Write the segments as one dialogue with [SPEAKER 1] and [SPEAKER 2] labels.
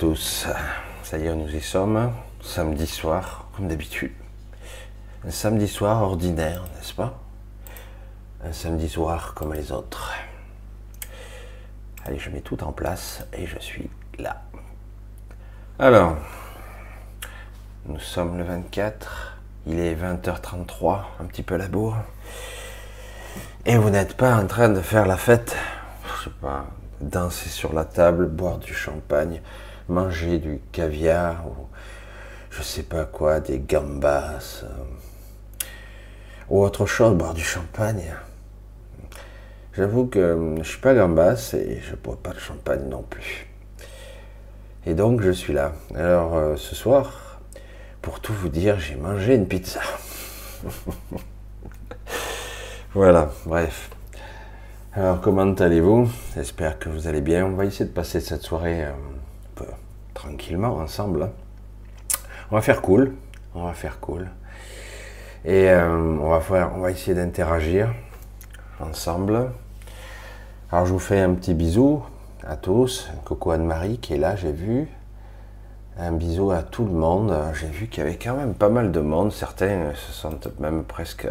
[SPEAKER 1] tous. Ça y est, nous y sommes. Samedi soir, comme d'habitude. Un samedi soir ordinaire, n'est-ce pas? Un samedi soir comme les autres. Allez, je mets tout en place et je suis là. Alors, nous sommes le 24. Il est 20h33, un petit peu la bourre. Et vous n'êtes pas en train de faire la fête, je sais pas, danser sur la table, boire du champagne, manger du caviar ou je sais pas quoi, des gambas euh, ou autre chose, boire du champagne. J'avoue que je suis pas gambas et je bois pas de champagne non plus. Et donc je suis là. Alors euh, ce soir, pour tout vous dire, j'ai mangé une pizza. Voilà, bref. Alors, comment allez-vous? J'espère que vous allez bien. On va essayer de passer cette soirée euh, tranquillement ensemble. Hein. On va faire cool. On va faire cool. Et euh, on, va faire, on va essayer d'interagir ensemble. Alors, je vous fais un petit bisou à tous. Coucou Anne-Marie qui est là, j'ai vu. Un bisou à tout le monde. J'ai vu qu'il y avait quand même pas mal de monde. Certains se sentent même presque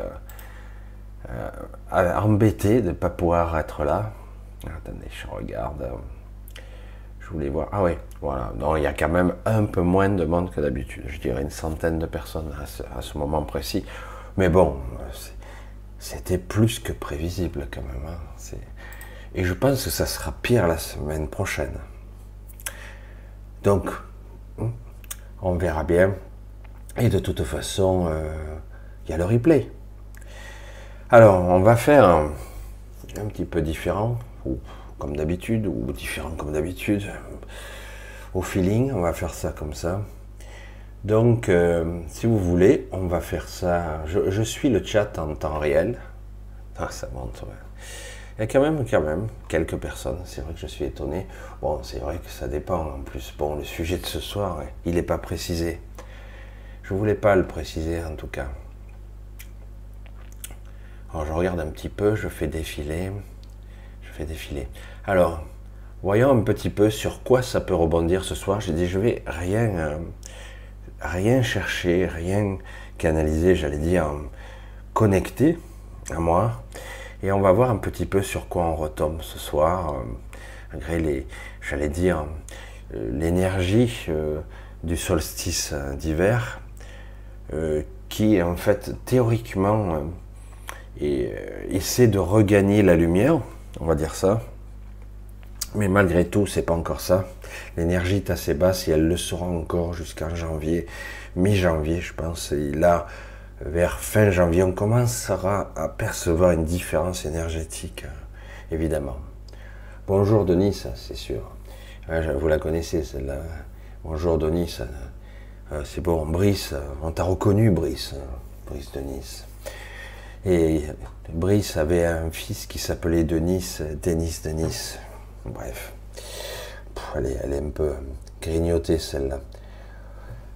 [SPEAKER 1] euh, embêté de ne pas pouvoir être là. Attendez, je regarde. Je voulais voir. Ah oui, voilà. Non, il y a quand même un peu moins de monde que d'habitude. Je dirais une centaine de personnes à ce, moment précis. Mais bon, c'était plus que prévisible quand même. Hein. Et je pense que ça sera pire la semaine prochaine. Donc, hmm, on verra bien. Et de toute façon, euh, il y a le replay. Alors, on va faire un, petit peu différent, comme d'habitude, ou différent comme d'habitude, au feeling, on va faire ça comme ça. Donc, euh, si vous voulez, on va faire ça. Je, suis le chat en temps réel. Ah, ça monte. Il y a quand même, quand même, quelques personnes. C'est vrai que je suis étonné. Bon, c'est vrai que ça dépend. En plus, bon, le sujet de ce soir, il n'est pas précisé. Je voulais pas le préciser en tout cas. Alors je regarde un petit peu, je fais défiler, je fais défiler. Alors, voyons un petit peu sur quoi ça peut rebondir ce soir. J'ai dit, je vais rien, euh, rien chercher, rien canaliser, j'allais dire, connecter à moi. Et on va voir un petit peu sur quoi on retombe ce soir, euh, malgré j'allais dire, euh, l'énergie du solstice d'hiver, qui en fait théoriquement euh, essaie de regagner la lumière, on va dire ça. Mais malgré tout, c'est pas encore ça. L'énergie est assez basse et elle le sera encore jusqu'en janvier, mi-janvier, je pense. Et là, vers fin janvier, on commencera à percevoir une différence énergétique, euh, évidemment. Bonjour Denis, c'est sûr. Vous la connaissez, celle-là. Bonjour Denis. Euh, c'est bon, Brice, on t'a reconnu, Brice. Brice Denis. Et Brice avait un fils qui s'appelait Denis, Denis Denis. Bref, elle, est, un peu grignotée celle-là.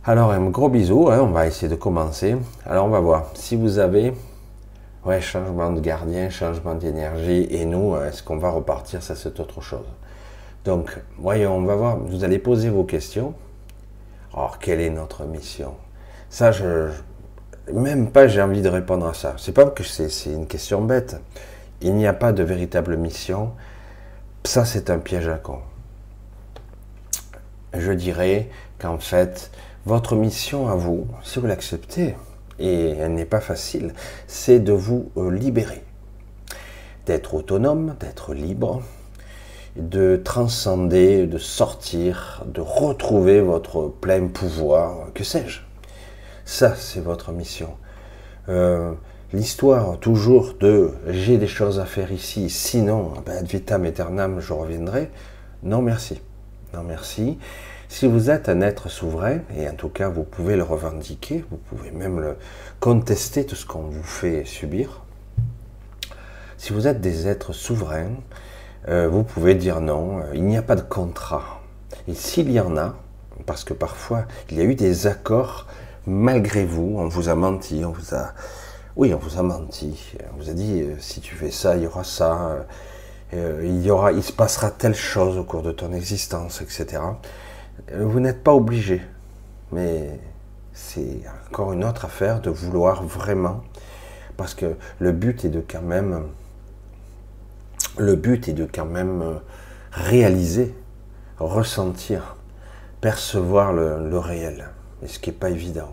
[SPEAKER 1] Alors un gros bisou, hein, on va essayer de commencer. Alors on va voir si vous avez ouais, changement de gardien, changement d'énergie, et nous, est-ce qu'on va repartir Ça c'est autre chose. Donc, voyons, on va voir, vous allez poser vos questions. Alors, quelle est notre mission? Ça, même pas j'ai envie de répondre à ça. C'est pas que c'est une question bête. Il n'y a pas de véritable mission. Ça, c'est un piège à con. Je dirais qu'en fait, votre mission à vous, si vous l'acceptez, et elle n'est pas facile, c'est de vous euh, libérer, d'être autonome, d'être libre, de transcender, de sortir, de retrouver votre plein pouvoir, que sais-je. Ça, c'est votre mission. Euh, l'histoire toujours de j'ai des choses à faire ici, sinon, ben, vitam aeternam, je reviendrai. Non, merci. Non, merci. Si vous êtes un être souverain, et en tout cas vous pouvez le revendiquer, vous pouvez même le contester tout ce qu'on vous fait subir. Si vous êtes des êtres souverains, euh, vous pouvez dire non, euh, il n'y a pas de contrat. Et s'il y en a, parce que parfois il y a eu des accords malgré vous, on vous a menti, on vous a, oui, on vous a menti, on vous a dit euh, si tu fais ça, il y aura ça, euh, il y aura, il se passera telle chose au cours de ton existence, etc. Vous n'êtes pas obligé, mais c'est encore une autre affaire de vouloir vraiment, parce que le but est de quand même, le but est de quand même réaliser, ressentir, percevoir le, réel, et ce qui n'est pas évident.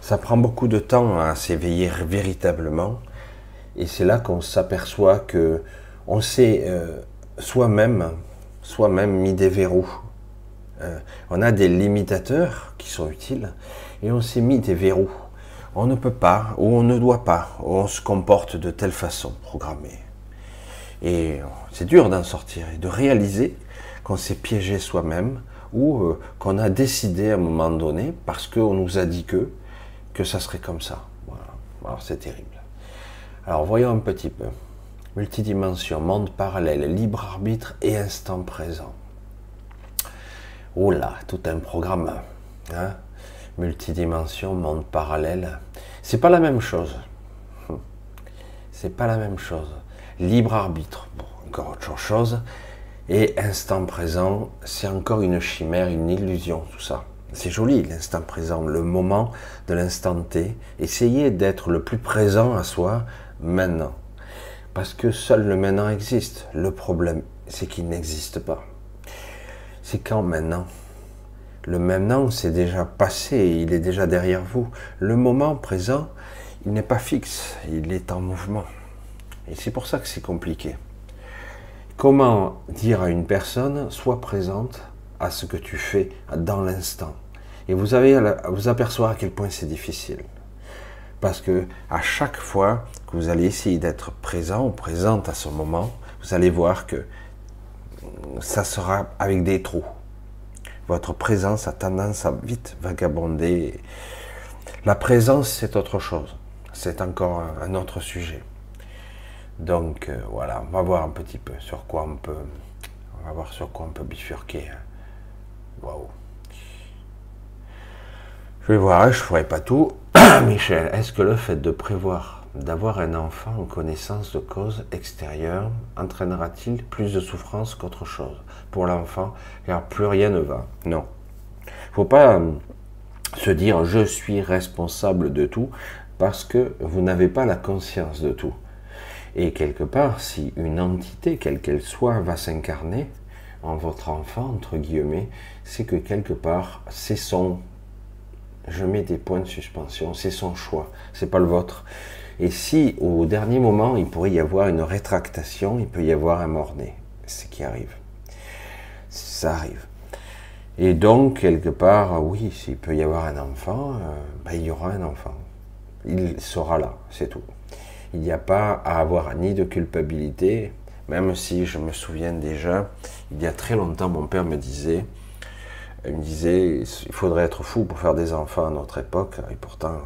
[SPEAKER 1] Ça prend beaucoup de temps à s'éveiller véritablement, et c'est là qu'on s'aperçoit que on s'est euh, soi-même, soi-même mis des verrous. Euh, on a des limitateurs qui sont utiles, et on s'est mis des verrous. On ne peut pas, ou on ne doit pas, on se comporte de telle façon, programmée. Et c'est dur d'en sortir et de réaliser qu'on s'est piégé soi-même ou euh, qu'on a décidé à un moment donné parce qu'on nous a dit que que ça serait comme ça. Voilà. C'est terrible. Alors voyons un petit peu. Multidimension, monde parallèle, libre arbitre et instant présent. Là, tout un programme. Hein Multidimension, monde parallèle. C'est pas la même chose. C'est pas la même chose libre arbitre, bon, encore autre chose, et instant présent, c'est encore une chimère, une illusion, tout ça. C'est joli l'instant présent, le moment de l'instant T. Essayez d'être le plus présent à soi maintenant. Parce que seul le maintenant existe. Le problème, c'est qu'il n'existe pas. C'est quand maintenant? Le maintenant, c'est déjà passé, il est déjà derrière vous. Le moment présent, il n'est pas fixe, il est en mouvement. Et c'est pour ça que c'est compliqué. Comment dire à une personne, sois présente à ce que tu fais dans l'instant. Et vous à vous apercevoir à quel point c'est difficile. Parce que à chaque fois que vous allez essayer d'être présent ou présente à ce moment, vous allez voir que ça sera avec des trous. Votre présence a tendance à vite vagabonder. La présence, c'est autre chose. C'est encore un autre sujet. Donc euh, voilà, on va voir un petit peu sur quoi on peut, on va voir sur quoi on peut bifurquer. Hein. Waouh. Je vais voir, je ne ferai pas tout. Michel, est-ce que le fait de prévoir d'avoir un enfant en connaissance de cause extérieure entraînera-t-il plus de souffrance qu'autre chose pour l'enfant? Car plus rien ne va Non. Il faut pas euh, se dire je suis responsable de tout parce que vous n'avez pas la conscience de tout. Et quelque part, si une entité, quelle qu'elle soit, va s'incarner en votre enfant, entre guillemets, c'est que quelque part, c'est son, je mets des points de suspension, c'est son choix, c'est pas le vôtre. Et si au dernier moment, il pourrait y avoir une rétractation, il peut y avoir un mort-né, ce qui arrive. Ça arrive. Et donc, quelque part, oui, s'il peut y avoir un enfant, euh, ben, il y aura un enfant. Il sera là, c'est tout il n'y a pas à avoir ni de culpabilité, même si je me souviens déjà, il y a très longtemps, mon père me disait, il me disait, il faudrait être fou pour faire des enfants à notre époque, et pourtant,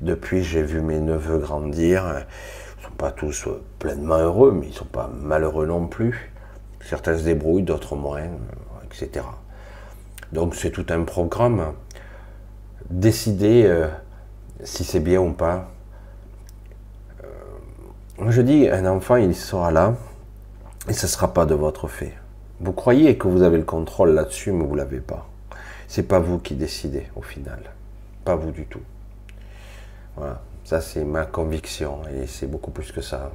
[SPEAKER 1] depuis, j'ai vu mes neveux grandir, ils ne sont pas tous pleinement heureux, mais ils ne sont pas malheureux non plus. Certains se débrouillent, d'autres moins, etc. Donc c'est tout un programme. Décider euh, si c'est bien ou pas, je dis, un enfant, il sera là, et ce ne sera pas de votre fait. Vous croyez que vous avez le contrôle là-dessus, mais vous ne l'avez pas. C'est pas vous qui décidez au final. Pas vous du tout. Voilà. Ça, c'est ma conviction, et c'est beaucoup plus que ça.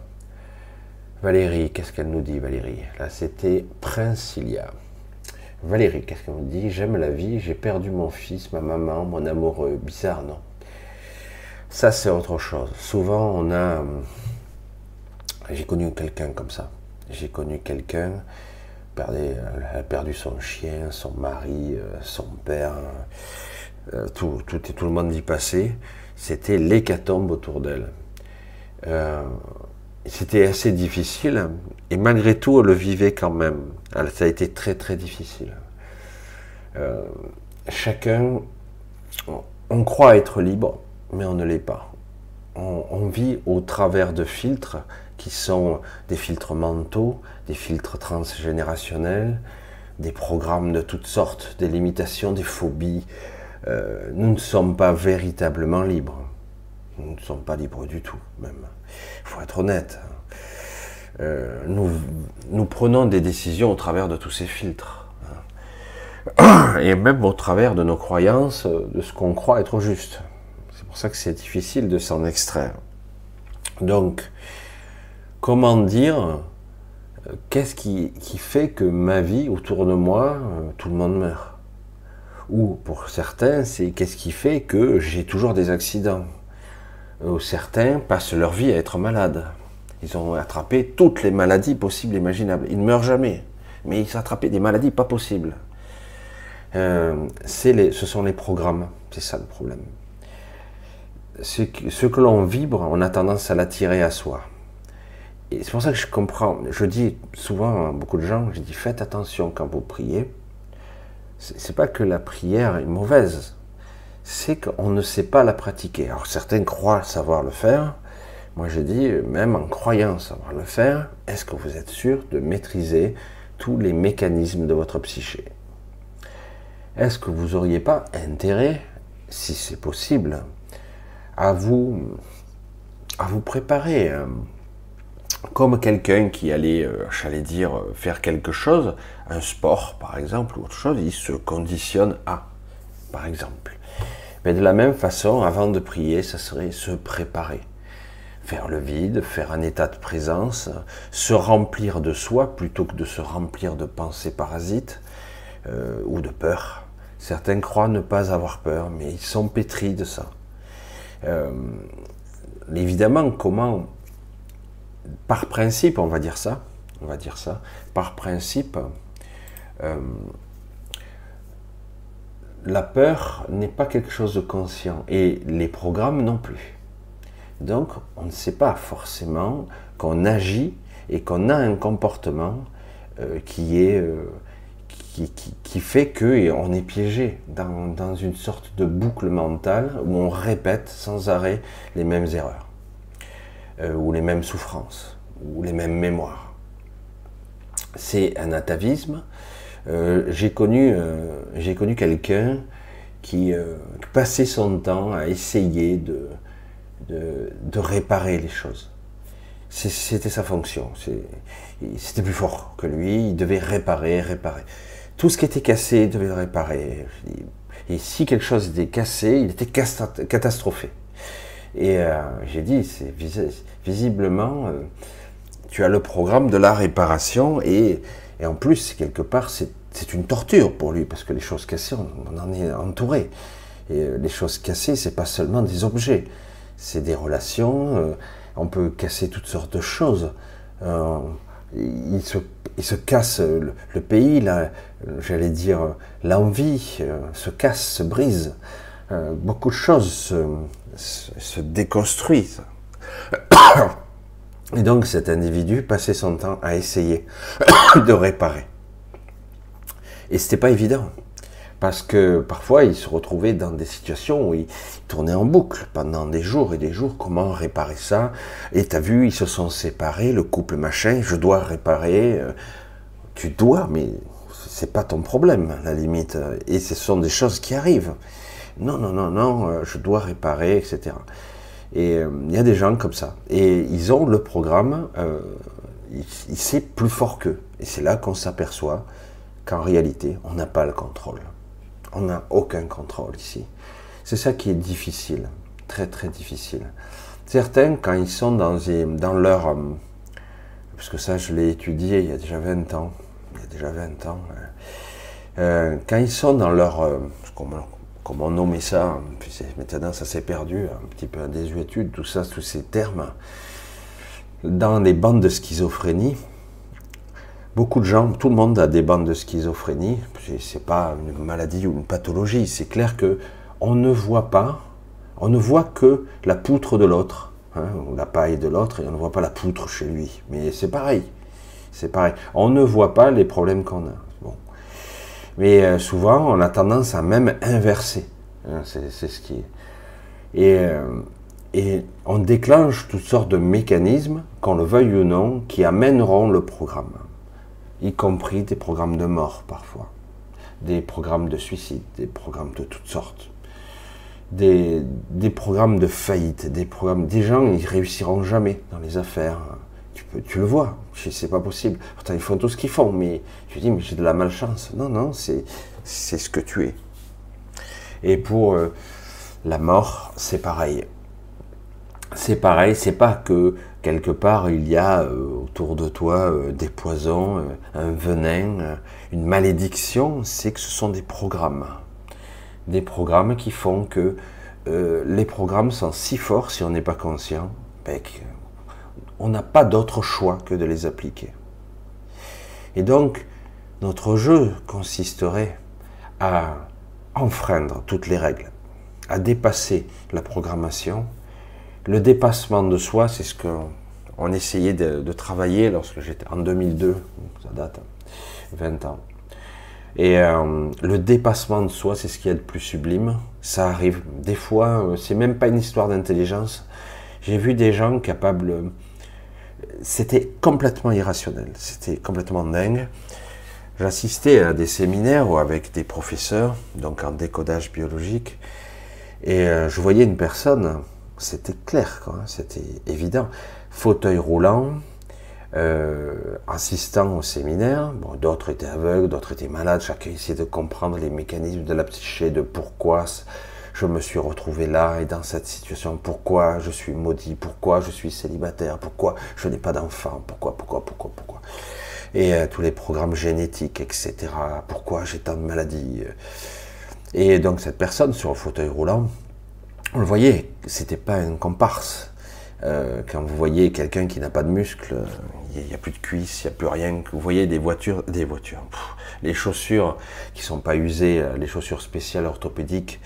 [SPEAKER 1] Valérie, qu'est-ce qu'elle nous dit, Valérie? Là, c'était Princilia. Valérie, qu'est-ce qu'elle nous dit? J'aime la vie, j'ai perdu mon fils, ma maman, mon amoureux. Bizarre, non? Ça, c'est autre chose. Souvent, on a j'ai connu quelqu'un comme ça. J'ai connu quelqu'un, elle a perdu son chien, son mari, euh, son père, euh, tout, tout, tout le monde y passait. C'était l'hécatombe autour d'elle. Euh, c'était assez difficile, et malgré tout, elle le vivait quand même. Ça a été très très difficile. chacun, on croit être libre, mais on ne l'est pas. on, vit au travers de filtres qui sont des filtres mentaux, des filtres transgénérationnels, des programmes de toutes sortes, des limitations, des phobies. Euh, nous ne sommes pas véritablement libres. Nous ne sommes pas libres du tout, même. Il faut être honnête. euh, nous, nous prenons des décisions au travers de tous ces filtres. Et même au travers de nos croyances, de ce qu'on croit être juste. C'est pour ça que c'est difficile de s'en extraire. Donc, comment dire, qu'est-ce qui, fait que ma vie, autour de moi, euh, tout le monde meurt? Ou pour certains, c'est qu'est-ce qui fait que j'ai toujours des accidents? Ou certains passent leur vie à être malades. Ils ont attrapé toutes les maladies possibles imaginables. Ils ne meurent jamais, mais ils ont attrapé des maladies pas possibles. Euh, les, ce sont les programmes, c'est ça le problème. Ce que l'on vibre, on a tendance à l'attirer à soi. C'est pour ça que je comprends. Je dis souvent à beaucoup de gens, je dis faites attention quand vous priez. C'est pas que la prière est mauvaise, c'est qu'on ne sait pas la pratiquer. Alors certains croient savoir le faire. Moi je dis, même en croyant savoir le faire, est-ce que vous êtes sûr de maîtriser tous les mécanismes de votre psyché? Est-ce que vous n'auriez pas intérêt, si c'est possible, à vous, à vous préparer hein comme quelqu'un qui allait, euh, j'allais dire, euh, faire quelque chose, un sport par exemple, ou autre chose, il se conditionne à, par exemple. Mais de la même façon, avant de prier, ça serait se préparer. Faire le vide, faire un état de présence, se remplir de soi plutôt que de se remplir de pensées parasites euh, ou de peur. Certains croient ne pas avoir peur, mais ils sont pétris de ça. évidemment, comment par principe, on va dire ça, on va dire ça, par principe, euh, la peur n'est pas quelque chose de conscient et les programmes non plus. Donc, on ne sait pas forcément qu'on agit et qu'on a un comportement euh, qui est euh, qui, fait qu'on est piégé dans, dans, une sorte de boucle mentale où on répète sans arrêt les mêmes erreurs. Euh, ou les mêmes souffrances, ou les mêmes mémoires. C'est un atavisme. Euh, j'ai connu, euh, connu quelqu'un qui passait son temps à essayer de, de, réparer les choses. C'était sa fonction. C'était plus fort que lui. Il devait réparer, réparer. Tout ce qui était cassé, il devait le réparer. Et si quelque chose était cassé, il était catastrophé. Et euh, j'ai dit, visiblement, euh, tu as le programme de la réparation et, en plus, quelque part, c'est une torture pour lui parce que les choses cassées, on, en est entouré. Et euh, les choses cassées, c'est pas seulement des objets, c'est des relations. on peut casser toutes sortes de choses. il, se, il se casse le, pays, j'allais dire l'envie se casse, se brise. Beaucoup de choses se, se déconstruit. Et donc cet individu passait son temps à essayer de réparer. Et c'était pas évident. Parce que parfois il se retrouvait dans des situations où il tournait en boucle pendant des jours et des jours. Comment réparer ça? Et t'as vu, ils se sont séparés, le couple machin, je dois réparer. Euh, tu dois, mais c'est pas ton problème, la limite. Et ce sont des choses qui arrivent non, non, non, non, euh, je dois réparer, etc. Et euh, il y a des gens comme ça. Et ils ont le programme, euh, c'est plus fort qu'eux. Et c'est là qu'on s'aperçoit qu'en réalité, on n'a pas le contrôle. On n'a aucun contrôle ici. C'est ça qui est difficile, très très difficile. Certains, quand ils sont dans, leur... Euh, parce que ça, je l'ai étudié il y a déjà 20 ans. Il y a déjà 20 ans. quand ils sont dans leur... comment, comment nommer ça maintenant ça s'est perdu, un petit peu en désuétude, tout ça, tous ces termes. Dans les bandes de schizophrénie, beaucoup de gens, tout le monde a des bandes de schizophrénie. C'est pas une maladie ou une pathologie. C'est clair que on ne voit pas, on ne voit que la poutre de l'autre, hein, ou la paille de l'autre, et on ne voit pas la poutre chez lui. Mais c'est pareil. C'est pareil. On ne voit pas les problèmes qu'on a. Mais euh, souvent, on a tendance à même inverser. Hein, c'est ce qui est. Et, euh, et on déclenche toutes sortes de mécanismes, qu'on le veuille ou non, qui amèneront le programme. Y compris des programmes de mort parfois, des programmes de suicide, des programmes de toutes sortes. Des, des programmes de faillite, des programmes, des gens, ils réussiront jamais dans les affaires, tu, le vois, c'est pas possible. Pourtant, ils font tout ce qu'ils font, mais tu dis, mais j'ai de la malchance. Non, non, c'est ce que tu es. Et pour euh, la mort, c'est pareil. C'est pareil, c'est pas que quelque part il y a euh, autour de toi euh, des poisons, un venin, une malédiction, c'est que ce sont des programmes. Des programmes qui font que les programmes sont si forts si on n'est pas conscient, on n'a pas d'autre choix que de les appliquer. Et donc, notre jeu consisterait à enfreindre toutes les règles, à dépasser la programmation. Le dépassement de soi, c'est ce qu'on essayait de, travailler lorsque j'étais en 2002, ça date, 20 ans. Et euh, le dépassement de soi, c'est ce qui est le plus sublime. Ça arrive. Des fois, euh, c'est même pas une histoire d'intelligence. J'ai vu des gens capables c'était complètement irrationnel, c'était complètement dingue. J'assistais à des séminaires avec des professeurs, donc en décodage biologique, et euh, je voyais une personne, c'était clair, hein, c'était évident, fauteuil roulant, euh, assistant au séminaire, bon, d'autres étaient aveugles, d'autres étaient malades, chacun essayait de comprendre les mécanismes de la psyché, de pourquoi je me suis retrouvé là et dans cette situation, pourquoi je suis maudit, pourquoi je suis célibataire, pourquoi je n'ai pas d'enfant, pourquoi, pourquoi, pourquoi, pourquoi? Et euh, tous les programmes génétiques, etc. Pourquoi j'ai tant de maladies? Euh. Et donc cette personne sur le fauteuil roulant, on le voyait, c'était pas une comparse. Euh, quand vous voyez quelqu'un qui n'a pas de muscles, il n'y a plus de cuisses, il n'y a plus rien, vous voyez des voitures, des voitures, les chaussures qui sont pas usées, les chaussures spéciales orthopédiques,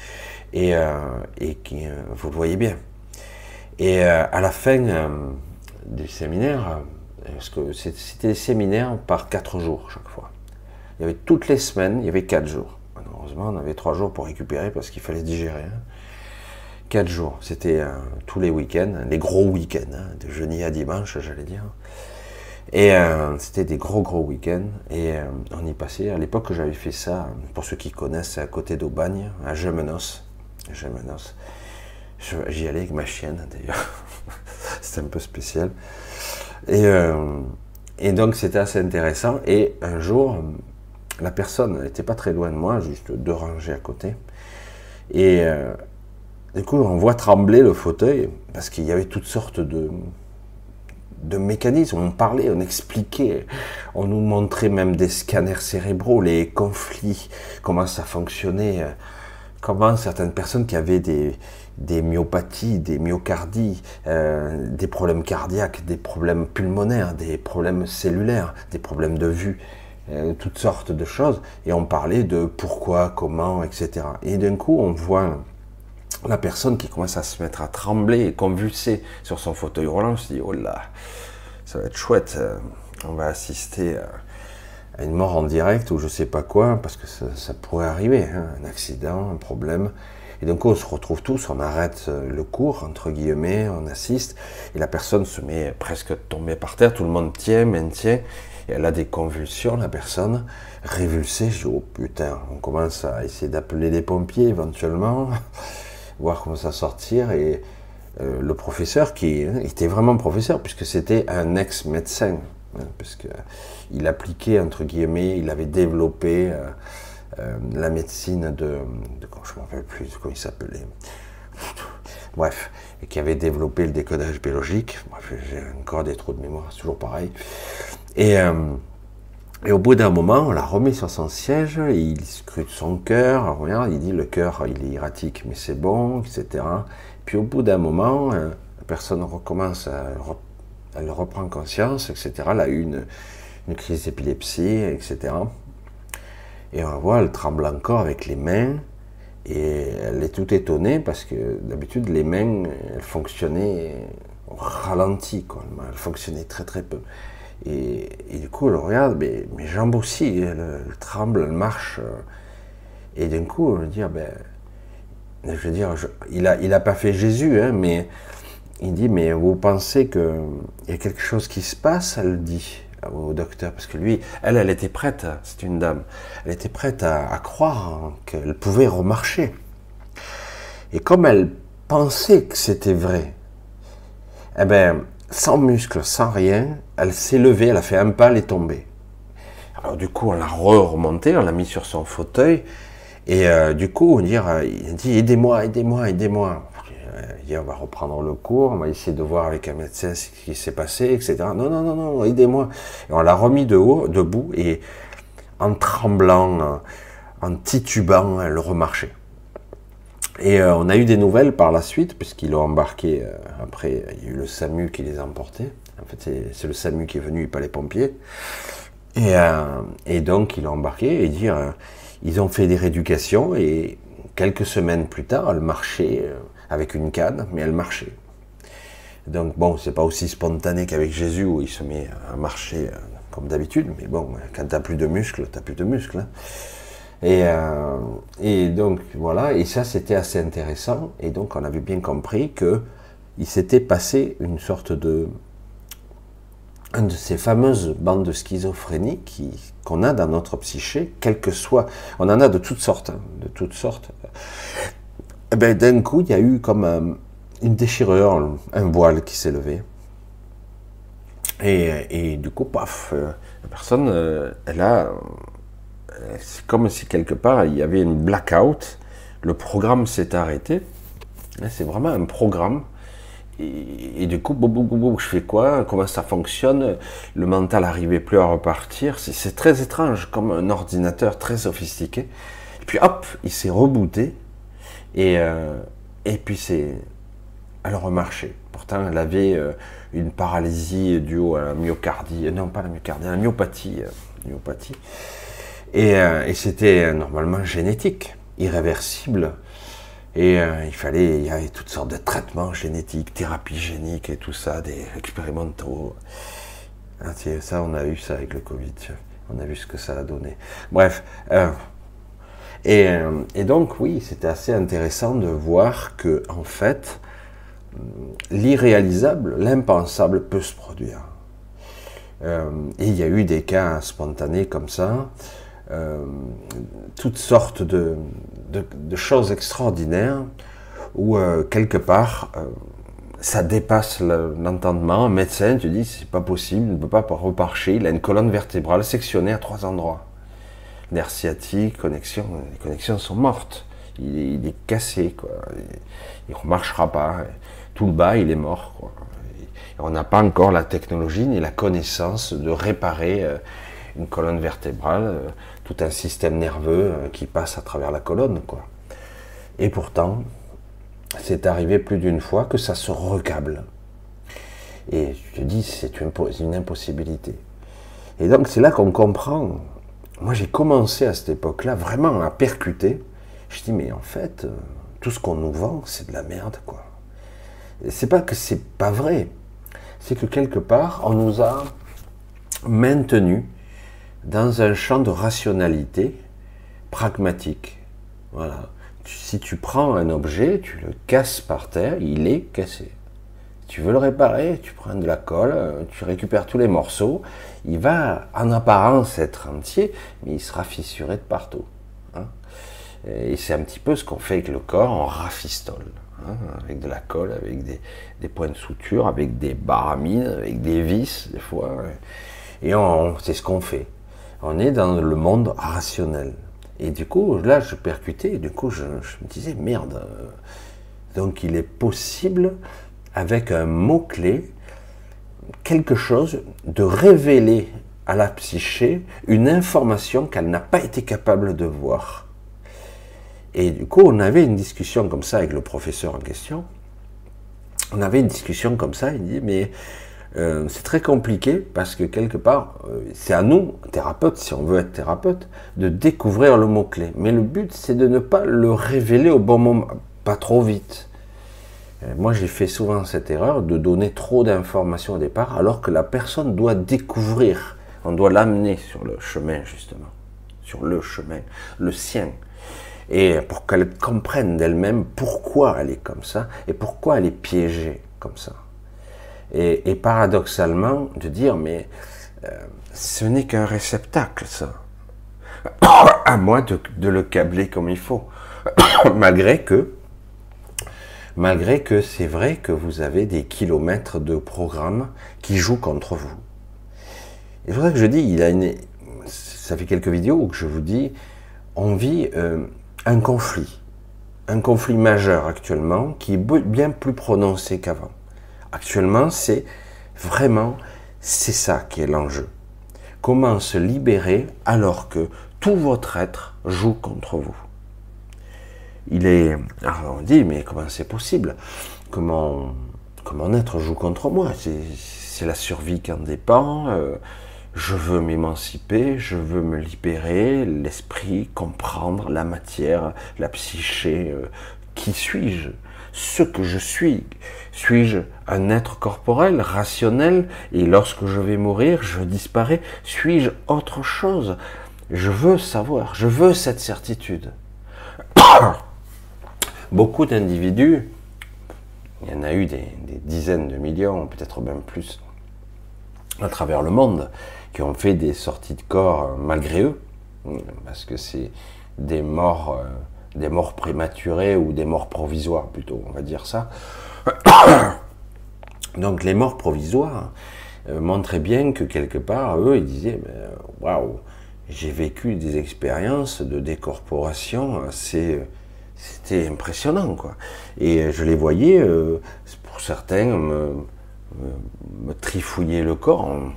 [SPEAKER 1] et, euh, et qui, euh, vous le voyez bien. Et euh, à la fin du séminaire, parce que c'était des séminaires par quatre jours chaque fois. Il y avait toutes les semaines, il y avait quatre jours. Heureusement, on avait trois jours pour récupérer parce qu'il fallait digérer. Hein. Quatre jours, c'était tous les week-ends, les gros week-ends, hein, de jeudi à dimanche, j'allais dire. Et c'était des gros gros week-ends. Et on y passait. À l'époque, j'avais fait ça, pour ceux qui connaissent, à côté d'Aubagne, à Gemenos. J'y allais avec ma chienne d'ailleurs. c'était un peu spécial. Et, euh, et donc c'était assez intéressant. Et un jour, la personne n'était pas très loin de moi, juste deux rangées à côté. Et euh, du coup, on voit trembler le fauteuil parce qu'il y avait toutes sortes de, de mécanismes. On parlait, on expliquait, on nous montrait même des scanners cérébraux, les conflits, comment ça fonctionnait comment certaines personnes qui avaient des, myopathies, des myocardies, euh, des problèmes cardiaques, des problèmes pulmonaires, des problèmes cellulaires, des problèmes de vue, euh, toutes sortes de choses, et on parlait de pourquoi, comment, etc. Et d'un coup, on voit la personne qui commence à se mettre à trembler et convulser sur son fauteuil roulant, on se dit, oh là, ça va être chouette, euh, on va assister à une mort en direct ou je sais pas quoi, parce que ça, pourrait arriver, hein, un accident, un problème. Et donc on se retrouve tous, on arrête euh, le cours, entre guillemets, on assiste, et la personne se met presque tomber par terre, tout le monde tient, maintient, et elle a des convulsions, la personne, révulsée, je dis, oh putain, on commence à essayer d'appeler les pompiers éventuellement, voir comment ça sortir, et euh, le professeur, qui était vraiment professeur, puisque c'était un ex-médecin, hein, parce que il appliquait, entre guillemets, il avait développé euh, euh, la médecine de, je ne me rappelle plus comment il s'appelait, bref, qui avait développé le décodage biologique. J'ai encore des trous de mémoire, c'est toujours pareil. Et, euh, et au bout d'un moment, on l'a remis sur son siège, il scrute son cœur, regarde, il dit le cœur, il est erratique, mais c'est bon, etc. Puis au bout d'un moment, la personne recommence elle reprend conscience, etc. Elle a eu une, une crise d'épilepsie, etc. Et on voit, elle tremble encore avec les mains, et elle est tout étonnée parce que d'habitude, les mains, elles fonctionnaient au ralenti, quoi. elles fonctionnaient très très peu. Et, du coup, elle regarde, mais mes jambes aussi, elles, tremblent, elles marchent. Et d'un coup, on dit, ah ben, je veux dire, il n'a il a pas fait Jésus, hein, mais il dit, mais vous pensez qu'il y a quelque chose qui se passe Elle dit, au docteur, parce que lui, elle, elle était prête, c'est une dame, elle était prête à, croire qu'elle pouvait remarcher. Et comme elle pensait que c'était vrai, eh ben, sans muscle, sans rien, elle s'est levée, elle a fait un pas, elle est tombée. Alors du coup, on l'a remontée, on l'a mis sur son fauteuil, et euh, du coup, on dit, euh, dit aidez-moi, aidez-moi, aidez-moi. On va reprendre le cours, on va essayer de voir avec un médecin ce qui s'est passé, etc. Non, non, non, non, aidez-moi. Et on l'a remis de haut, debout, et en tremblant, en titubant, elle remarchait. Et euh, on a eu des nouvelles par la suite, puisqu'ils l'ont embarqué. Euh, après, il y a eu le SAMU qui les a emportés. En fait, c'est le SAMU qui est venu, pas les pompiers. Et, euh, donc, ils l'ont embarqué et dire, ils ont fait des rééducations et quelques semaines plus tard, elle marchait avec une canne, mais elle marchait. Donc bon, c'est pas aussi spontané qu'avec Jésus où il se met à marcher comme d'habitude, mais bon, quand t'as plus de muscles, t'as plus de muscles. Hein. Et, euh, et donc voilà, et ça c'était assez intéressant. Et donc on avait bien compris que il s'était passé une sorte de une de ces fameuses bandes de schizophrénie qu'on a dans notre psyché, quel que soit, on en a de toutes sortes, hein, de toutes sortes. Eh ben, d'un coup, il y a eu comme une déchirure, un voile qui s'est levé. Et, et, du coup, paf, euh, la personne, euh, elle a c'est comme si quelque part il y avait une blackout, le programme s'est arrêté. C'est vraiment un programme. Et, du coup, je fais quoi? Comment ça fonctionne? Le mental n'arrivait plus à repartir. C'est très étrange, comme un ordinateur très sophistiqué. Et puis hop, il s'est rebooté. Et, euh, et puis c'est. Elle remarchait. Pourtant, elle avait euh, une paralysie due à la myocardie. Non, pas la myocardie, la myopathie. Euh, myopathie. Euh, et, c'était euh, normalement génétique, irréversible. Et euh, il fallait, il y avait toutes sortes de traitements génétiques, thérapies géniques et tout ça, des expérimentaux. Ah, ça, on a eu ça avec le Covid. On a vu ce que ça a donné. Bref. Et, et, donc, oui, c'était assez intéressant de voir que, en fait, l'irréalisable, l'impensable peut se produire. et il y a eu des cas spontanés comme ça. Euh, toutes sortes de, choses extraordinaires où euh, quelque part euh, ça dépasse l'entendement. Un médecin, tu dis c'est pas possible, il ne peut pas reparcher. Il a une colonne vertébrale sectionnée à trois endroits. Nerf sciatique, connexion, les connexions sont mortes. Il, est cassé, quoi. Il, ne remarchera pas. Tout le bas, il est mort, on n'a pas encore la technologie ni la connaissance de réparer une colonne vertébrale tout un système nerveux euh, qui passe à travers la colonne, quoi. Et pourtant, c'est arrivé plus d'une fois que ça se recable. Et je te dis, c'est une impossibilité. Et donc, c'est là qu'on comprend. Moi, j'ai commencé à cette époque-là vraiment à percuter. Je dis, mais en fait, euh, tout ce qu'on nous vend, c'est de la merde, quoi. C'est pas que c'est pas vrai. C'est que quelque part, on nous a maintenu dans un champ de rationalité pragmatique. Voilà. Si tu prends un objet, tu le casses par terre, il est cassé. Tu veux le réparer, tu prends de la colle, tu récupères tous les morceaux, il va en apparence être entier, mais il sera fissuré de partout. Hein. Et c'est un petit peu ce qu'on fait avec le corps, on rafistole. Hein, avec de la colle, avec des, points de suture, avec des baramines, avec des vis, des fois. Et c'est ce qu'on fait on est dans le monde rationnel. Et du coup, là, je percutais, et du coup, je, me disais, merde. Donc, il est possible, avec un mot-clé, quelque chose de révéler à la psyché une information qu'elle n'a pas été capable de voir. Et du coup, on avait une discussion comme ça avec le professeur en question. On avait une discussion comme ça, il dit, mais euh, c'est très compliqué parce que quelque part, euh, c'est à nous, thérapeutes, si on veut être thérapeute, de découvrir le mot-clé. Mais le but, c'est de ne pas le révéler au bon moment, pas trop vite. Euh, moi, j'ai fait souvent cette erreur de donner trop d'informations au départ, alors que la personne doit découvrir. On doit l'amener sur le chemin, justement. Sur le chemin, le sien. Et pour qu'elle comprenne d'elle-même pourquoi elle est comme ça et pourquoi elle est piégée comme ça. Et, paradoxalement, de dire, mais euh, ce n'est qu'un réceptacle, ça. à moi de, le câbler comme il faut. Malgré que malgré que c'est vrai que vous avez des kilomètres de programmes qui jouent contre vous. C'est pour ça que je dis, il a une, ça fait quelques vidéos où je vous dis, on vit euh, un conflit, un conflit majeur actuellement qui est bien plus prononcé qu'avant. Actuellement, c'est vraiment, c'est ça qui est l'enjeu. Comment se libérer alors que tout votre être joue contre vous Il est, alors on dit, mais comment c'est possible? Comment comment être joue contre moi? C'est la survie qui en dépend. Euh, je veux m'émanciper, je veux me libérer, l'esprit, comprendre la matière, la psyché. Euh, qui suis-je? Ce que je suis. Suis-je un être corporel, rationnel, et lorsque je vais mourir, je disparais? Suis-je autre chose? Je veux savoir, je veux cette certitude. Beaucoup d'individus, il y en a eu des, dizaines de millions, peut-être même plus, à travers le monde, qui ont fait des sorties de corps euh, malgré eux, parce que c'est des morts, euh, des morts prématurées ou des morts provisoires plutôt, on va dire ça. Donc les morts provisoires euh, montraient bien que quelque part, eux, ils disaient, ben, waouh, j'ai vécu des expériences de décorporation assez c'était impressionnant quoi et je les voyais pour certains me, trifouiller le corps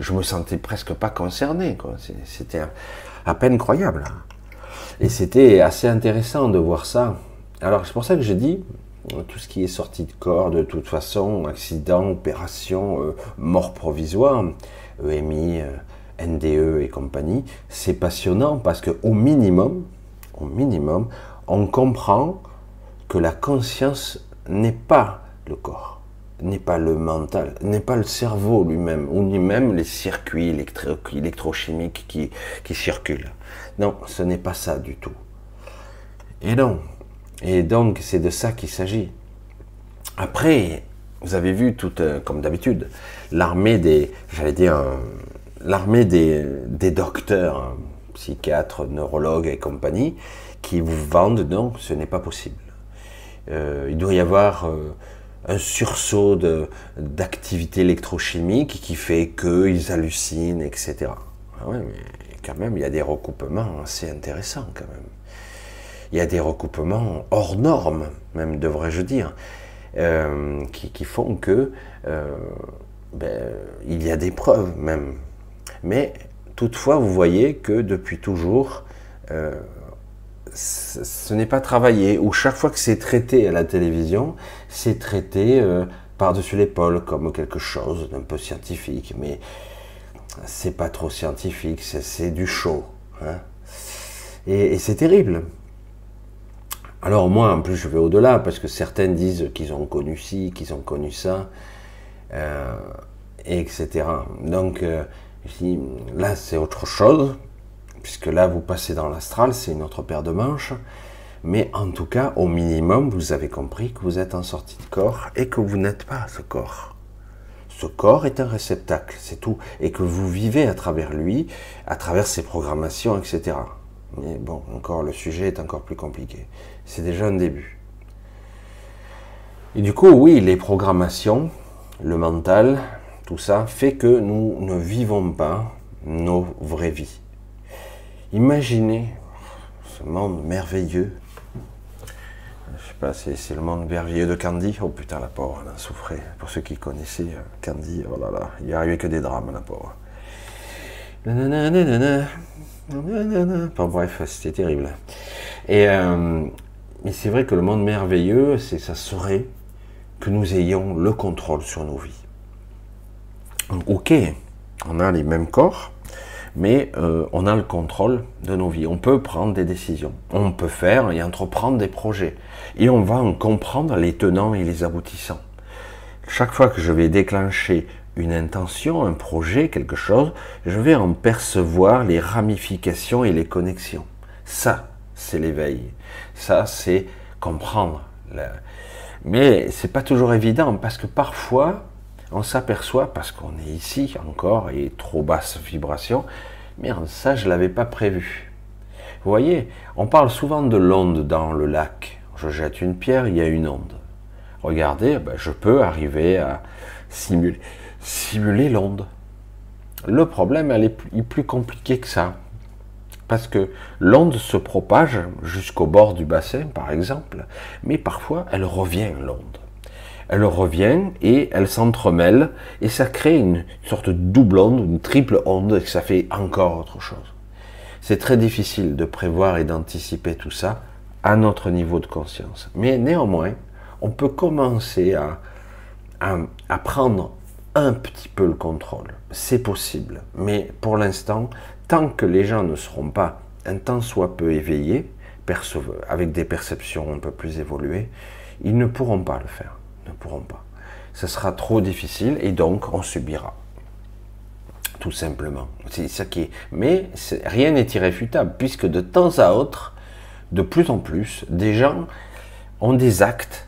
[SPEAKER 1] je me sentais presque pas concerné. C'était à peine croyable. Et c'était assez intéressant de voir ça. Alors c'est pour ça que je dis, tout ce qui est sorti de corps, de toute façon, accident, opération, euh, mort provisoire, EMI, euh, NDE et compagnie, c'est passionnant parce que au minimum, minimum, on comprend que la conscience n'est pas le corps n'est pas le mental, n'est pas le cerveau lui-même, ou ni même les circuits électro électrochimiques qui, circulent. Non, ce n'est pas ça du tout. Et non. Et donc, c'est de ça qu'il s'agit. Après, vous avez vu, tout, euh, comme d'habitude, l'armée des, j'allais dire, l'armée des, des docteurs, hein, psychiatres, neurologues et compagnie, qui vous vendent, non, ce n'est pas possible. Euh, il doit y avoir euh, un sursaut d'activité électrochimique qui fait qu'ils hallucinent, etc. Ah ouais, mais quand même, il y a des recoupements assez intéressants quand même. Il y a des recoupements hors normes, même devrais-je dire, euh, qui, font que ben, il y a des preuves même. Mais toutefois, vous voyez que depuis toujours, euh, ce n'est pas travaillé, ou chaque fois que c'est traité à la télévision, c'est traité euh, par-dessus l'épaule comme quelque chose d'un peu scientifique, mais c'est pas trop scientifique, c'est du show. Hein. Et, c'est terrible. Alors moi, en plus, je vais au-delà, parce que certains disent qu'ils ont connu ci, qu'ils ont connu ça, euh, etc. Donc, là, c'est autre chose puisque là vous passez dans l'astral, c'est une autre paire de manches. Mais en tout cas, au minimum, vous avez compris que vous êtes en sortie de corps et que vous n'êtes pas ce corps. Ce corps est un réceptacle, c'est tout. Et que vous vivez à travers lui, à travers ses programmations, etc. Mais bon, encore, le sujet est encore plus compliqué. C'est déjà un début. Et du coup, oui, les programmations, le mental, tout ça fait que nous ne vivons pas nos vraies vies. Imaginez ce monde merveilleux. Je sais pas, c'est le monde merveilleux de Candy. Oh putain, la pauvre, elle a souffert. Pour ceux qui connaissaient euh, Candy, oh il n'y arrivait que des drames, la pauvre. Bon, bref, c'était terrible. Et euh, mais c'est vrai que le monde merveilleux, c'est ça serait que nous ayons le contrôle sur nos vies. Ok, on a les mêmes corps, mais euh, on a le contrôle de nos vies. On peut prendre des décisions, on peut faire et entreprendre des projets, et on va en comprendre les tenants et les aboutissants. Chaque fois que je vais déclencher une intention, un projet, quelque chose, je vais en percevoir les ramifications et les connexions. Ça, c'est l'éveil. Ça, c'est comprendre. Mais c'est pas toujours évident parce que parfois, on s'aperçoit, parce qu'on est ici encore, et trop basse vibration, merde, ça je l'avais pas prévu. Vous voyez, on parle souvent de l'onde dans le lac. je jette une pierre, il y a une onde. Regardez, ben, je peux arriver à simuler, l'onde. Le problème, elle est plus, plus compliquée que ça. Parce que l'onde se propage jusqu'au bord du bassin, par exemple, mais parfois elle revient, l'onde. Elle revient et elle s'entremêle, et ça crée une sorte de double onde, une triple onde, et ça fait encore autre chose. C'est très difficile de prévoir et d'anticiper tout ça à notre niveau de conscience. Mais néanmoins, on peut commencer à, à, prendre un petit peu le contrôle. C'est possible. Mais pour l'instant, tant que les gens ne seront pas un tant soit peu éveillés, avec des perceptions un peu plus évoluées, ils ne pourront pas le faire. Ne pourront pas. Ce sera trop difficile et donc on subira. Tout simplement. C'est ça qui. Mais rien n'est irréfutable, puisque de temps à autre, de plus en plus, des gens ont des actes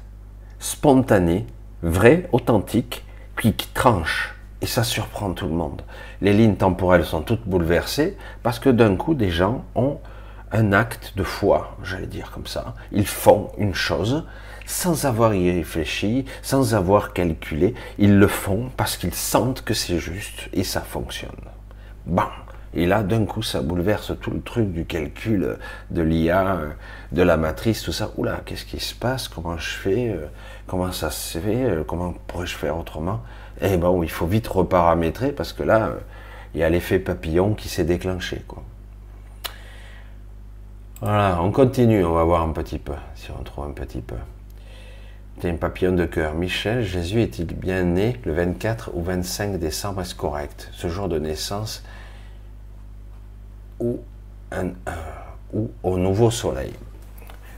[SPEAKER 1] spontanés, vrais, authentiques, qui, tranchent. Et ça surprend tout le monde. Les lignes temporelles sont toutes bouleversées parce que d'un coup, des gens ont un acte de foi, j'allais dire comme ça. Ils font une chose sans avoir y réfléchi, sans avoir calculé. Ils le font parce qu'ils sentent que c'est juste et ça fonctionne. Bam et là, d'un coup, ça bouleverse tout le truc du calcul, de l'IA, de la matrice, tout ça. Oula, qu'est-ce qui se passe? Comment je fais? Euh, Comment ça se fait? Euh, Comment pourrais-je faire autrement? Eh ben, il faut vite reparamétrer parce que là, il y a l'effet papillon qui s'est déclenché. Voilà, on continue, on va voir un petit peu, si on trouve un petit peu. Un papillon de cœur. Michel, Jésus est-il bien né le 24 ou 25 décembre? Est-ce correct? Ce jour de naissance ou, ou au nouveau soleil?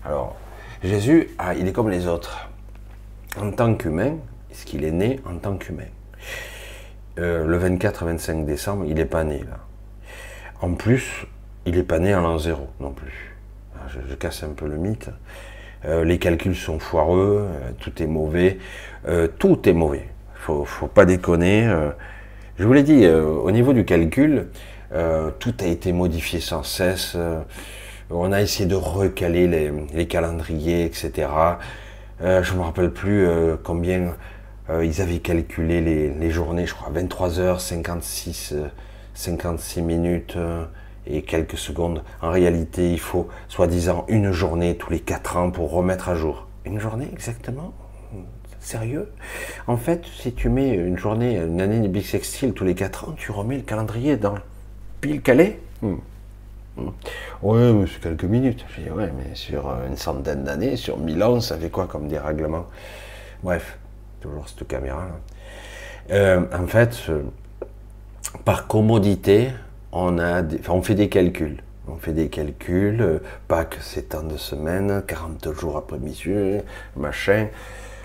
[SPEAKER 1] Alors, Jésus, il est comme les autres. En tant qu'humain, est-ce qu'il est né en tant qu'humain? Euh, Le 24-25 décembre, il n'est pas né là. En plus, il n'est pas né en l'an zéro non plus. Ah, je, casse un peu le mythe. Euh, les calculs sont foireux, euh, tout est mauvais. tout est mauvais. Faut, faut pas déconner. je vous l'ai dit, au niveau du calcul, euh, tout a été modifié sans cesse. Euh, on a essayé de recaler les, calendriers, etc. Euh, je me rappelle plus combien ils avaient calculé les, journées, je crois 23 heures 56, 56 minutes et quelques secondes. En réalité, il faut soi-disant une journée tous les 4 ans pour remettre à jour. Une journée exactement? Sérieux? En fait, si tu mets une journée, une année de bissextile tous les 4 ans, tu remets le calendrier dans pile calé? Hmm. hmm. Oui, c'est quelques minutes. Je dis, ouais, mais sur euh, une centaine d'années, sur mille ans, ça fait quoi comme dérèglement? Bref, toujours cette caméra. Euh, en fait, par commodité, on, fait des calculs. On fait des calculs, pas que c'est tant de semaines, 40 jours après monsieur, machin,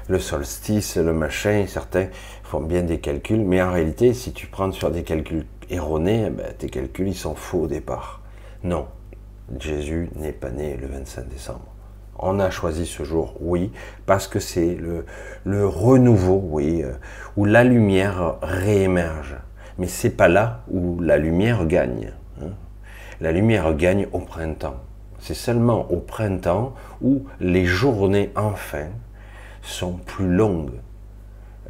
[SPEAKER 1] le solstice, le machin, certains font bien des calculs, mais en réalité, si tu prends sur des calculs erroné, eh ben, tes calculs ils sont faux au départ. Non, Jésus n'est pas né le 25 décembre. On a choisi ce jour, oui, parce que c'est le, le, renouveau, oui, euh, où la lumière réémerge. Mais c'est pas là où la lumière gagne. Hein. La lumière gagne au printemps. C'est seulement au printemps où les journées enfin sont plus longues,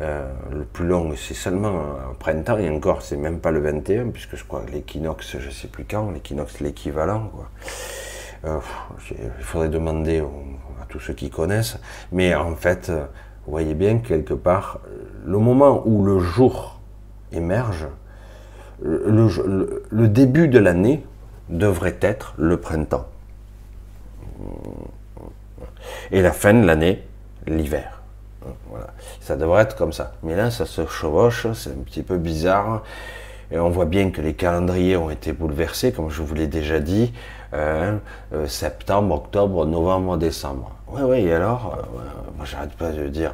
[SPEAKER 1] euh, le plus long, c'est seulement au printemps, et encore, c'est même pas le 21, puisque je crois l'équinoxe, je sais plus quand, l'équinoxe, l'équivalent. Euh, il faudrait demander à tous ceux qui connaissent, mais en fait, vous voyez bien quelque part, le moment où le jour émerge, le, début de l'année devrait être le printemps. Et la fin de l'année, l'hiver. Voilà. Ça devrait être comme ça. Mais là, ça se chevauche, c'est un petit peu bizarre. Et on voit bien que les calendriers ont été bouleversés, comme je vous l'ai déjà dit. Euh, euh, septembre, octobre, novembre, décembre. Oui, oui, et alors euh, Moi, j'arrête pas de dire.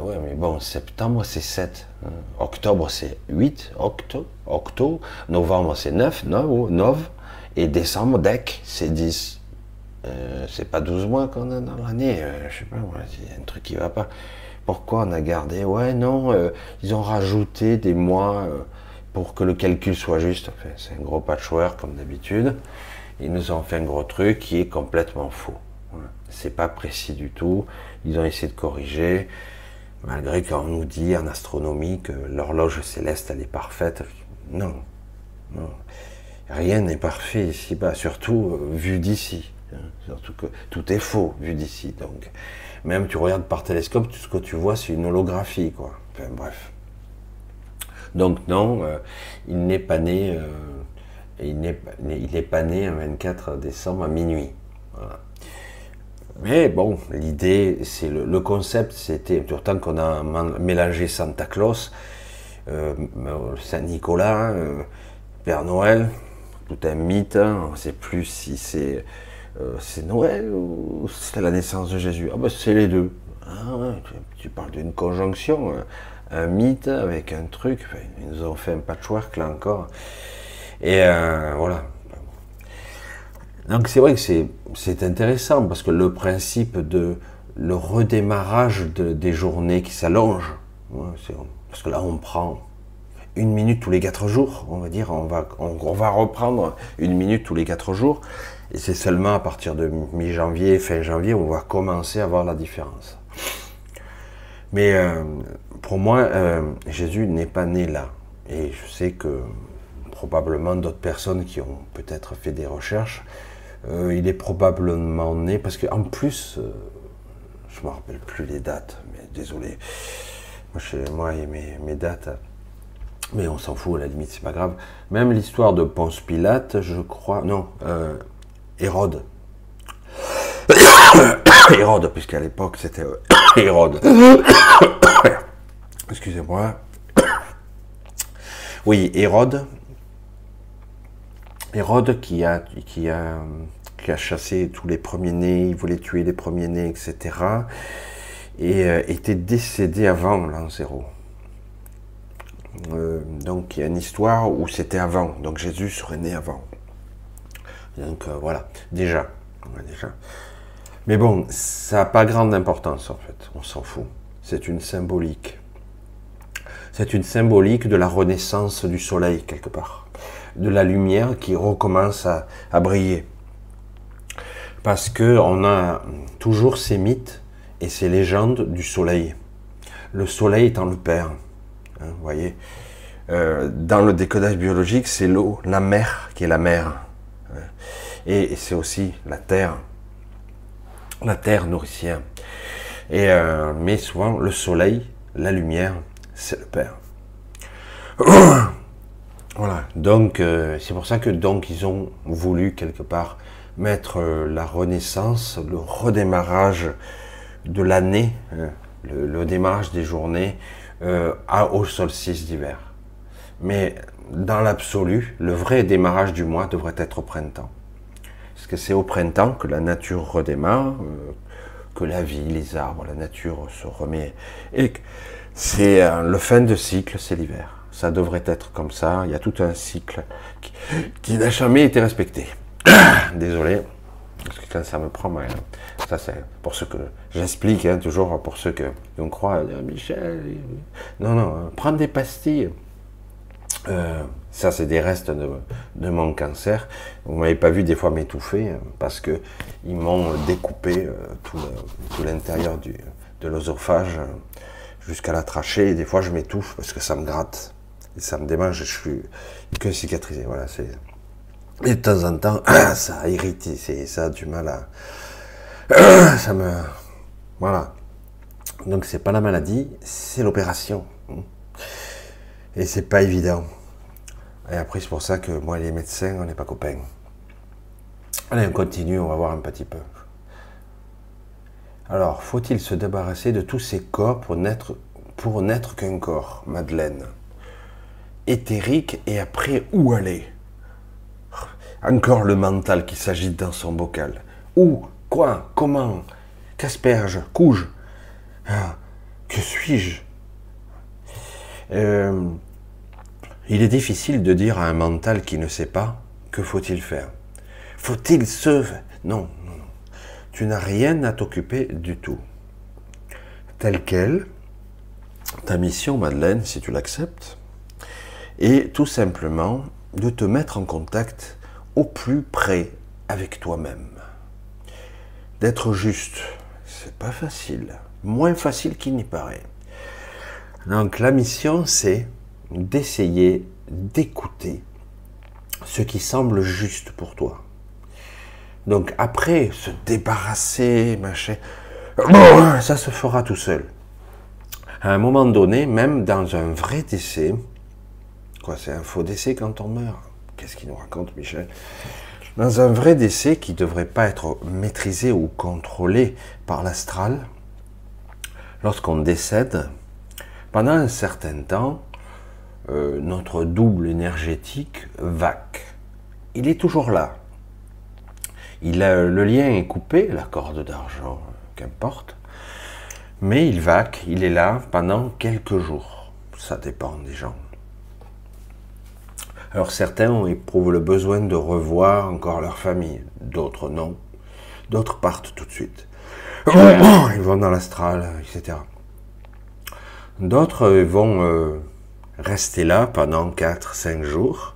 [SPEAKER 1] Oui, mais bon, septembre, c'est 7. Hein. Octobre, c'est 8. Octo, octo. Novembre, c'est 9. 9. Et décembre, dec, c'est 10. c'est pas 12 mois qu'on a dans l'année. je sais pas, il y a un truc qui va pas. Pourquoi on a gardé? Ouais, non, euh, ils ont rajouté des mois euh, pour que le calcul soit juste. C'est un gros patchwork comme d'habitude. Ils nous ont fait un gros truc qui est complètement faux. C'est pas précis du tout. Ils ont essayé de corriger, malgré qu'on nous dit en astronomie que l'horloge céleste elle est parfaite. Non. Rien n'est parfait ici-bas, surtout euh, vu d'ici. Hein. Surtout que tout est faux vu d'ici. Donc, même tu regardes par télescope, tout ce que tu vois, c'est une holographie, quoi. Enfin, bref. Donc non, euh, il n'est pas né, euh, il n'est pas né un 24 décembre à minuit. Mais bon, l'idée, c'est le, concept, c'était, tant qu'on a mélangé Santa Claus, Saint Nicolas, Père Noël, tout un mythe, hein. on ne sait plus si c'est euh, Noël ou c'est la naissance de Jésus. Ah ben c'est les deux. Ah tu, parles d'une conjonction, hein. un mythe avec un truc. ils nous ont fait un patchwork là encore. Et euh, voilà. Donc c'est vrai que c'est intéressant parce que le principe de le redémarrage des journées qui s'allongent, parce que là on prend une minute tous les quatre jours, on va dire, on va, on, va reprendre une minute tous les quatre jours, et c'est seulement à partir de mi-janvier, fin janvier, on va commencer à voir la différence. Mais euh, pour moi, euh, Jésus n'est pas né là, et je sais que probablement d'autres personnes qui ont peut-être fait des recherches, euh, il est probablement né, parce qu'en plus, je ne me rappelle plus les dates, mais désolé, moi, chez moi et mes, mes dates, mais on s'en fout, à la limite, c'est pas grave. Même l'histoire de Ponce Pilate, je crois. Non, euh, Hérode. Hérode, puisqu'à l'époque c'était euh, Hérode. Excusez-moi. Oui, Hérode. Hérode qui a, qui, a, qui a chassé tous les premiers-nés, il voulait tuer les premiers-nés, etc. Et euh, était décédé avant l'an zéro. Euh, donc il y a une histoire où c'était avant, donc Jésus serait né avant. Donc euh, voilà, déjà, déjà. Mais bon, ça n'a pas grande importance en fait, on s'en fout. C'est une symbolique. C'est une symbolique de la renaissance du soleil quelque part, de la lumière qui recommence à, briller. Parce que on a toujours ces mythes et ces légendes du soleil. Le soleil étant le père, Hein, vous voyez, euh, dans le décodage biologique, c'est l'eau, la mer qui est la mer. Hein. Et, c'est aussi la terre, la terre nourricière. Et, euh, mais souvent, le soleil, la lumière, c'est le Père. Voilà, donc euh, c'est pour ça que donc ils ont voulu quelque part mettre la renaissance, le redémarrage de l'année, hein, le, démarrage des journées, euh, au solstice d'hiver. Mais dans l'absolu, le vrai démarrage du mois devrait être au printemps. Parce que c'est au printemps que la nature redémarre, euh, que la vie, les arbres, la nature se remet. Et c'est euh, le fin de cycle, c'est l'hiver. Ça devrait être comme ça. Il y a tout un cycle qui n'a jamais été respecté. Désolé. Parce que quand ça me prend, ça c'est pour ceux que j'explique, hein, toujours pour ceux que on croit, ah, Michel, non, non, hein, prendre des pastilles. Euh, ça, c'est des restes de, mon cancer. Vous m'avez pas vu des fois m'étouffer hein, parce que ils m'ont découpé euh, tout, l'intérieur de l'osophage jusqu'à la trachée. Et des fois, je m'étouffe parce que ça me gratte et ça me démange. Je suis que cicatrisé. Voilà, c'est et de temps en temps, ça a irrité, ça a du mal à. Ça me. Voilà. Donc c'est pas la maladie, c'est l'opération. Et c'est pas évident. Et après, c'est pour ça que moi les médecins, on n'est pas copains. Allez, on continue, on va voir un petit peu. Alors, faut-il se débarrasser de tous ces corps pour n'être, pour n'être qu'un corps, Madeleine? Éthérique, et après, où aller? Encore le mental qui s'agite dans son bocal. Où Quoi Comment Qu'asperge Couge ah, Que suis-je? Euh, Il est difficile de dire à un mental qui ne sait pas que faut-il faire. Faut-il se... Non, non, non. Tu n'as rien à t'occuper du tout. Tel quel, ta mission, Madeleine, si tu l'acceptes, est tout simplement de te mettre en contact au plus près avec toi-même. d'être juste. C'est pas facile. Moins facile qu'il n'y paraît. Donc la mission, c'est d'essayer d'écouter ce qui semble juste pour toi. Donc après, se débarrasser, machin, ça se fera tout seul. À un moment donné, même dans un vrai décès, quoi, c'est un faux décès quand on meurt. Qu'est-ce qu'il nous raconte, Michel? Dans un vrai décès qui ne devrait pas être maîtrisé ou contrôlé par l'astral, lorsqu'on décède, pendant un certain temps, euh, notre double énergétique vaque. Il est toujours là. Il a, le lien est coupé, la corde d'argent, qu'importe, mais il vaque, il est là pendant quelques jours. Ça dépend des gens. Alors certains éprouvent le besoin de revoir encore leur famille, d'autres non. D'autres partent tout de suite. Ils vont dans l'astral, etc. D'autres vont euh, rester là pendant 4-5 jours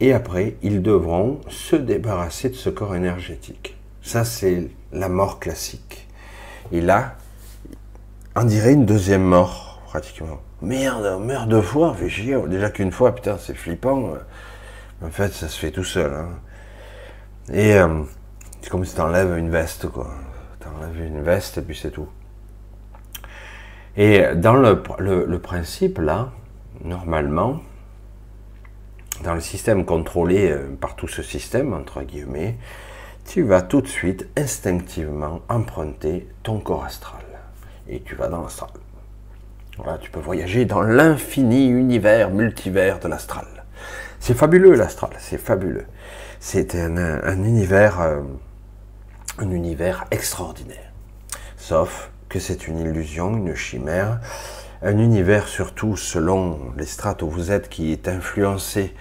[SPEAKER 1] et après ils devront se débarrasser de ce corps énergétique. Ça c'est la mort classique. Et là, on dirait une deuxième mort pratiquement. Merde, on meurt deux fois, fait chier. Déjà qu'une fois, putain, c'est flippant. En fait, ça se fait tout seul. Hein. Et euh, c'est comme si t'enlèves une veste, quoi. T'enlèves une veste et puis c'est tout. Et dans le, le principe, là, normalement, dans le système contrôlé euh, par tout ce système, entre guillemets, tu vas tout de suite instinctivement emprunter ton corps astral. Et tu vas dans l'astral. Voilà, tu peux voyager dans l'infini univers, multivers de l'astral. C'est fabuleux l'astral, c'est fabuleux. C'est un, univers, euh, un univers extraordinaire. Sauf que c'est une illusion, une chimère, un univers surtout selon les strates où vous êtes qui est influencé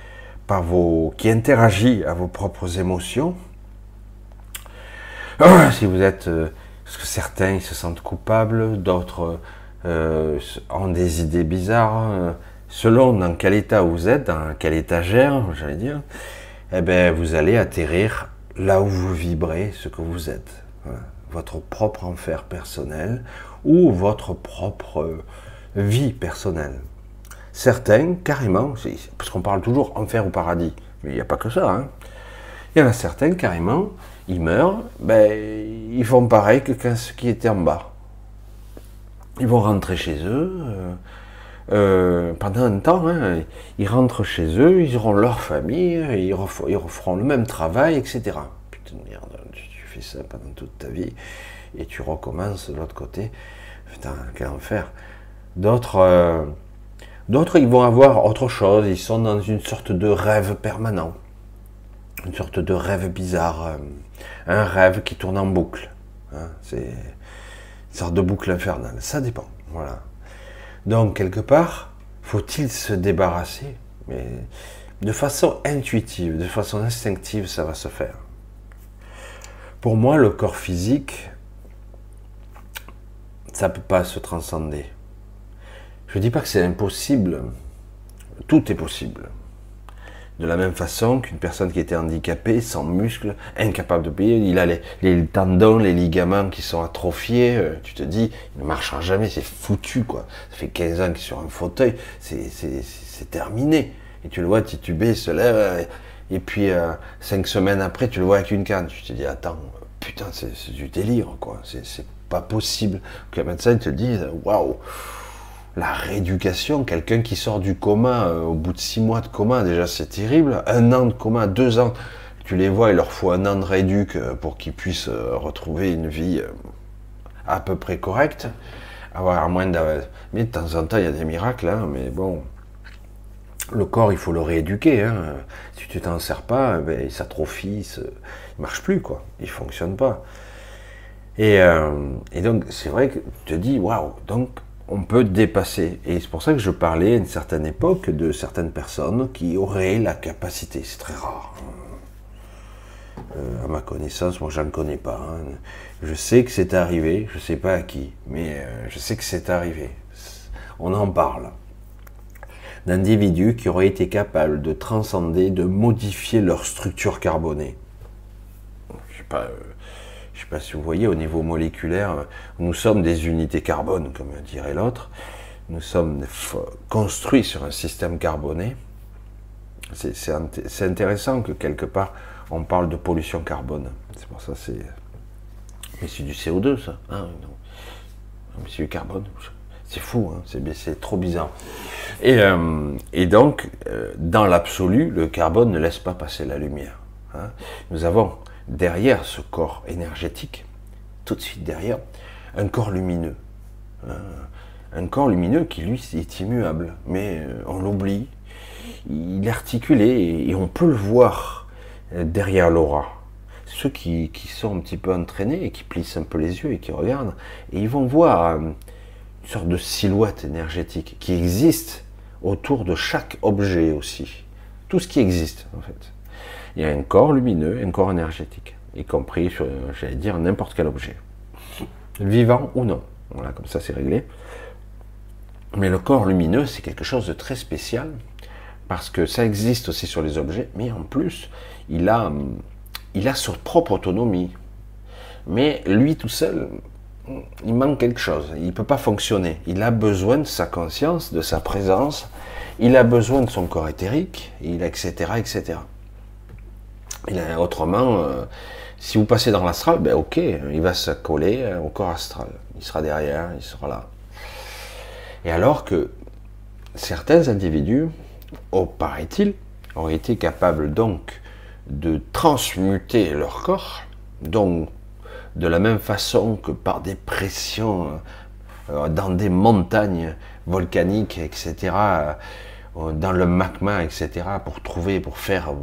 [SPEAKER 1] par vos, qui interagit à vos propres émotions. Ah, si vous êtes, euh, parce que certains se sentent coupables, d'autres euh, ont des idées bizarres, hein. selon dans quel état vous êtes, dans quel étagère, j'allais dire, eh bien, vous allez atterrir là où vous vibrez, ce que vous êtes, votre propre enfer personnel ou votre propre vie personnelle. Certains, carrément, parce qu'on parle toujours enfer ou paradis, mais il n'y a pas que ça. Hein. Il y en a certains, carrément, ils meurent, ben, ils font pareil que ceux qui étaient en bas. Ils vont rentrer chez eux, euh, euh, pendant un temps, hein, ils rentrent chez eux, ils auront leur famille, ils, referont le même travail, etc. Putain de merde, tu, fais ça pendant toute ta vie, et tu recommences de l'autre côté. Putain, quel enfer. D'autres, euh, d'autres, ils vont avoir autre chose. Ils sont dans une sorte de rêve permanent, une sorte de rêve bizarre, euh, un rêve qui tourne en boucle. Hein. c'est sorte de boucle infernale. Ça dépend. Voilà. Donc quelque part, faut-il se débarrasser? Mais de façon intuitive, de façon instinctive, ça va se faire. Pour moi, le corps physique, ça peut pas se transcender. Je ne dis pas que c'est impossible. Tout est possible. De la même façon qu'une personne qui était handicapée, sans muscles, incapable de payer, il a les, tendons, les ligaments qui sont atrophiés, euh, tu te dis, il ne marchera jamais, c'est foutu, quoi. Ça fait 15 ans qu'il est sur un fauteuil, c'est terminé. Et tu le vois tituber, se lève, euh, et puis euh, cinq semaines après, tu le vois avec une canne. Tu te dis, attends, putain, c'est du délire, quoi. C'est pas possible que le médecin te dise, waouh la rééducation, quelqu'un qui sort du coma euh, au bout de six mois de coma, déjà c'est terrible, un an de coma, deux ans, tu les vois, il leur faut un an de rééduc euh, pour qu'ils puissent euh, retrouver une vie à peu près correcte, avoir moins de... Mais de temps en temps, il y a des miracles, hein, mais bon, le corps, il faut le rééduquer. Hein. Si tu t'en sers pas, ben, il s'atrophie, il, ne marche plus, quoi. Il fonctionne pas. Et, et donc, c'est vrai que tu te dis, waouh, donc on peut dépasser. Et c'est pour ça que je parlais à une certaine époque de certaines personnes qui auraient la capacité. C'est très rare. Euh, à ma connaissance, moi, je ne connais pas. Hein. Je sais que c'est arrivé, je ne sais pas à qui, mais euh, je sais que c'est arrivé. On en parle. D'individus qui auraient été capables de transcender, de modifier leur structure carbonée. Je sais pas, euh, si vous voyez, au niveau moléculaire, nous sommes des unités carbone, comme dirait l'autre. Nous sommes construits sur un système carboné. C'est intéressant que quelque part, on parle de pollution carbone. C'est pour ça, c'est. Mais c'est du CO2, ça. Ah, c'est du carbone. C'est fou, hein c'est trop bizarre. Et, euh, donc, euh, dans l'absolu, le carbone ne laisse pas passer la lumière. Hein. Nous avons derrière ce corps énergétique, tout de suite derrière, un corps lumineux. Hein. Un corps lumineux qui, lui, est immuable. Mais euh, on l'oublie. Il est articulé et on peut le voir derrière l'aura. Ceux qui, qui, sont un petit peu entraînés et qui plissent un peu les yeux et qui regardent, ils vont voir une sorte de silhouette énergétique qui existe autour de chaque objet aussi. Tout ce qui existe, en fait. Il y a un corps lumineux un corps énergétique, y compris sur, j'allais dire, n'importe quel objet. Vivant ou non. Voilà, comme ça c'est réglé. Mais le corps lumineux, c'est quelque chose de très spécial, parce que ça existe aussi sur les objets, mais en plus, il a, il a sa propre autonomie. Mais lui tout seul, il manque quelque chose, il ne peut pas fonctionner. Il a besoin de sa conscience, de sa présence, il a besoin de son corps éthérique, il, etc., etc. Autrement, euh, si vous passez dans l'astral, ben ok, il va se coller au corps astral. Il sera derrière, il sera là. Et alors que certains individus, oh, paraît-il, auraient été capables donc de transmuter leur corps, donc de la même façon que par des pressions euh, dans des montagnes volcaniques, etc., euh, dans le magma, etc., pour trouver, pour faire,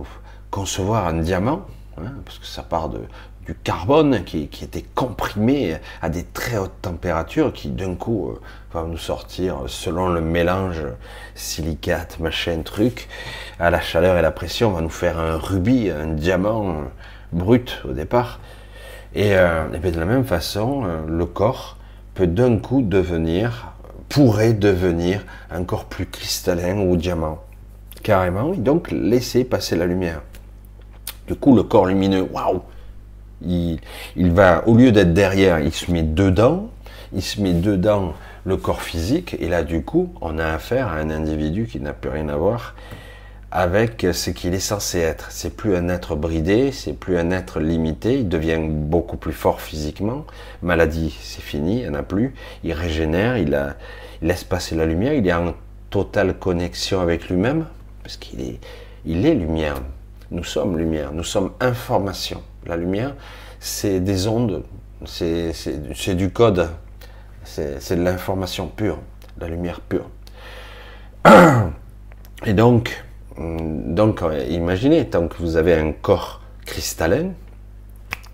[SPEAKER 1] concevoir un diamant, hein, parce que ça part de, du carbone qui, était comprimé à des très hautes températures, qui d'un coup euh, va nous sortir, selon le mélange silicate, machin, truc, à la chaleur et la pression, va nous faire un rubis, un diamant brut au départ, et, euh, de la même façon, euh, le corps peut d'un coup devenir, pourrait devenir encore plus cristallin ou diamant. Carrément, et donc laisser passer la lumière. Du coup, le corps lumineux, waouh, il, va, au lieu d'être derrière, il se met dedans, il se met dedans le corps physique, et là, du coup, on a affaire à un individu qui n'a plus rien à voir avec ce qu'il est censé être. C'est plus un être bridé, c'est plus un être limité, il devient beaucoup plus fort physiquement. Maladie, c'est fini, il n'y en a plus. Il régénère, il, laisse passer la lumière, il est en totale connexion avec lui-même, parce qu'il est, il est lumière. Nous sommes lumière, nous sommes information. La lumière, c'est des ondes, c'est du code, c'est de l'information pure, la lumière pure. Et donc, Hum, donc, euh, imaginez, tant que vous avez un corps cristallin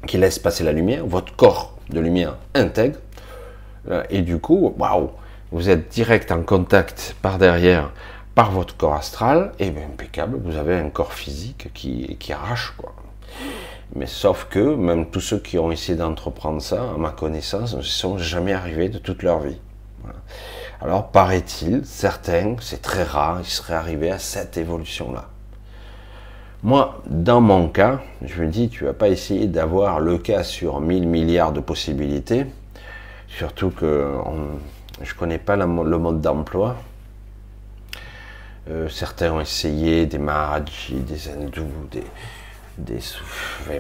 [SPEAKER 1] qui laisse passer la lumière, votre corps de lumière intègre, euh, et du coup, waouh, vous êtes direct en contact par derrière par votre corps astral, et bien impeccable, vous avez un corps physique qui, arrache, quoi. Mais sauf que même tous ceux qui ont essayé d'entreprendre ça, à ma connaissance, ne sont jamais arrivés de toute leur vie. Alors, paraît-il, certains, c'est très rare, ils seraient arrivés à cette évolution-là. Moi, dans mon cas, je me dis, tu vas pas essayer d'avoir le cas sur 1000 milliards de possibilités, surtout que je je connais pas le mode d'emploi. Euh, certains ont essayé des Maharaji, des hindous, des, des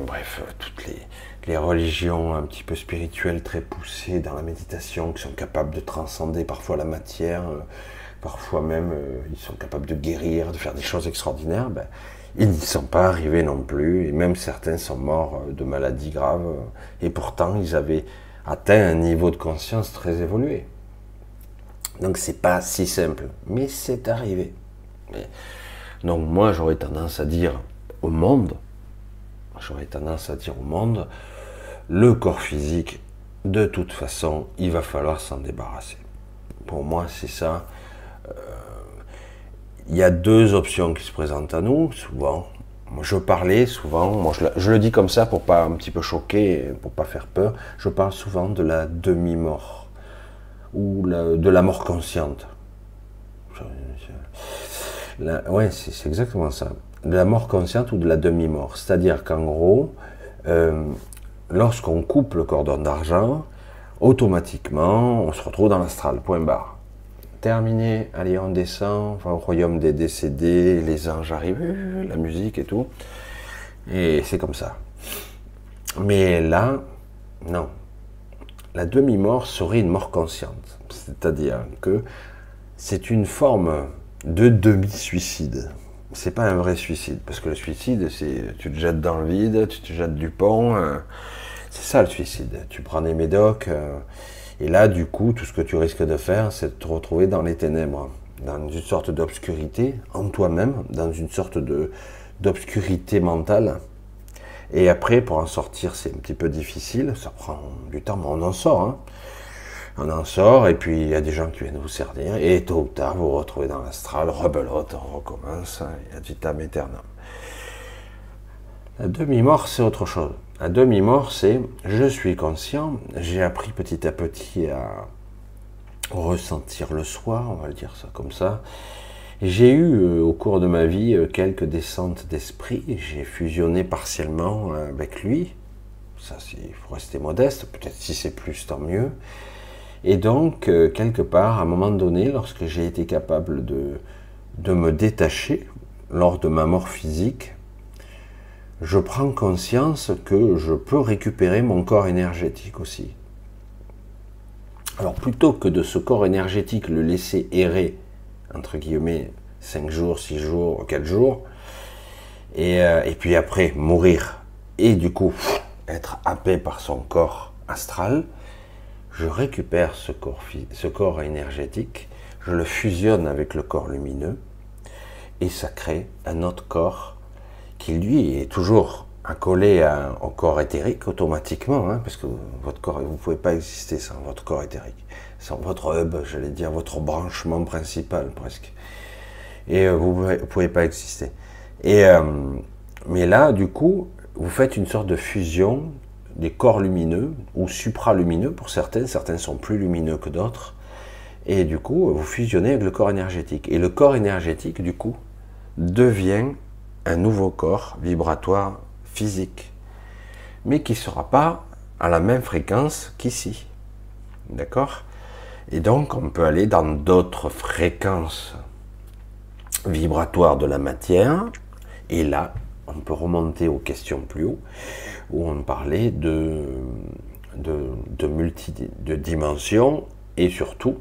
[SPEAKER 1] bref, toutes les, religions un petit peu spirituelles très poussées dans la méditation, qui sont capables de transcender parfois la matière, euh, parfois même euh, ils sont capables de guérir, de faire des choses extraordinaires, ben, ils n'y sont pas arrivés non plus, et même certains sont morts euh, de maladies graves, et pourtant ils avaient atteint un niveau de conscience très évolué. Donc c'est pas si simple, mais c'est arrivé. Donc moi j'aurais tendance à dire au monde, j'aurais tendance à dire au monde, le corps physique, de toute façon, il va falloir s'en débarrasser. Pour moi, c'est ça. Euh, il y a deux options qui se présentent à nous, souvent. Je parlais souvent, moi je, le dis comme ça pour pas un petit peu choquer, pour pas faire peur, je parle souvent de la demi-mort ou de la mort consciente. Oui, c'est exactement ça. De la mort consciente ou de la demi-mort. C'est-à-dire qu'en gros, euh, lorsqu'on coupe le cordon d'argent, automatiquement, on se retrouve dans l'astral, point barre. Terminé, allez, on descend, au royaume des décédés, les anges arrivent, la musique et tout. Et c'est comme ça. Mais là, non. La demi-mort serait une mort consciente. C'est-à-dire que c'est une forme de demi-suicide. C'est pas un vrai suicide, parce que le suicide, c'est tu te jettes dans le vide, tu te jettes du pont. Hein. c'est ça le suicide. Tu prends des médocs, euh, et là, du coup, tout ce que tu risques de faire, c'est de te retrouver dans les ténèbres, dans une sorte d'obscurité en toi-même, dans une sorte de d'obscurité mentale et après, pour en sortir, c'est un petit peu difficile, ça prend du temps, mais on en sort. Hein. On en sort, et puis il y a des gens qui viennent vous servir, et tôt ou tard, vous vous retrouvez dans l'astral, rebelote, on recommence, il y a vitam aeternam. La demi-mort, c'est autre chose. La demi-mort, c'est je suis conscient, j'ai appris petit à petit à ressentir le soir, on va le dire ça comme ça, j'ai eu euh, au cours de ma vie euh, quelques descentes d'esprit, j'ai fusionné partiellement euh, avec lui, ça il faut rester modeste, peut-être si c'est plus tant mieux. Et donc, quelque part, à un moment donné, lorsque j'ai été capable de, me détacher lors de ma mort physique, je prends conscience que je peux récupérer mon corps énergétique aussi. Alors plutôt que de ce corps énergétique le laisser errer entre guillemets, 5 jours, 6 jours, 4 jours, et, euh, et puis après mourir, et du coup être happé par son corps astral, je récupère ce corps, ce corps énergétique, je le fusionne avec le corps lumineux, et ça crée un autre corps qui lui est toujours accolé au corps éthérique automatiquement, hein, parce que votre corps, vous ne pouvez pas exister sans votre corps éthérique votre hub, j'allais dire, votre branchement principal presque. Et euh, vous ne pouvez pas exister. Et, euh, mais là, du coup, vous faites une sorte de fusion des corps lumineux ou supralumineux pour certains, certains sont plus lumineux que d'autres, et du coup, vous fusionnez avec le corps énergétique. Et le corps énergétique, du coup, devient un nouveau corps vibratoire physique, mais qui ne sera pas à la même fréquence qu'ici. D'accord? Et donc, on peut aller dans d'autres fréquences vibratoires de la matière. Et là, on peut remonter aux questions plus haut, où on parlait de, de, de dimensions et surtout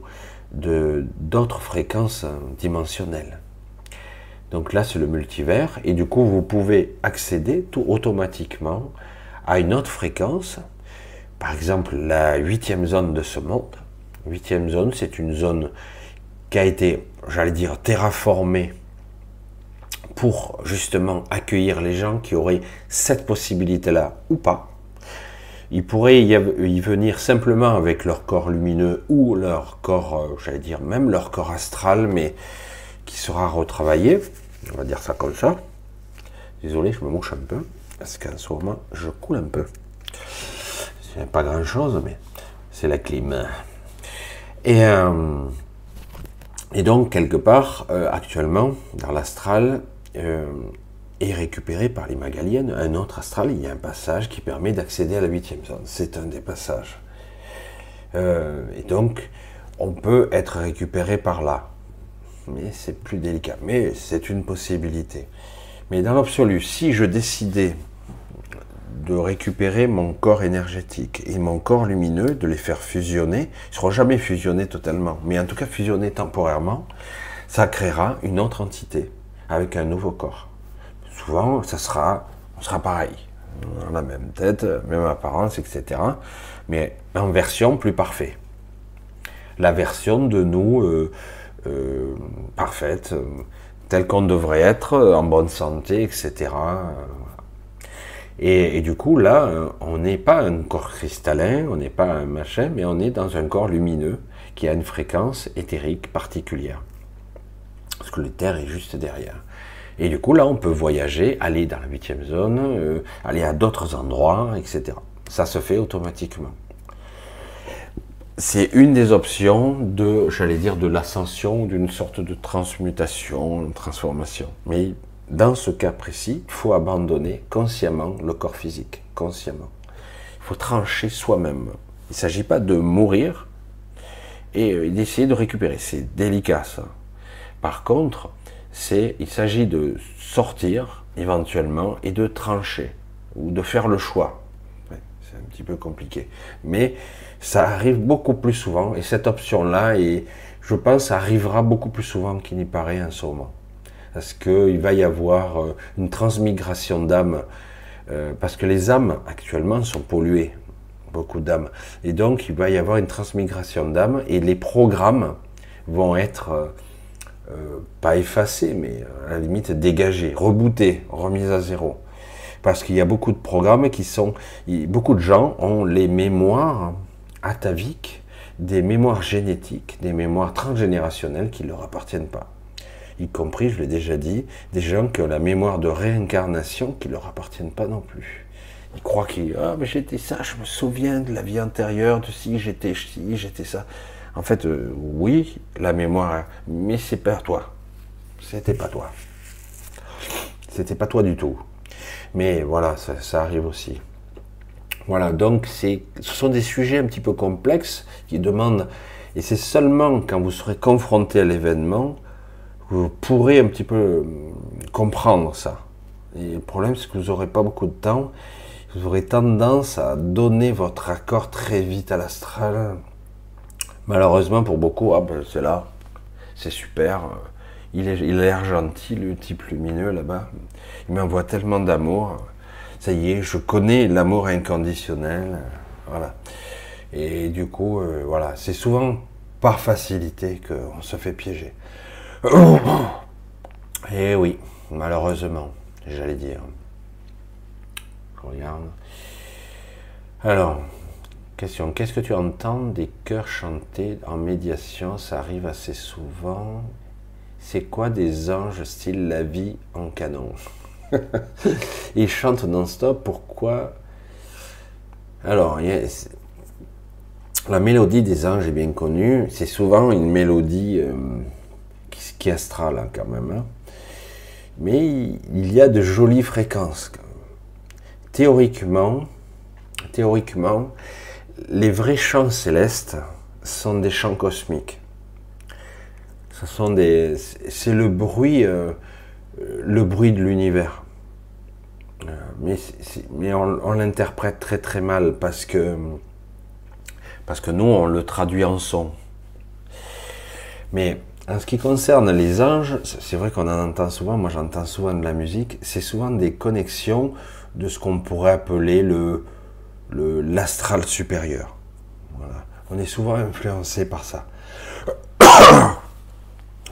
[SPEAKER 1] d'autres fréquences dimensionnelles. Donc là, c'est le multivers, et du coup, vous pouvez accéder tout automatiquement à une autre fréquence, par exemple la huitième zone de ce monde, Huitième zone, c'est une zone qui a été, j'allais dire, terraformée pour justement accueillir les gens qui auraient cette possibilité-là ou pas. Ils pourraient y, venir simplement avec leur corps lumineux ou leur corps, euh, j'allais dire même leur corps astral, mais qui sera retravaillé. On va dire ça comme ça. Désolé, je me mouche un peu, parce qu'en ce moment, je coule un peu. C'est pas grand-chose, mais c'est la clim. Et, euh, donc, quelque part, euh, actuellement, dans l'astral, euh, est récupéré par les Magaliennes un autre astral. Il y a un passage qui permet d'accéder à la huitième zone. C'est un des passages. et donc, on peut être récupéré par là. Mais c'est plus délicat. Mais c'est une possibilité. Mais dans l'absolu, si je décidais de récupérer mon corps énergétique et mon corps lumineux, de les faire fusionner. Ils ne seront jamais fusionnés totalement, mais en tout cas fusionnés temporairement. Ça créera une autre entité avec un nouveau corps. Souvent, ça sera, on sera pareil. On a la même tête, même apparence, etc. Mais en version plus parfaite. La version de nous euh, euh, parfaite, euh, telle qu'on devrait être, en bonne santé, etc. Et, du coup, là, on n'est pas un corps cristallin, on n'est pas un machin, mais on est dans un corps lumineux qui a une fréquence éthérique particulière. Parce que le terre est juste derrière. Et du coup, là, on peut voyager, aller dans la huitième zone, euh, aller à d'autres endroits, etc. Ça se fait automatiquement. C'est une des options de, j'allais dire, de l'ascension, d'une sorte de transmutation, de transformation. Mais dans ce cas précis, il faut abandonner consciemment le corps physique, consciemment. Il faut trancher soi-même. Il ne s'agit pas de mourir et euh, d'essayer de récupérer. C'est délicat ça. Par contre, c'est, il s'agit de sortir éventuellement et de trancher ou de faire le choix. c'est un petit peu compliqué, mais ça arrive beaucoup plus souvent et cette option-là, je pense, arrivera beaucoup plus souvent qu'il n'y paraît en ce moment, parce qu'il va y avoir euh, une transmigration d'âmes, euh, parce que les âmes actuellement sont polluées, beaucoup d'âmes, et donc il va y avoir une transmigration d'âmes et les programmes vont être euh, pas effacé, mais à la limite dégagé, rebooté, remis à zéro. Parce qu'il y a beaucoup de programmes qui sont, beaucoup de gens ont les mémoires ataviques, des mémoires génétiques, des mémoires transgénérationnelles qui ne leur appartiennent pas. Y compris, je l'ai déjà dit, des gens qui ont la mémoire de réincarnation qui ne leur appartiennent pas non plus. Ils croient qu'ils, ah, mais j'étais ça, je me souviens de la vie antérieure, de si j'étais ci, j'étais ça. En fait, euh, oui, la mémoire, mais c'est pas toi. C'était pas toi. C'était pas toi du tout. Mais voilà, ça, arrive aussi. Voilà, donc ce sont des sujets un petit peu complexes qui demandent, et c'est seulement quand vous serez confronté à l'événement que vous pourrez un petit peu euh, comprendre ça. Et le problème, c'est que vous n'aurez pas beaucoup de temps. Vous aurez tendance à donner votre accord très vite à l'astral Malheureusement pour beaucoup, ah ben c'est là, c'est super. Il, est, a l'air gentil, le type lumineux là-bas. Il m'envoie tellement d'amour. Ça y est, je connais l'amour inconditionnel. Voilà. Et du coup, euh, voilà, c'est souvent par facilité qu'on se fait piéger. Et oui, malheureusement, j'allais dire. Je regarde. Alors, Question, qu'est-ce que tu entends des chœurs chantés en médiation? Ça arrive assez souvent. C'est quoi des anges style la vie en canon? Ils chantent non-stop, pourquoi? Alors, la mélodie des anges est bien connue. C'est souvent une mélodie euh, qui, est astrale hein, quand même. Hein. Mais il y a de jolies fréquences. Théoriquement, théoriquement, les vrais chants célestes sont des chants cosmiques. Ce sont des, c'est le bruit, euh, le bruit de l'univers. Euh, mais, mais on, l'interprète très très mal parce que parce que nous on le traduit en son. Mais en ce qui concerne les anges, c'est vrai qu'on en entend souvent. Moi, j'entends souvent de la musique. C'est souvent des connexions de ce qu'on pourrait appeler le l'astral supérieur. On est souvent influencé par ça.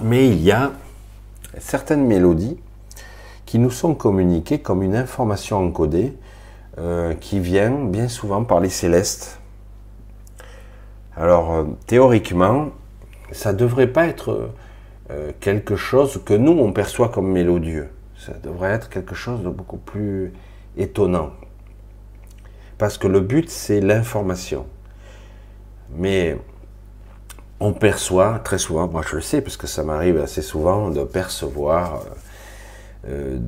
[SPEAKER 1] Mais il y a certaines mélodies qui nous sont communiquées comme une information encodée euh, qui vient bien souvent par les célestes. Alors, euh, théoriquement, ça ne devrait pas être euh, quelque chose que nous, on perçoit comme mélodieux. Ça devrait être quelque chose de beaucoup plus étonnant. Parce que le but, c'est l'information. Mais on perçoit très souvent, moi je le sais, parce que ça m'arrive assez souvent de percevoir, euh,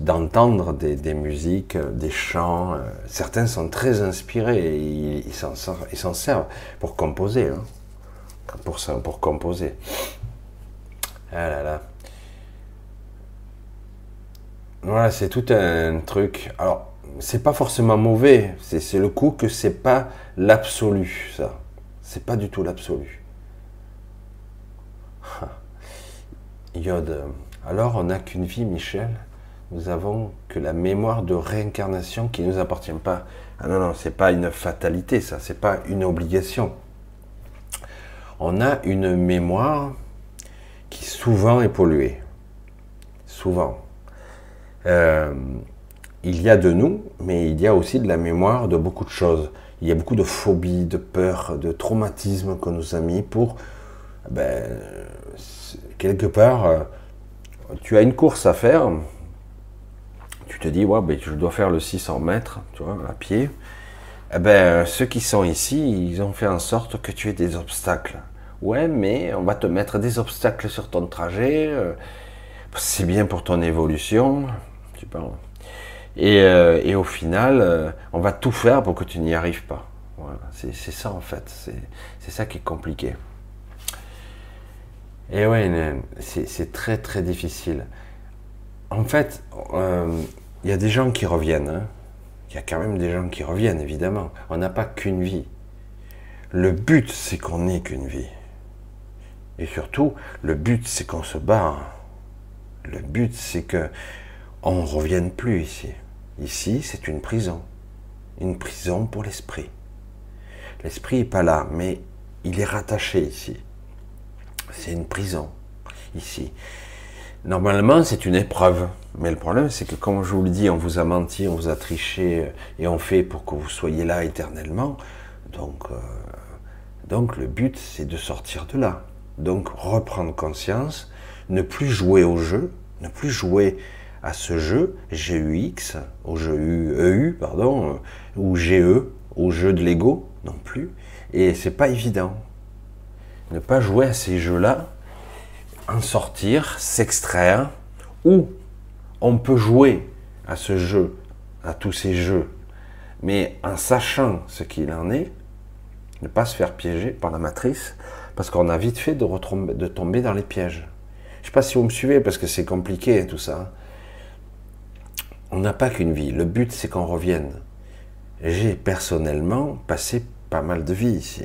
[SPEAKER 1] d'entendre des, musiques, des chants. Euh, certains sont très inspirés et ils s'en servent pour composer. Hein. pour, pour composer. Ah là là. Voilà, c'est tout un truc. Alors, c'est pas forcément mauvais. C'est le coup que c'est pas l'absolu, ça. C'est pas du tout l'absolu. Yod. Alors, on n'a qu'une vie, Michel. Nous avons que la mémoire de réincarnation qui ne nous appartient pas. Ah non, non, c'est pas une fatalité, ça. C'est pas une obligation. On a une mémoire qui souvent est polluée. Souvent. Euh, il y a de nous, mais il y a aussi de la mémoire de beaucoup de choses. Il y a beaucoup de phobies, de peurs, de traumatismes qu'on nous a mis pour, ben, quelque part, euh, tu as une course à faire, tu te dis, ouais, ben, je dois faire le 600 mètres, tu vois, à pied. Eh ben, ceux qui sont ici, ils ont fait en sorte que tu aies des obstacles. Ouais, mais on va te mettre des obstacles sur ton trajet. Euh, c'est bien pour ton évolution. Tu parles. Et, euh, et au final, euh, on va tout faire pour que tu n'y arrives pas. C'est ça en fait. C'est ça qui est compliqué. Et ouais, c'est très très difficile. En fait, euh, il y a des gens qui reviennent. Hein. Il y a quand même des gens qui reviennent, évidemment. On n'a pas qu'une vie. Le but, c'est qu'on n'ait qu'une vie. Et surtout, le but, c'est qu'on se bat. Le but, c'est que on ne revienne plus ici. Ici, c'est une prison. Une prison pour l'esprit. L'esprit n'est pas là, mais il est rattaché ici. C'est une prison, ici. Normalement, c'est une épreuve. Mais le problème, c'est que, comme je vous le dis, on vous a menti, on vous a triché, et on fait pour que vous soyez là éternellement. Donc, euh, donc le but, c'est de sortir de là. Donc, reprendre conscience, ne plus jouer au jeu, ne plus jouer à ce jeu, GUX, au jeu EU, pardon, ou GE, au jeu de l'ego, non plus. Et c'est pas évident. Ne pas jouer à ces jeux-là, en sortir, s'extraire, ou on peut jouer à ce jeu, à tous ces jeux, mais en sachant ce qu'il en est, ne pas se faire piéger par la matrice, parce qu'on a vite fait de, tomber dans les pièges. Je ne sais pas si vous me suivez, parce que c'est compliqué tout ça. On n'a pas qu'une vie. Le but, c'est qu'on revienne. J'ai personnellement passé pas mal de vie ici.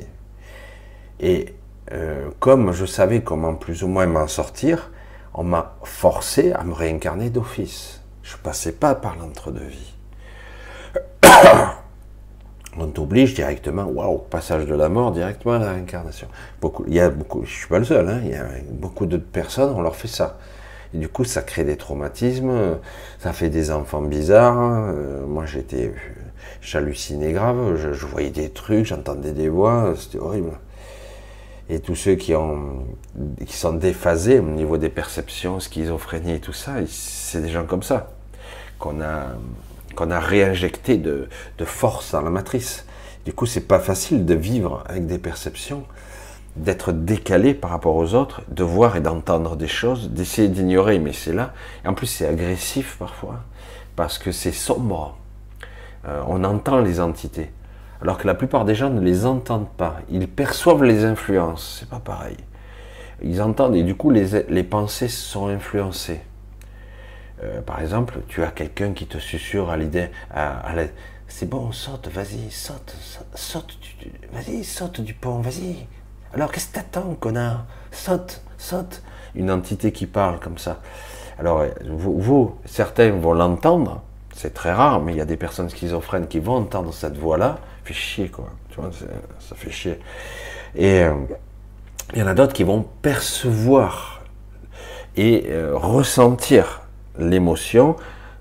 [SPEAKER 1] Et euh, comme je savais comment plus ou moins m'en sortir, on m'a forcé à me réincarner d'office. Je ne passais pas par l'entre-deux-vie. on t'oblige directement, waouh, passage de la mort directement à la réincarnation. Beaucoup, il y a beaucoup, je suis pas le seul, hein, y a beaucoup de personnes, on leur fait ça. Du coup, ça crée des traumatismes, ça fait des enfants bizarres. Euh, moi, j'étais, j'hallucinais grave, je, voyais des trucs, j'entendais des voix, c'était horrible. Et tous ceux qui, ont, qui sont déphasés au niveau des perceptions, schizophrénie et tout ça, c'est des gens comme ça qu'on a, qu'on a réinjecté de, de, force dans la matrice. Du coup, c'est pas facile de vivre avec des perceptions, d'être décalé par rapport aux autres, de voir et d'entendre des choses, d'essayer d'ignorer, mais c'est là. En plus, c'est agressif parfois, parce que c'est sombre. Euh, on entend les entités alors que la plupart des gens ne les entendent pas. Ils perçoivent les influences, c'est pas pareil. Ils entendent et du coup les, les pensées sont influencées. Euh, par exemple, tu as quelqu'un qui te susurre à l'idée, à, c'est bon, saute, vas-y, saute, saute, vas-y, saute du pont, vas-y. Alors qu'est-ce que t'attends, connard? Saute, saute. Une entité qui parle comme ça. Alors vous, certains vont l'entendre, c'est très rare, mais il y a des personnes schizophrènes qui vont entendre cette voix-là, fait chier, quoi. Tu vois, ça fait chier. Et euh, il y en a d'autres qui vont percevoir et euh, ressentir l'émotion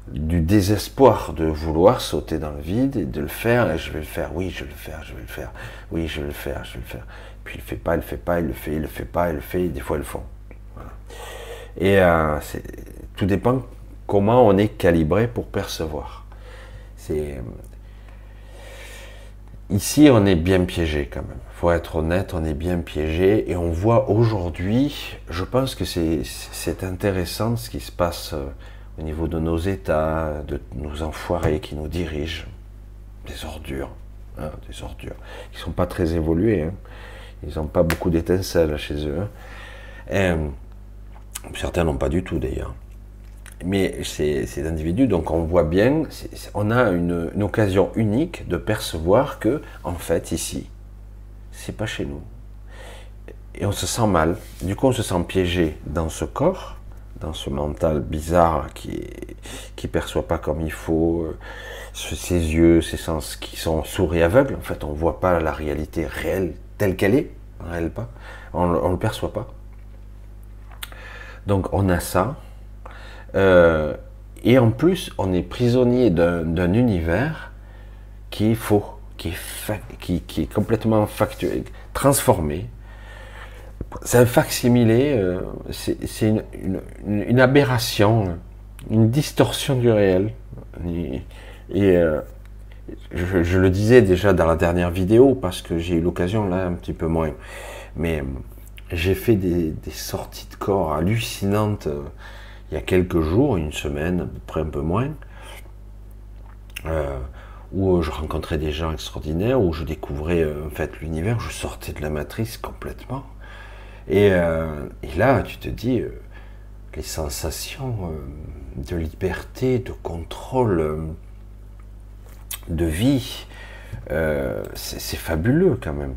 [SPEAKER 1] du désespoir de vouloir sauter dans le vide et de le faire, et je vais le faire, oui, je vais le faire, je vais le faire, oui, je vais le faire, je vais le faire. Puis il le fait pas, il le fait pas, il le fait, il le fait pas, il le fait, des fois ils le font. Et euh, tout dépend comment on est calibré pour percevoir. C'est Ici, on est bien piégé quand même. Faut être honnête, on est bien piégé et on voit aujourd'hui, je pense que c'est intéressant ce qui se passe euh, au niveau de nos États, de nos enfoirés qui nous dirigent, des ordures, hein, des ordures, qui sont pas très évolués. Hein. Ils n'ont pas beaucoup d'étincelles chez eux. Hein. Et, certains n'ont pas du tout d'ailleurs mais ces, individus, donc on voit bien, on a une, occasion unique de percevoir que, en fait, ici, c'est pas chez nous. Et on se sent mal. Du coup, on se sent piégé dans ce corps, dans ce mental bizarre qui qui perçoit pas comme il faut, euh, ses yeux, ses sens qui sont sourds et aveugles. En fait, on voit pas la réalité réelle telle qu'elle est, réelle pas. On, on le perçoit pas. Donc, on a ça euh, et en plus, on est prisonnier d'un univers qui est faux, qui est, qui, est complètement factuel, transformé. C'est un facsimilé, euh, c'est une, aberration, une distorsion du réel. Et, euh, je, le disais déjà dans la dernière vidéo, parce que j'ai eu l'occasion là un petit peu moins. Mais j'ai fait des, sorties de corps hallucinantes il y a quelques jours, une semaine, à peu près un peu moins, euh, où je rencontrais des gens extraordinaires, où je découvrais euh, en fait l'univers, je sortais de la matrice complètement. Et, euh, et là, tu te dis, les sensations de liberté, de contrôle, de vie, c'est fabuleux quand même.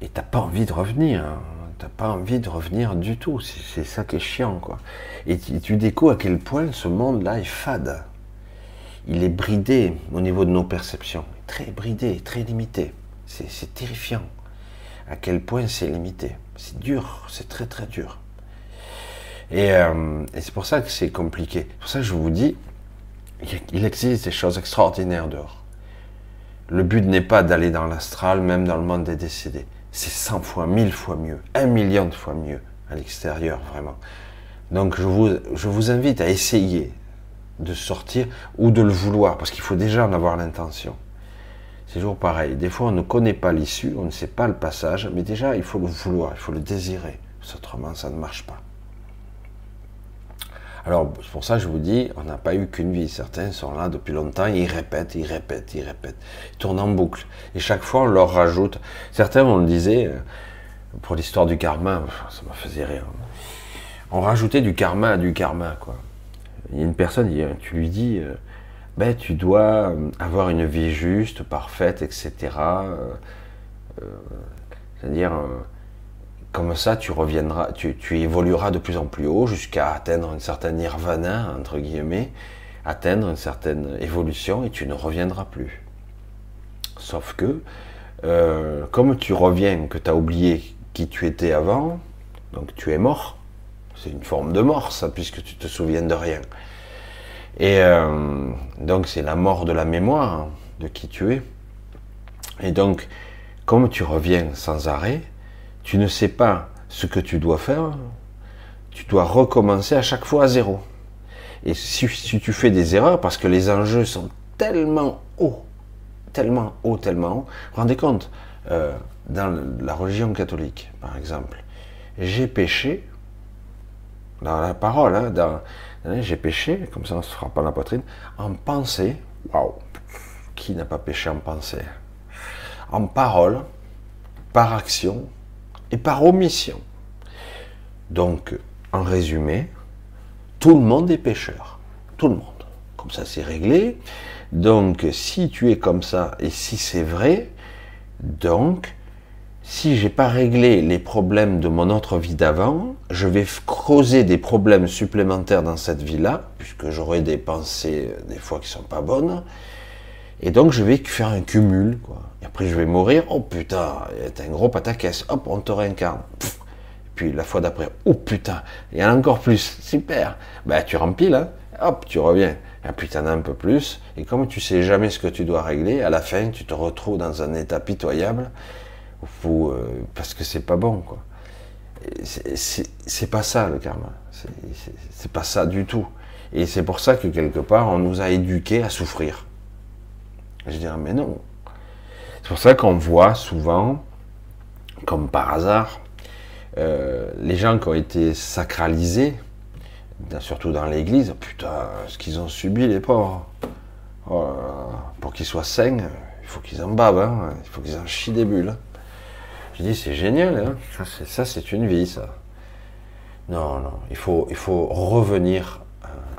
[SPEAKER 1] Et t'as pas envie de revenir. Hein. T'as pas envie de revenir du tout. C'est ça qui est chiant, quoi. Et tu, tu découvres à quel point ce monde-là est fade. Il est bridé au niveau de nos perceptions. Très bridé, très limité. C'est terrifiant. À quel point c'est limité. C'est dur, c'est très très dur. Et, euh, et c'est pour ça que c'est compliqué. C'est pour ça que je vous dis, il existe des choses extraordinaires dehors. Le but n'est pas d'aller dans l'astral, même dans le monde des décédés c'est 100 fois, 1000 fois mieux, un million de fois mieux à l'extérieur, vraiment. Donc je vous invite à essayer de sortir ou de le vouloir, parce qu'il faut déjà en avoir l'intention. C'est toujours pareil. Des fois, on ne connaît pas l'issue, on ne sait pas le passage, mais déjà, il faut le vouloir, il faut le désirer. Autrement, ça ne marche pas. Alors, pour ça je vous dis, on n'a pas eu qu'une vie. Certains sont là depuis longtemps, ils répètent, ils répètent, ils répètent. Ils tournent en boucle. Et chaque fois, on leur rajoute. Certains, on le disait, euh, pour l'histoire du karma, ça m'a faisait rire. On rajoutait du karma à du karma, quoi. Il y a une personne, tu lui dis, euh, ben, tu dois euh, avoir une vie juste, parfaite, etc. C'est-à-dire, comme ça, tu reviendras, tu, évolueras de plus en plus haut jusqu'à atteindre une certaine nirvana, entre guillemets, atteindre une certaine évolution et tu ne reviendras plus. Sauf que, euh, comme tu reviens, que tu as oublié qui tu étais avant, donc tu es mort, c'est une forme de mort ça, puisque tu te souviens de rien. Et euh, donc c'est la mort de la mémoire hein, de qui tu es. Et donc, comme tu reviens sans arrêt, tu ne sais pas ce que tu dois faire, tu dois recommencer à chaque fois à zéro. Et si, tu fais des erreurs, parce que les enjeux sont tellement hauts, tellement hauts, tellement hauts, rendez compte, euh, dans la religion catholique, par exemple, j'ai péché, dans la parole, hein, dans, j'ai péché, comme ça on se frappe pas la poitrine, en pensée, waouh, qui n'a pas péché en pensée? En parole, par action, et par omission. Donc, en résumé, tout le monde est pécheur. Tout le monde. Comme ça, c'est réglé. Donc, si tu es comme ça et si c'est vrai, donc, si j'ai pas réglé les problèmes de mon autre vie d'avant, je vais creuser des problèmes supplémentaires dans cette vie-là, puisque j'aurai des pensées euh, des fois qui sont pas bonnes, et donc je vais faire un cumul. Et après je vais mourir, oh putain, t'es un gros pataquès, hop, on te réincarne. Puis la fois d'après, oh putain, il y en a encore plus, super. Ben tu remplis là, hop, tu reviens. Et puis t'en as un peu plus, et comme tu sais jamais ce que tu dois régler, à la fin tu te retrouves dans un état pitoyable, euh, parce que c'est pas bon, quoi. C'est pas ça le karma, c'est pas ça du tout. Et c'est pour ça que quelque part on nous a éduqués à souffrir. Je dirais, mais non. C'est pour ça qu'on voit souvent, comme par hasard, euh, les gens qui ont été sacralisés, surtout dans l'église, putain, ce qu'ils ont subi, les pauvres. Oh pour qu'ils soient sains, il faut qu'ils en bavent, hein. il faut qu'ils en chient des bulles. Je dis, c'est génial, hein. ça c'est une vie, ça. Non, non, il faut, il faut revenir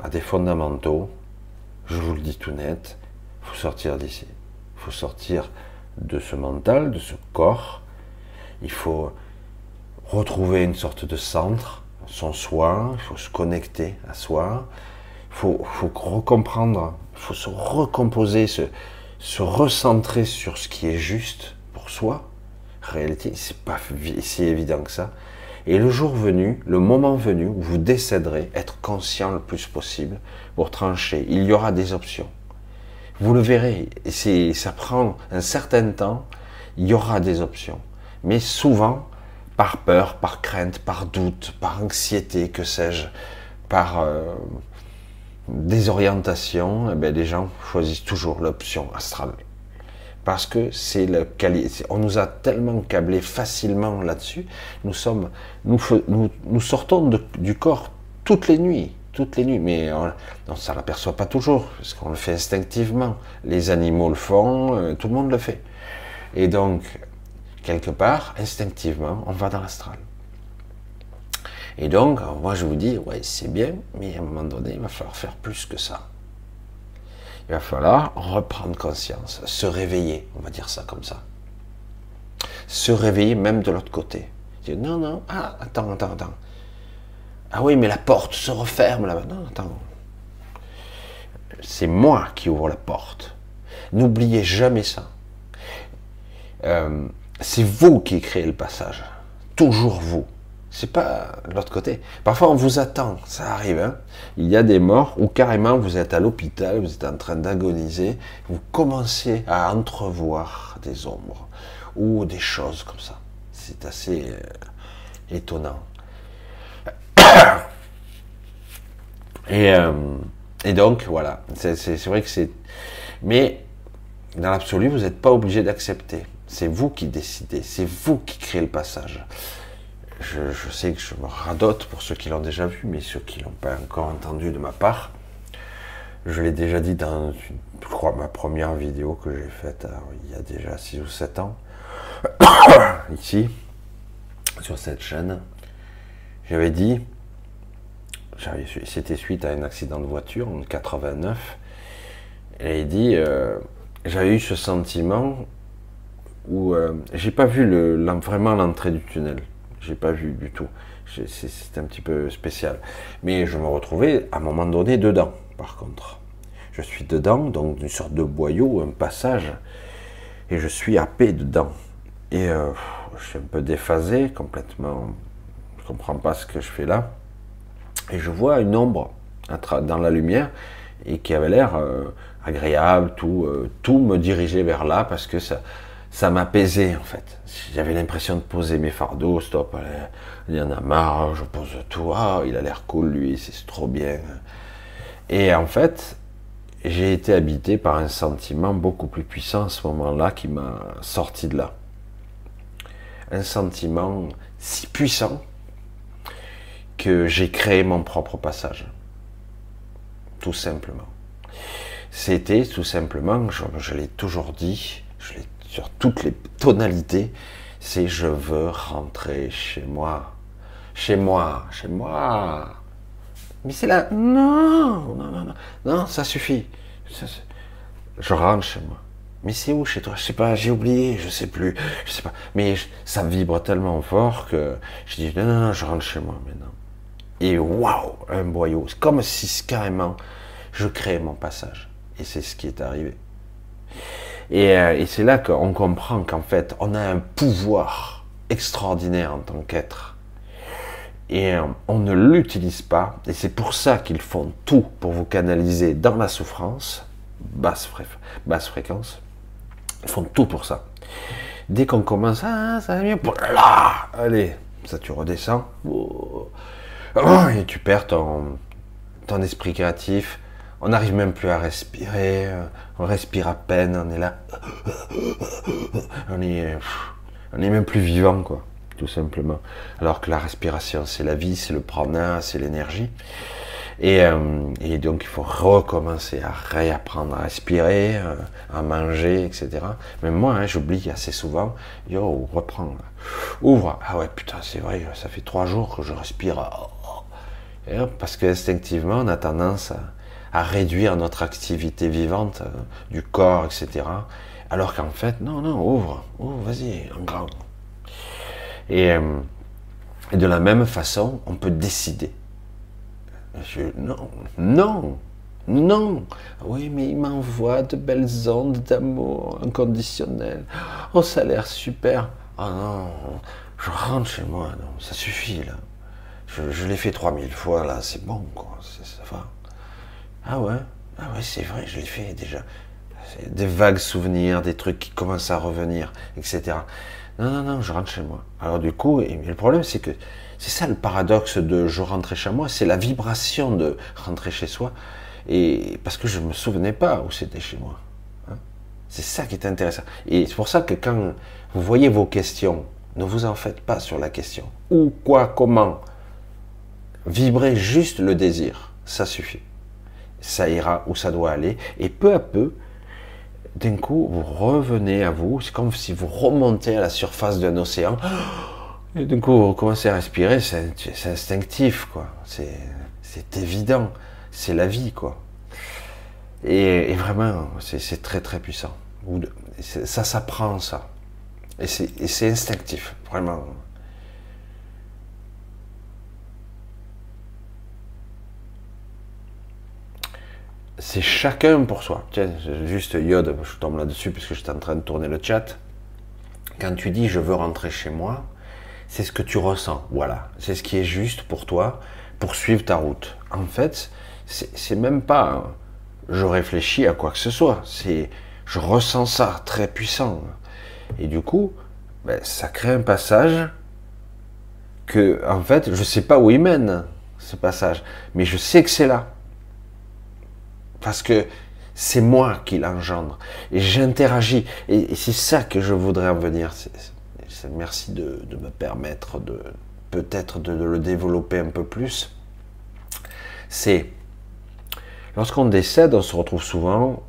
[SPEAKER 1] à des fondamentaux, je vous le dis tout net, faut sortir d'ici. Il faut sortir de ce mental, de ce corps. Il faut retrouver une sorte de centre, son soi. Il faut se connecter à soi. Il faut, faut recomprendre. Il faut se recomposer, se, se recentrer sur ce qui est juste pour soi. Réalité, c'est pas si évident que ça. Et le jour venu, le moment venu où vous décéderez, être conscient le plus possible pour trancher. Il y aura des options. Vous le verrez, et ça prend un certain temps, il y aura des options. Mais souvent, par peur, par crainte, par doute, par anxiété, que sais-je, par euh, désorientation, eh bien, les gens choisissent toujours l'option astrale. Parce que c'est le on nous a tellement câblé facilement là-dessus. Nous sommes, nous, nous, sortons du corps toutes les nuits, toutes les nuits, mais on, ne ça l'aperçoit pas toujours, parce qu'on le fait instinctivement. Les animaux le font, euh, tout le monde le fait. Et donc, quelque part, instinctivement, on va dans l'astral. Et donc, moi je vous dis, ouais, c'est bien, mais à un moment donné, il va falloir faire plus que ça. Il va falloir reprendre conscience, se réveiller, on va dire ça comme ça. Se réveiller même de l'autre côté. non, non, ah, attends, attends, attends. Ah oui, mais la porte se referme là-bas. Non, attends. C'est moi qui ouvre la porte. N'oubliez jamais ça. Euh, c'est vous qui créez le passage. Toujours vous. C'est pas l'autre côté. Parfois on vous attend, ça arrive. Hein. Il y a des morts où carrément vous êtes à l'hôpital, vous êtes en train d'agoniser, vous commencez à entrevoir des ombres ou des choses comme ça. C'est assez euh, étonnant. Et, euh, et donc, voilà, c'est vrai que c'est... Mais dans l'absolu, vous n'êtes pas obligé d'accepter. C'est vous qui décidez, c'est vous qui créez le passage. Je, sais que je me radote pour ceux qui l'ont déjà vu, mais ceux qui l'ont pas encore entendu de ma part, je l'ai déjà dit dans, je crois, ma première vidéo que j'ai faite euh, il y a déjà 6 ou 7 ans, ici, sur cette chaîne. J'avais dit, c'était suite à un accident de voiture en 89. Et dit, euh, j'avais eu ce sentiment où euh, j'ai pas vu vraiment l'entrée du tunnel. J'ai pas vu du tout. C'était un petit peu spécial. Mais je me retrouvais à un moment donné dedans, par contre. Je suis dedans, donc une sorte de boyau, un passage, et je suis happé dedans. Et euh, je suis un peu déphasé, complètement. Je comprends pas ce que je fais là et je vois une ombre dans la lumière et qui avait l'air euh, agréable, tout, euh, tout me dirigeait vers là parce que ça, ça m'apaisait en fait. J'avais l'impression de poser mes fardeaux, stop, il y en a marre, je pose tout, ah, il a l'air cool lui, c'est trop bien. Et en fait, j'ai été habité par un sentiment beaucoup plus puissant à ce moment-là qui m'a sorti de là. Un sentiment si puissant que j'ai créé mon propre passage. Tout simplement. C'était tout simplement, je, l'ai toujours dit, je l'ai sur toutes les tonalités, c'est je veux rentrer chez moi. Chez moi, chez moi. Mais c'est là, non, non, non, non, non, ça suffit. je rentre chez moi. Mais c'est où chez toi? Je sais pas, j'ai oublié, je sais plus, je sais pas. Mais ça vibre tellement fort que je dis non, non, non, je rentre chez moi maintenant et waouh, un boyau. C'est comme si carrément je crée mon passage. Et c'est ce qui est arrivé. Et, euh, et c'est là qu'on comprend qu'en fait, on a un pouvoir extraordinaire en tant qu'être. Et euh, on ne l'utilise pas. Et c'est pour ça qu'ils font tout pour vous canaliser dans la souffrance, basse, basse fréquence. Ils font tout pour ça. Dès qu'on commence, ah, ça va mieux, là, allez, ça tu redescends. Oh. Oh, et tu perds ton, ton esprit créatif. On n'arrive même plus à respirer. Euh, on respire à peine. On est là. On est, on même plus vivant, quoi. Tout simplement. Alors que la respiration, c'est la vie, c'est le prana, c'est l'énergie. Et, euh, donc il faut recommencer à réapprendre à respirer, euh, à manger, etc. Même moi, hein, j'oublie assez souvent. Yo, reprends. Ouvre. Ah ouais, putain, c'est vrai, ça fait trois jours que je respire. Parce qu'instinctivement, on a tendance à, réduire notre activité vivante euh, du corps, etc. Alors qu'en fait, non, non, ouvre, ouvre, vas-y, en grand. Euh, et, de la même façon, on peut décider. non, non, non. Oui, mais il m'envoie de belles ondes d'amour inconditionnel. Oh, ça a l'air super. Ah non, je rentre chez moi, non, ça suffit là. Je, l'ai fait 3000 fois, là, c'est bon, quoi, ça va. Ah ouais, ah ouais, c'est vrai, je l'ai fait déjà. Des vagues souvenirs, des trucs qui commencent à revenir, etc. Non, non, non, je rentre chez moi. Alors du coup, le problème, c'est que c'est ça le paradoxe de je rentrais chez moi, c'est la vibration de rentrer chez soi. Et parce que je ne me souvenais pas où c'était chez moi. Hein. c'est ça qui est intéressant. Et c'est pour ça que quand vous voyez vos questions, ne vous en faites pas sur la question. Où, quoi, comment? Vibrez juste le désir. ça suffit. Ça ira où ça doit aller. Et peu à peu, d'un coup, vous revenez à vous. C'est comme si vous remontez à la surface d'un océan. Et d'un coup, vous commencez à respirer. C'est instinctif, quoi. C'est évident. C'est la vie, quoi. Et, vraiment, c'est très très puissant. Ça s'apprend, ça. Et c'est instinctif, vraiment. C'est chacun pour soi. Tiens, juste Yod, je tombe là-dessus puisque j'étais en train de tourner le chat. Quand tu dis je veux rentrer chez moi, c'est ce que tu ressens. Voilà, c'est ce qui est juste pour toi pour suivre ta route. En fait, c'est même pas je réfléchis à quoi que ce soit. C'est je ressens ça très puissant. Et du coup, ben, ça crée un passage que, en fait, je sais pas où il mène ce passage, mais je sais que c'est là parce que c'est moi qui l'engendre et j'interagis et, c'est ça que je voudrais en venir. merci de, me permettre de peut-être de, le développer un peu plus. C'est lorsqu'on décède, on se retrouve souvent.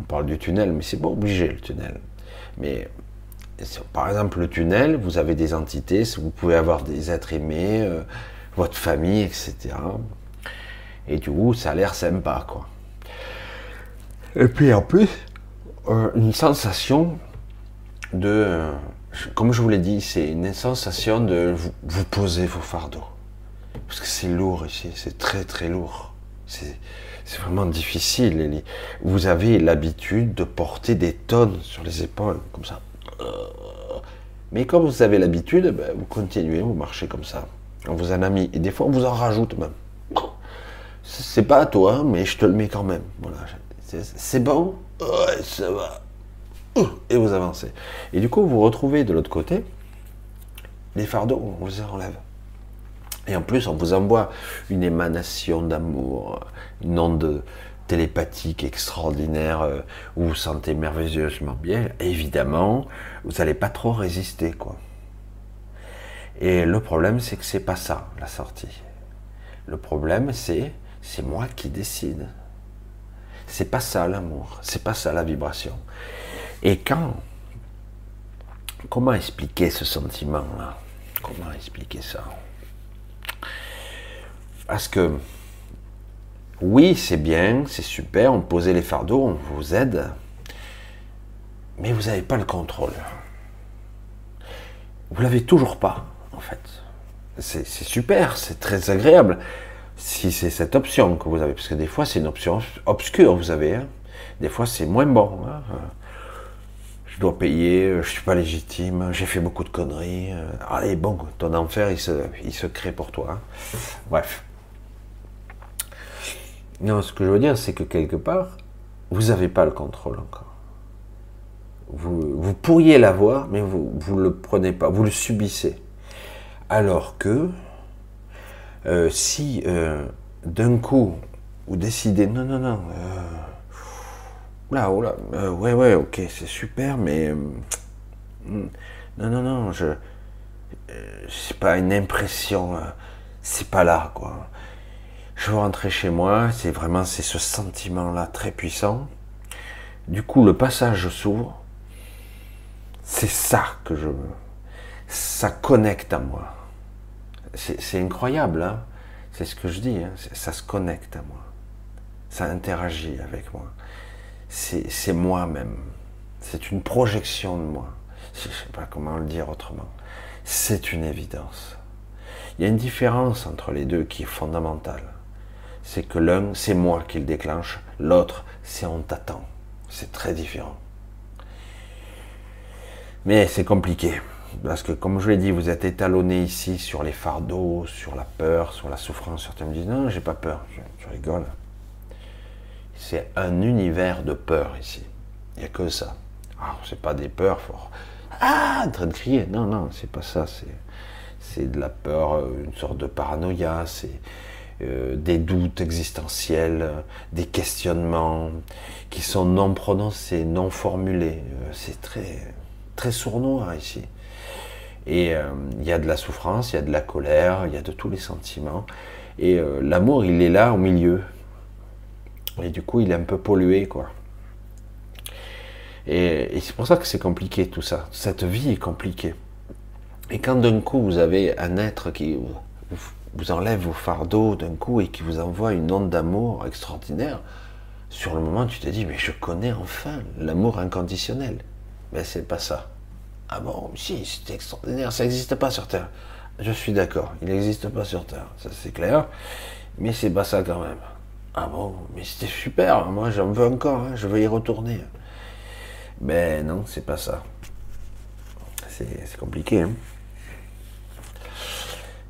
[SPEAKER 1] On parle du tunnel, mais c'est pas obligé le tunnel. Mais par exemple, le tunnel, vous avez des entités, vous pouvez avoir des êtres aimés, euh, votre famille, etc. Et du coup, ça a l'air sympa, quoi. Et puis en plus, euh, une sensation de, euh, comme je vous l'ai dit, c'est une sensation de vous, poser vos fardeaux. Parce que c'est lourd ici, c'est très très lourd. C'est vraiment difficile. Vous avez l'habitude de porter des tonnes sur les épaules, comme ça. Mais comme vous avez l'habitude, ben, vous continuez, vous marchez comme ça. On vous en a mis. Et des fois, on vous en rajoute même. C'est pas à toi, mais je te le mets quand même. C'est bon? Ça va. Et vous avancez. Et du coup, vous retrouvez de l'autre côté les fardeaux, on vous enlève. Et en plus, on vous envoie une émanation d'amour, une onde télépathique extraordinaire euh, où vous vous sentez merveilleusement bien. évidemment, vous n'allez pas trop résister, quoi. Et le problème, c'est que c'est pas ça, la sortie. Le problème, c'est c'est moi qui décide. C'est pas ça l'amour, c'est pas ça la vibration. Et quand, comment expliquer ce sentiment-là? Comment expliquer ça? Parce que oui, c'est bien, c'est super, on posait les fardeaux, on vous aide, mais vous n'avez pas le contrôle. Vous l'avez toujours pas, en fait. C'est super, c'est très agréable si c'est cette option que vous avez, parce que des fois c'est une option obscure, vous avez, hein. des fois c'est moins bon. Hein. Je dois payer, je suis pas légitime, j'ai fait beaucoup de conneries. Euh. Allez, bon, ton enfer il se, il se crée pour toi. Hein. Bref. Non, ce que je veux dire, c'est que quelque part, vous n'avez pas le contrôle encore. Vous, vous pourriez l'avoir, mais vous ne le prenez pas, vous le subissez. Alors que, euh, si euh, d'un coup vous décidez non, non, non, euh, oh là, ouais, ouais, ok, c'est super, mais non, non, non, je, c'est pas une impression, c'est pas là, quoi. Je veux rentrer chez moi, c'est vraiment c'est ce sentiment-là très puissant. Du coup, le passage s'ouvre. C'est ça que je veux. Ça connecte à moi c'est incroyable, hein. C'est ce que je dis, hein. Ça se connecte à moi, ça interagit avec moi, c'est moi-même, c'est une projection de moi, je ne sais pas comment le dire autrement, c'est une évidence. Il y a une différence entre les deux qui est fondamentale, c'est que l'un, c'est moi qui le déclenche, l'autre, c'est on t'attend, c'est très différent. Mais c'est compliqué. Parce que, comme je l'ai dit, vous êtes étalonné ici sur les fardeaux, sur la peur, sur la souffrance. Certains me disent Non, j'ai pas peur. Je, rigole. C'est un univers de peur ici. Il n'y a que ça. Ah, c'est pas des peurs fort. Ah, en train de crier. Non, non, c'est pas ça. C'est de la peur, euh, une sorte de paranoïa. C'est euh, des doutes existentiels, des questionnements qui sont non prononcés, non formulés. Euh, c'est très, très sournois ici. Et euh, il y a de la souffrance, il y a de la colère, il y a de tous les sentiments. Et euh, l'amour, il est là au milieu. Et du coup, il est un peu pollué, quoi. Et, c'est pour ça que c'est compliqué tout ça. Cette vie est compliquée. Et quand d'un coup vous avez un être qui vous enlève vos fardeaux d'un coup et qui vous envoie une onde d'amour extraordinaire, sur le moment tu te dis mais je connais enfin l'amour inconditionnel. Mais c'est pas ça. Ah bon, si, c'est extraordinaire, ça n'existe pas sur Terre. Je suis d'accord, il n'existe pas sur Terre, ça c'est clair, mais c'est pas ça quand même. Ah bon, mais c'était super, moi j'en veux encore, hein, je veux y retourner. Mais non, c'est pas ça. C'est compliqué. Hein.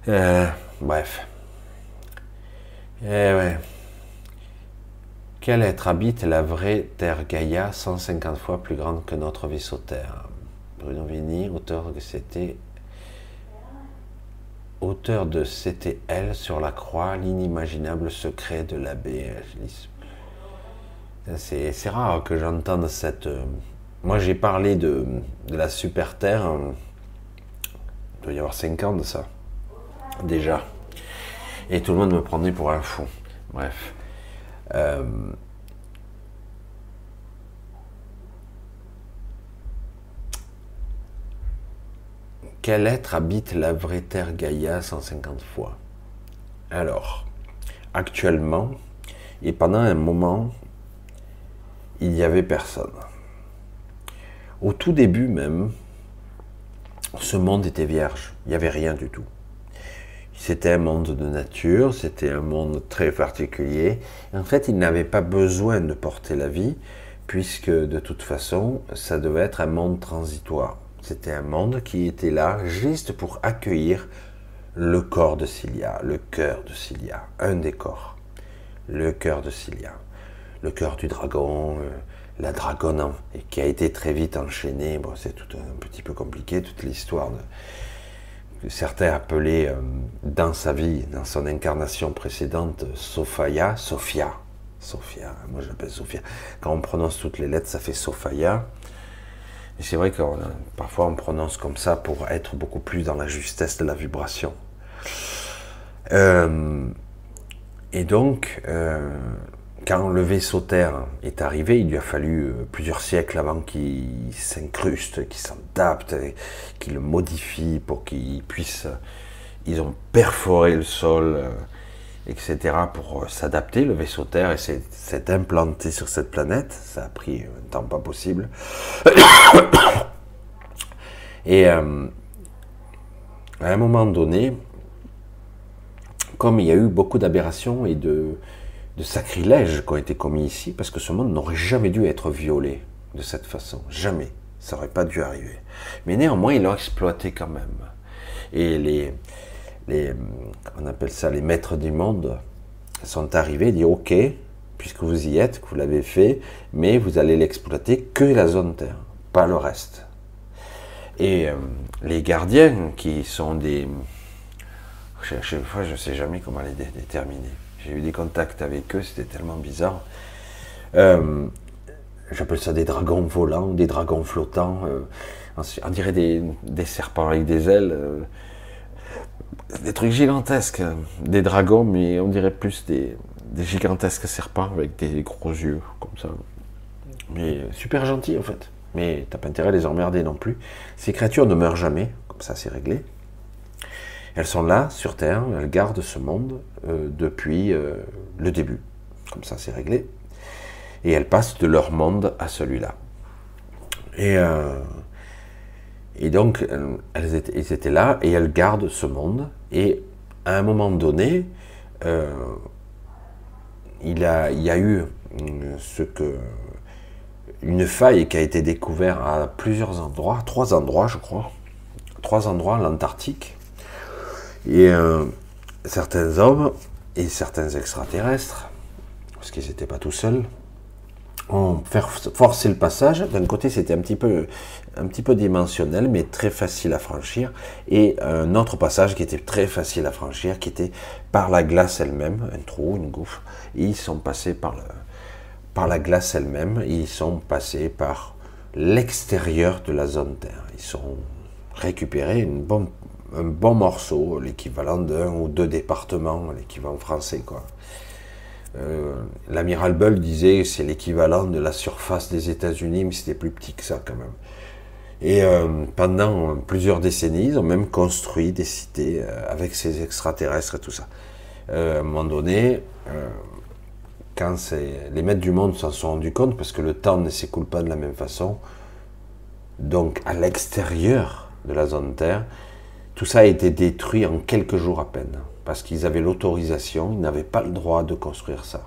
[SPEAKER 1] Euh, bref. Eh ouais. Quel être habite la vraie Terre Gaïa 150 fois plus grande que notre vaisseau Terre? Bruno Vini, auteur de c'était auteur de CTL sur la croix, l'inimaginable secret de l'abbé C'est rare que j'entende cette, euh, moi, j'ai parlé de, la super Terre. Euh, il doit y avoir 5 ans de ça. Déjà. Et tout le monde me prenait pour un fou. Bref. Euh, quel être habite la vraie Terre Gaïa 150 fois? Alors, actuellement, et pendant un moment, il n'y avait personne. Au tout début même, ce monde était vierge. Il n'y avait rien du tout. C'était un monde de nature, c'était un monde très particulier. En fait, il n'avait pas besoin de porter la vie, puisque de toute façon, ça devait être un monde transitoire. C'était un monde qui était là juste pour accueillir le corps de Cilia, le cœur de Cilia, un des corps, le cœur de Cilia, le cœur du dragon, euh, la dragonne et qui a été très vite enchaînée. Bon, c'est tout un petit peu compliqué, toute l'histoire que certains appelaient euh, dans sa vie, dans son incarnation précédente, Sophia, Sophia, Sophia, moi j'appelle Sophia. Quand on prononce toutes les lettres, ça fait Sophia. C'est vrai que parfois on prononce comme ça pour être beaucoup plus dans la justesse de la vibration. Euh, et donc, euh, quand le vaisseau Terre est arrivé, il lui a fallu euh, plusieurs siècles avant qu'il s'incruste, qu'il s'adapte, qu'il le modifie pour qu'il puisse. Ils ont perforé le sol, euh, etc., pour euh, s'adapter. Le vaisseau Terre et s'est implanté sur cette planète. Ça a pris un temps pas possible. Et à un moment donné, comme il y a eu beaucoup d'aberrations et de, de sacrilèges qui ont été commis ici, parce que ce monde n'aurait jamais dû être violé de cette façon. Jamais. Ça n'aurait pas dû arriver. Mais néanmoins, ils l'ont exploité quand même. Et les, les, on appelle ça, les maîtres du monde sont arrivés et disent, ok, puisque vous y êtes, que vous l'avez fait, mais vous allez l'exploiter que la zone Terre, pas le reste. Et euh, les gardiens, qui sont des... Je ne sais jamais comment les déterminer j'ai eu des contacts avec eux, c'était tellement bizarre. Euh, j'appelle ça des dragons volants, des dragons flottants. Euh, on dirait des, serpents avec des ailes. Euh, des trucs gigantesques. Des dragons, mais on dirait plus des, gigantesques serpents avec des gros yeux, comme ça. Mais super gentils en fait. Mais t'as pas intérêt à les emmerder non plus. Ces créatures ne meurent jamais, comme ça c'est réglé. Elles sont là, sur Terre, elles gardent ce monde euh, depuis euh, le début. Comme ça, c'est réglé. Et elles passent de leur monde à celui-là. Et, euh, et donc, elles étaient, étaient, là et elles gardent ce monde. Et à un moment donné, il, a, il y a eu ce que une faille qui a été découverte à plusieurs endroits, trois endroits, je crois, trois endroits, l'Antarctique, et euh, certains hommes et certains extraterrestres, parce qu'ils n'étaient pas tout seuls, ont forcé le passage. D'un côté, c'était un petit peu, un petit peu dimensionnel, mais très facile à franchir. Et un autre passage qui était très facile à franchir, qui était par la glace elle-même, un trou, une gouffre. Et ils sont passés par, le, par la glace elle-même. Ils sont passés par l'extérieur de la zone Terre. Ils sont récupérés une bonne un bon morceau, l'équivalent d'un ou deux départements, l'équivalent français, quoi. Euh, l'amiral Bull disait c'est l'équivalent de la surface des États-Unis, mais c'était plus petit que ça quand même. Et euh, pendant plusieurs décennies, ils ont même construit des cités euh, avec ces extraterrestres et tout ça. à un moment donné, quand les maîtres du monde s'en sont rendus compte, parce que le temps ne s'écoule pas de la même façon, donc à l'extérieur de la zone Terre, tout ça a été détruit en quelques jours à peine parce qu'ils avaient l'autorisation, ils n'avaient pas le droit de construire ça.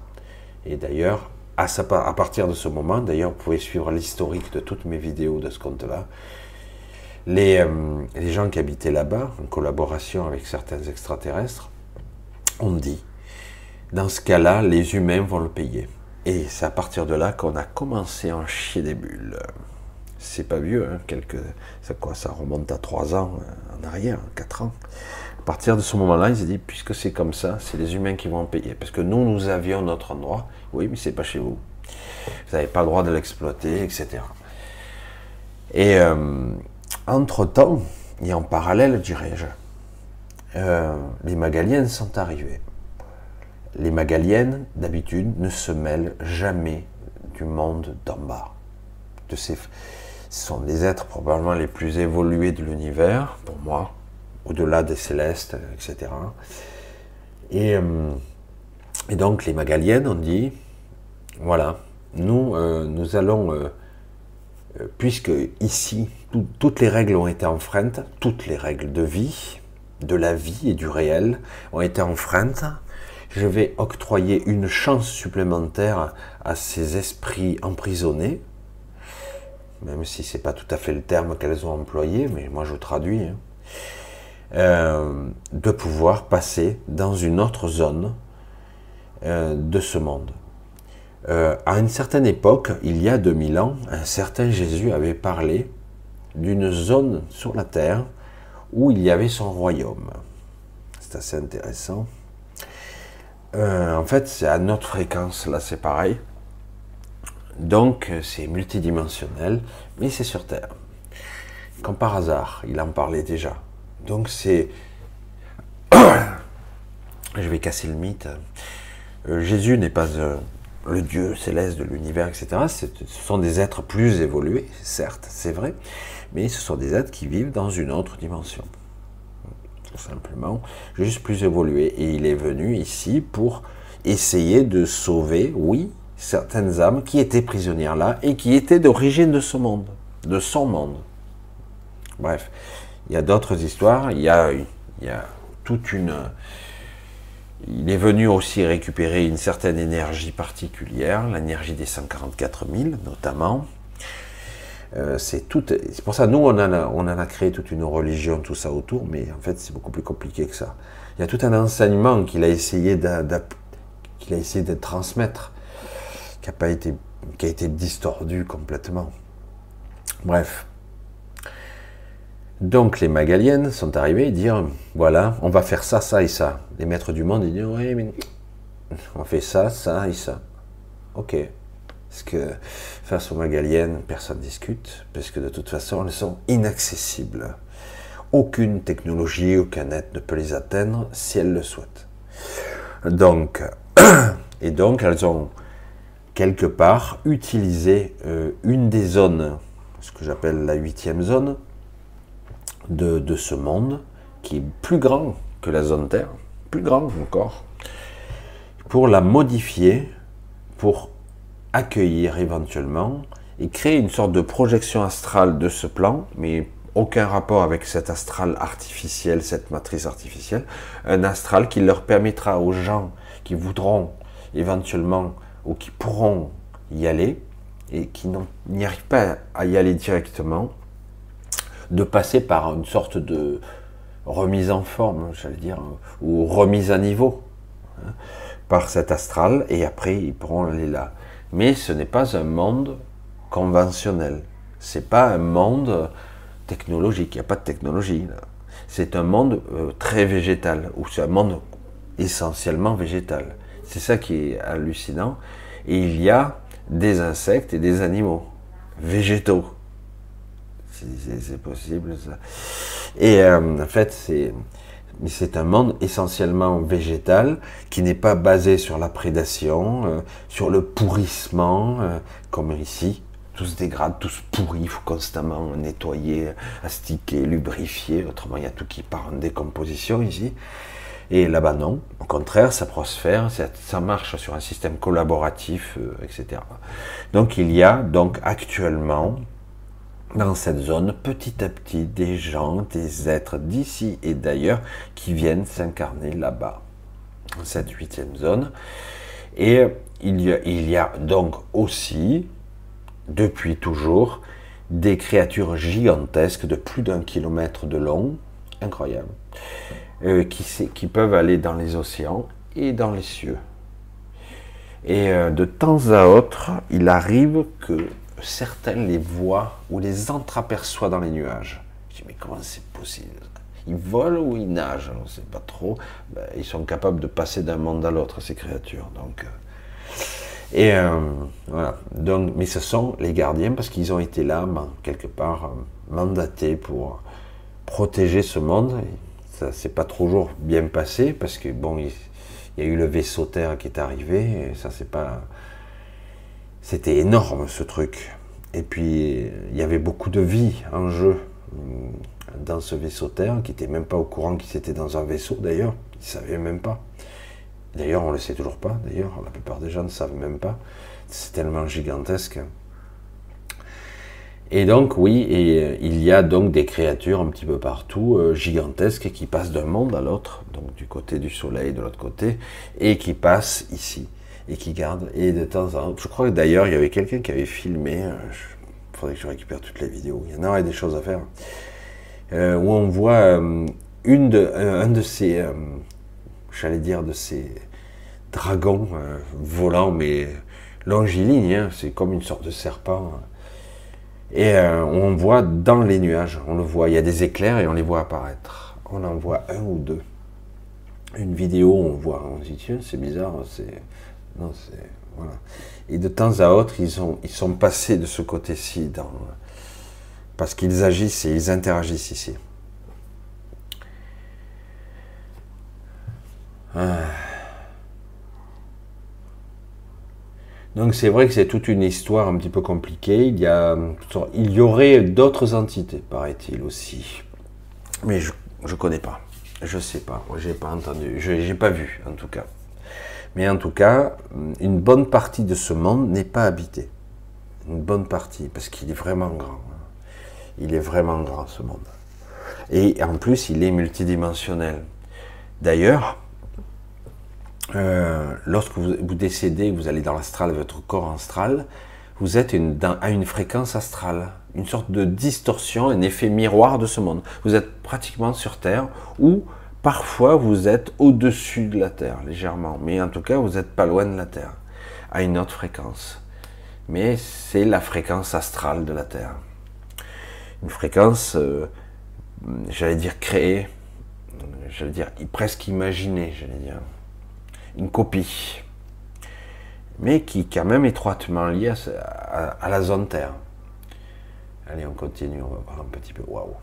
[SPEAKER 1] Et d'ailleurs, à, partir de ce moment, d'ailleurs, vous pouvez suivre l'historique de toutes mes vidéos de ce compte-là, les, euh, les, gens qui habitaient là-bas, en collaboration avec certains extraterrestres, ont dit, dans ce cas-là, les humains vont le payer. Et c'est à partir de là qu'on a commencé à en chier des bulles. C'est pas vieux, hein, quelques, ça, quoi, ça remonte à trois ans euh, en arrière, quatre ans. À partir de ce moment-là, il s'est dit, puisque c'est comme ça, c'est les humains qui vont en payer. Parce que nous, nous avions notre endroit. Oui, mais c'est pas chez vous. Vous n'avez pas le droit de l'exploiter, etc. Et euh, entre-temps, et en parallèle, dirais-je, euh, les Magaliennes sont arrivées. Les Magaliennes, d'habitude, ne se mêlent jamais du monde d'en bas. Ce sont des êtres probablement les plus évolués de l'univers, pour moi, au-delà des célestes, etc. Et, euh, et, donc les Magaliennes ont dit, voilà, nous, euh, nous allons, euh, puisque ici, toutes les règles ont été enfreintes, toutes les règles de vie, de la vie et du réel ont été enfreintes, je vais octroyer une chance supplémentaire à ces esprits emprisonnés, même si c'est pas tout à fait le terme qu'elles ont employé, mais moi je traduis. Hein. Euh, de pouvoir passer dans une autre zone euh, de ce monde. Euh, à une certaine époque, il y a 2000 ans, un certain Jésus avait parlé d'une zone sur la terre où il y avait son royaume. C'est assez intéressant. en fait, c'est à notre fréquence, là c'est pareil. Donc, c'est multidimensionnel, mais c'est sur Terre. Comme par hasard, il en parlait déjà. Donc c'est... Je vais casser le mythe. Euh, Jésus n'est pas euh, le Dieu céleste de l'univers, etc. Ce sont des êtres plus évolués, certes, c'est vrai, mais ce sont des êtres qui vivent dans une autre dimension. Tout simplement, juste plus évolués. Et il est venu ici pour essayer de sauver, oui, certaines âmes qui étaient prisonnières là et qui étaient d'origine de ce monde, de son monde. Bref, il y a d'autres histoires, il y a, toute une... Il est venu aussi récupérer une certaine énergie particulière, l'énergie des 144 000 notamment. Euh, c'est tout. C'est pour ça nous on en, a, on a créé toute une religion, tout ça autour, mais en fait c'est beaucoup plus compliqué que ça. Il y a tout un enseignement qu'il a essayé qu'il a essayé de transmettre, qui a pas été, qui a été distordu complètement. Bref, donc les Magaliennes sont arrivés et dire voilà, on va faire ça, ça et ça. Les maîtres du monde, ils disent oui, mais on fait ça, ça et ça. Ok. Parce que face aux Magaliennes, personne ne discute, parce que de toute façon, elles sont inaccessibles. Aucune technologie, aucun être ne peut les atteindre si elles le souhaitent. Donc, et donc, elles ont quelque part utilisé euh, une des zones, ce que j'appelle la huitième zone, de, ce monde, qui est plus grand que la zone Terre, plus grand encore, pour la modifier, pour accueillir éventuellement et créer une sorte de projection astrale de ce plan, mais aucun rapport avec cet astral artificiel, cette matrice artificielle, un astral qui leur permettra aux gens qui voudront éventuellement ou qui pourront y aller et qui n'y arrivent pas à y aller directement, de passer par une sorte de remise en forme, j'allais dire, ou remise à niveau hein, par cet astral, et après ils pourront aller là. Mais ce n'est pas un monde conventionnel. C'est pas un monde technologique. Il n'y a pas de technologie. C'est un monde euh, très végétal, ou c'est un monde essentiellement végétal. C'est ça qui est hallucinant. Et il y a des insectes et des animaux végétaux c'est possible ça. Et euh, en fait, c'est un monde essentiellement végétal qui n'est pas basé sur la prédation, euh, sur le pourrissement, euh, comme ici. Tout se dégrade, tout se pourrit, il faut constamment nettoyer, astiquer, lubrifier. Autrement, il y a tout qui part en décomposition ici. Et là-bas, non. Au contraire, ça prospère, ça, marche sur un système collaboratif, etc. Donc, il y a donc actuellement dans cette zone, petit à petit, des gens, des êtres d'ici et d'ailleurs qui viennent s'incarner là-bas, cette huitième zone. Et il y, a, donc aussi, depuis toujours, des créatures gigantesques de plus d'un kilomètre de long, incroyable, euh, qui, qui, peuvent aller dans les océans et dans les cieux. Et euh, de temps à autre, il arrive que certains les voient ou les entreaperçoivent dans les nuages. Je dis, mais comment c'est possible? Ils volent ou ils nagent? On ne sait pas trop. Ben, ils sont capables de passer d'un monde à l'autre, ces créatures. Donc, euh, et euh, mais ce sont les gardiens parce qu'ils ont été là, ben, quelque part, euh, mandatés pour protéger ce monde. ça s'est pas toujours bien passé parce que bon, il, il y a eu le vaisseau Terre qui est arrivé et ça c'est pas c'était énorme ce truc. Et puis, il y avait beaucoup de vie en jeu euh, dans ce vaisseau Terre, qui n'était même pas au courant qu'il était dans un vaisseau d'ailleurs. Ils ne savaient même pas. D'ailleurs, on ne le sait toujours pas. D'ailleurs, la plupart des gens ne savent même pas. C'est tellement gigantesque. Et donc, oui, et euh, il y a donc des créatures un petit peu partout, euh, gigantesques, qui passent d'un monde à l'autre, donc du côté du soleil, de l'autre côté, et qui passent ici et qui garde. Et de temps en temps, je crois que d'ailleurs, il y avait quelqu'un qui avait filmé, il euh, faudrait que je récupère toutes les vidéos, il y en aurait des choses à faire, euh, où on voit euh, une de, un de ces, j'allais dire, de ces dragons volants, mais longilignes, hein, c'est comme une sorte de serpent. Et on voit dans les nuages, on le voit, il y a des éclairs et on les voit apparaître. On en voit un ou deux. Une vidéo, on voit, on se dit, tiens, c'est bizarre, c'est Et de temps à autre, ils, ont, ils sont passés de ce côté-ci, dans, parce qu'ils agissent et ils interagissent ici. Ah. Donc c'est vrai que c'est toute une histoire un petit peu compliquée. Il y, a, il y aurait d'autres entités, paraît-il aussi. Mais je ne connais pas. Je sais pas. J'ai pas entendu. Je n'ai pas vu, en tout cas. Mais en tout cas, une bonne partie de ce monde n'est pas habité. Une bonne partie, parce qu'il est vraiment grand. Il est vraiment grand ce monde. Et en plus, il est multidimensionnel. D'ailleurs, euh, lorsque vous, décédez, vous allez dans l'astral, votre corps astral, vous êtes à une fréquence astrale, une sorte de distorsion, un effet miroir de ce monde. Vous êtes pratiquement sur Terre, ou Parfois, vous êtes au-dessus de la Terre, légèrement, mais en tout cas, vous n'êtes pas loin de la Terre, à une autre fréquence. Mais c'est la fréquence astrale de la Terre. Une fréquence, euh, j'allais dire créée, j'allais dire presque imaginée, j'allais dire. Une copie. Mais qui est quand même étroitement liée à, à la zone Terre. Allez, on continue, on va voir un petit peu. Waouh!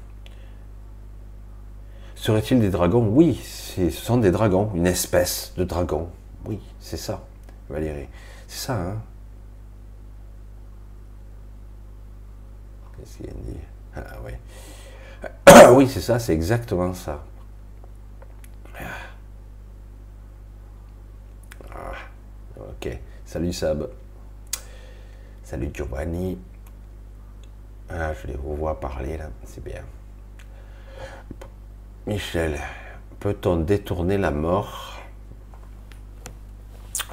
[SPEAKER 1] Serait-il des dragons? Oui, ce sont des dragons, une espèce de dragon. Oui, c'est ça, Valérie. C'est ça, hein Qu'est-ce qu'il dit Ah oui. oui, c'est ça, c'est exactement ça. Ah, ok. Salut Sab. Salut Giovanni. Ah, je les revois parler là, c'est bien. Michel, peut-on détourner la mort?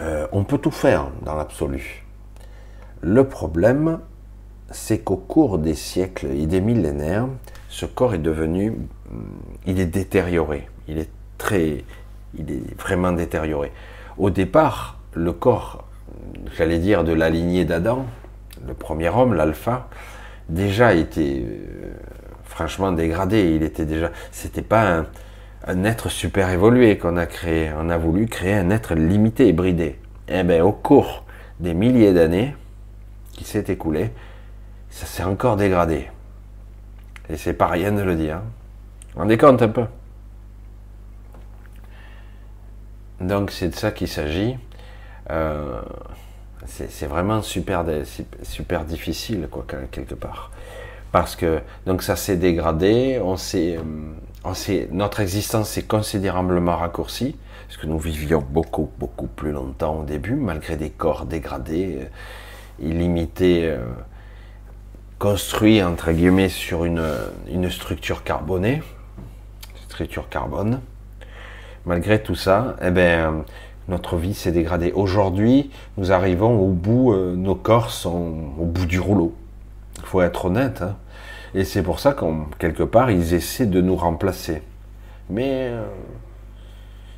[SPEAKER 1] Euh, On peut tout faire dans l'absolu. Le problème, c'est qu'au cours des siècles et des millénaires, ce corps est devenu, il est détérioré. Il est très, il est vraiment détérioré. Au départ, le corps, j'allais dire de la lignée d'Adam, le premier homme, l'alpha, déjà était euh, franchement dégradé. Il était déjà, c'était pas un, être super évolué qu'on a créé. On a voulu créer un être limité et bridé. Eh bien, au cours des milliers d'années qui s'est écoulé, ça s'est encore dégradé. Et c'est pas rien de le dire. On compte un peu Donc c'est de ça qu'il s'agit. Euh, c'est vraiment super, super difficile, quoi, quelque part. Parce que donc ça s'est dégradé, on s'est, on notre existence s'est considérablement raccourcie, parce que nous vivions beaucoup, beaucoup plus longtemps au début, malgré des corps dégradés, euh, illimités, euh, construits entre guillemets sur une, une structure carbonée, structure carbone. Malgré tout ça, eh ben, notre vie s'est dégradée. Aujourd'hui, nous arrivons au bout, euh, nos corps sont au bout du rouleau. Il faut être honnête. Hein. Et c'est pour ça qu'en quelque part, ils essaient de nous remplacer. Mais euh,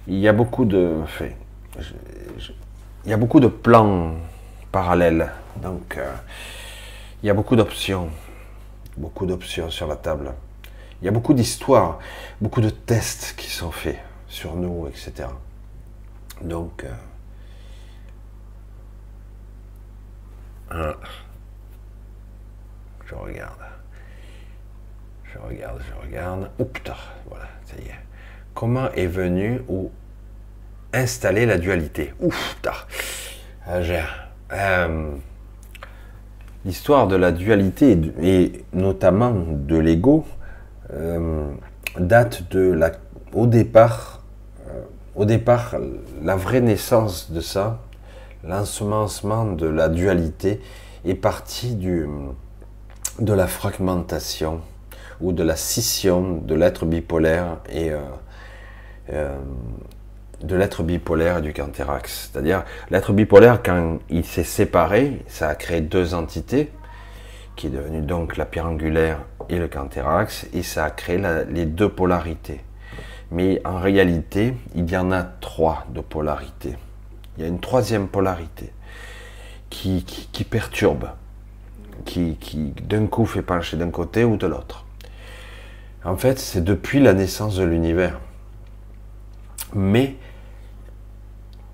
[SPEAKER 1] il y a beaucoup de il y a beaucoup de plans parallèles. Donc, euh, il y a beaucoup d'options, beaucoup d'options sur la table. Il y a beaucoup d'histoires, beaucoup de tests qui sont faits sur nous, etc. Donc, euh, je regarde. Je regarde, je regarde. Oh putain, voilà, ça y est. Comment est venu ou installer la dualité? Ouf. Ah, euh, L'histoire de la dualité et notamment de l'ego euh, date de la, au départ au départ, la vraie naissance de ça, l'ensemencement de la dualité, est parti du, de la fragmentation ou de la scission de l'être bipolaire et euh, euh, de l'être bipolaire et du canthérax. C'est-à-dire, l'être bipolaire, quand il s'est séparé, ça a créé deux entités, qui est devenu donc la pierre angulaire et le canthérax, et ça a créé les deux polarités. Mais en réalité, il y en a trois de polarités. Il y a une troisième polarité qui, qui, perturbe, qui, d'un coup fait pencher d'un côté ou de l'autre. En fait, c'est depuis la naissance de l'univers. Mais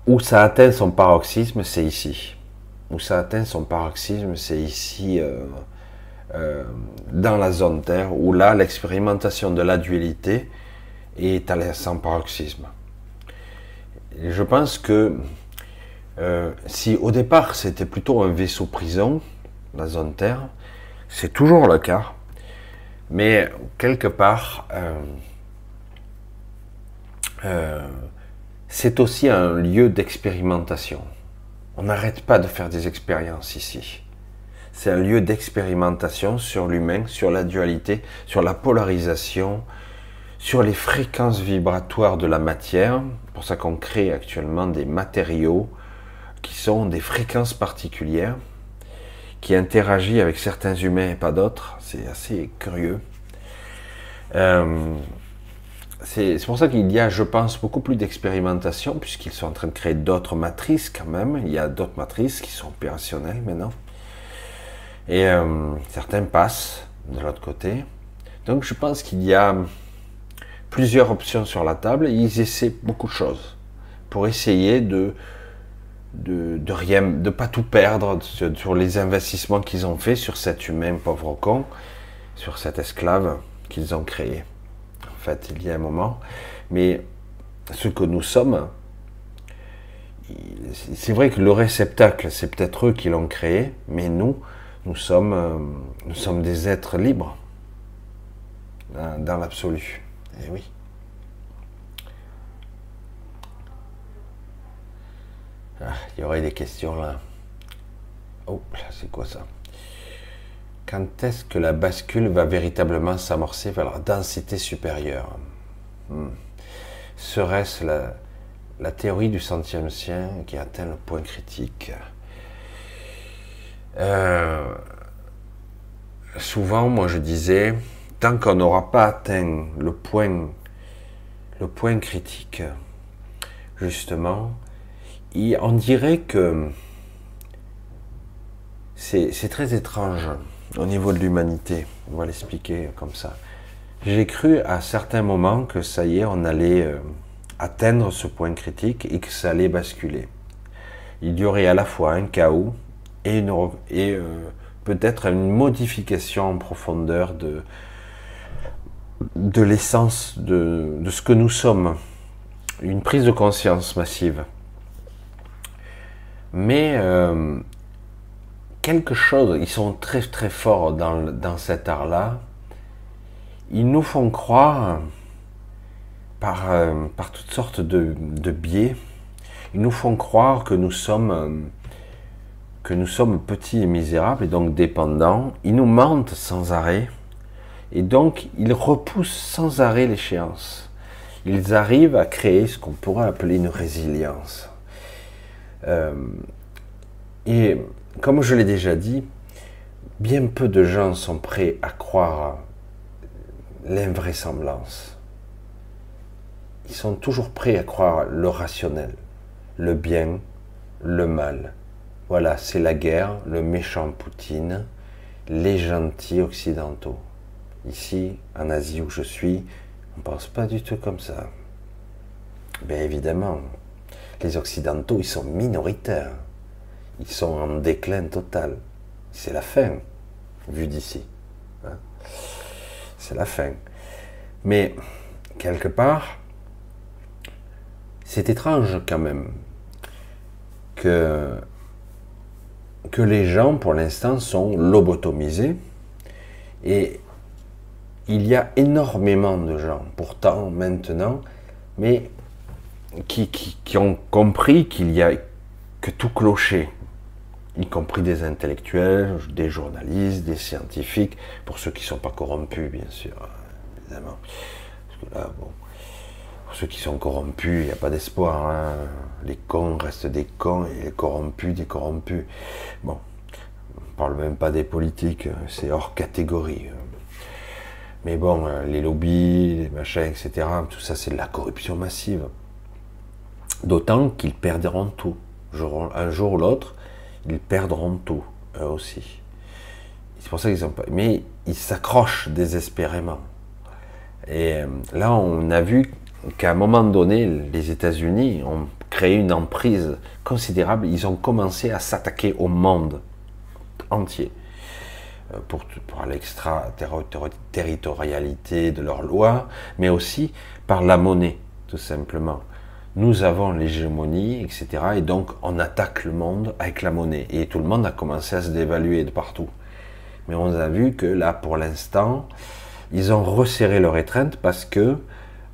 [SPEAKER 1] où ça atteint son paroxysme, c'est ici. Où ça atteint son paroxysme, c'est ici, euh, euh, dans la zone Terre, où là, l'expérimentation de la dualité est à son paroxysme. je pense que euh, si au départ c'était plutôt un vaisseau prison, la zone Terre, c'est toujours le cas, mais quelque part, euh, euh, c'est aussi un lieu d'expérimentation. On n'arrête pas de faire des expériences ici. C'est un lieu d'expérimentation sur l'humain, sur la dualité, sur la polarisation, sur les fréquences vibratoires de la matière. C'est pour ça qu'on crée actuellement des matériaux qui sont des fréquences particulières, qui interagissent avec certains humains et pas d'autres. C'est assez curieux. Euh, c'est pour ça qu'il y a, je pense, beaucoup plus d'expérimentation, puisqu'ils sont en train de créer d'autres matrices quand même. Il y a d'autres matrices qui sont opérationnelles maintenant. Et euh, certains passent de l'autre côté. Donc je pense qu'il y a plusieurs options sur la table ils essaient beaucoup de choses pour essayer de de, rien, de pas tout perdre sur, les investissements qu'ils ont fait sur cet humain pauvre con, sur cet esclave qu'ils ont créé. En fait, il y a un moment. Mais ce que nous sommes, c'est vrai que le réceptacle, c'est peut-être eux qui l'ont créé, mais nous, nous sommes, euh, nous sommes des êtres libres dans l'absolu. Eh oui. Ah, il y aurait des questions là. Oh, c'est quoi ça? Quand est-ce que la bascule va véritablement s'amorcer vers la densité supérieure? Hmm. Serait-ce la, théorie du centième sien qui atteint le point critique? Euh, Souvent, moi je disais, tant qu'on n'aura pas atteint le point, le point critique, justement, on dirait que c'est très étrange au niveau de l'humanité. On va l'expliquer comme ça. J'ai cru à certains moments que ça y est, on allait euh, atteindre ce point critique et que ça allait basculer. Il y aurait à la fois un chaos et, et euh, peut-être une modification en profondeur de, de l'essence de, ce que nous sommes, une prise de conscience massive. Mais euh, quelque chose, ils sont très très forts dans, cet art-là, ils nous font croire par, euh, par toutes sortes de, de, biais, ils nous font croire que nous sommes euh, que nous sommes petits et misérables et donc dépendants. Ils nous mentent sans arrêt et donc ils repoussent sans arrêt l'échéance. Ils arrivent à créer ce qu'on pourrait appeler une résilience. Euh, et comme je l'ai déjà dit, bien peu de gens sont prêts à croire l'invraisemblance. Ils sont toujours prêts à croire le rationnel, le bien, le mal. Voilà, c'est la guerre, le méchant Poutine, les gentils occidentaux. Ici, en Asie où je suis, on ne pense pas du tout comme ça. Bien évidemment, les Occidentaux, ils sont minoritaires. Ils sont en déclin total. C'est la fin, vu d'ici. Hein. C'est la fin. Mais, quelque part, c'est étrange quand même que, que les gens, pour l'instant, sont lobotomisés. Et il y a énormément de gens, pourtant, maintenant, mais qui, ont compris qu'il y a que tout clocher, y compris des intellectuels, des journalistes, des scientifiques, pour ceux qui ne sont pas corrompus, bien sûr, évidemment. Parce que là, bon, pour ceux qui sont corrompus, il n'y a pas d'espoir. Hein. Les cons restent des cons et les corrompus des corrompus. Bon, on ne parle même pas des politiques, c'est hors catégorie. Mais bon, euh, les lobbies, les machins, etc., tout ça, c'est de la corruption massive. D'autant qu'ils perdront tout. Un jour ou l'autre, ils perdront tout, eux aussi. C'est pour ça qu'ils ont pas. Mais ils s'accrochent désespérément. Et euh, là, on a vu qu'à un moment donné, les États-Unis ont créé une emprise considérable. Ils ont commencé à s'attaquer au monde entier. Euh, pour, pour l'extra-territorialité de leurs lois, mais aussi par la monnaie, tout simplement. Nous avons l'hégémonie, etc. Et donc, on attaque le monde avec la monnaie. Et tout le monde a commencé à se dévaluer de partout. Mais on a vu que là, pour l'instant, ils ont resserré leur étreinte parce que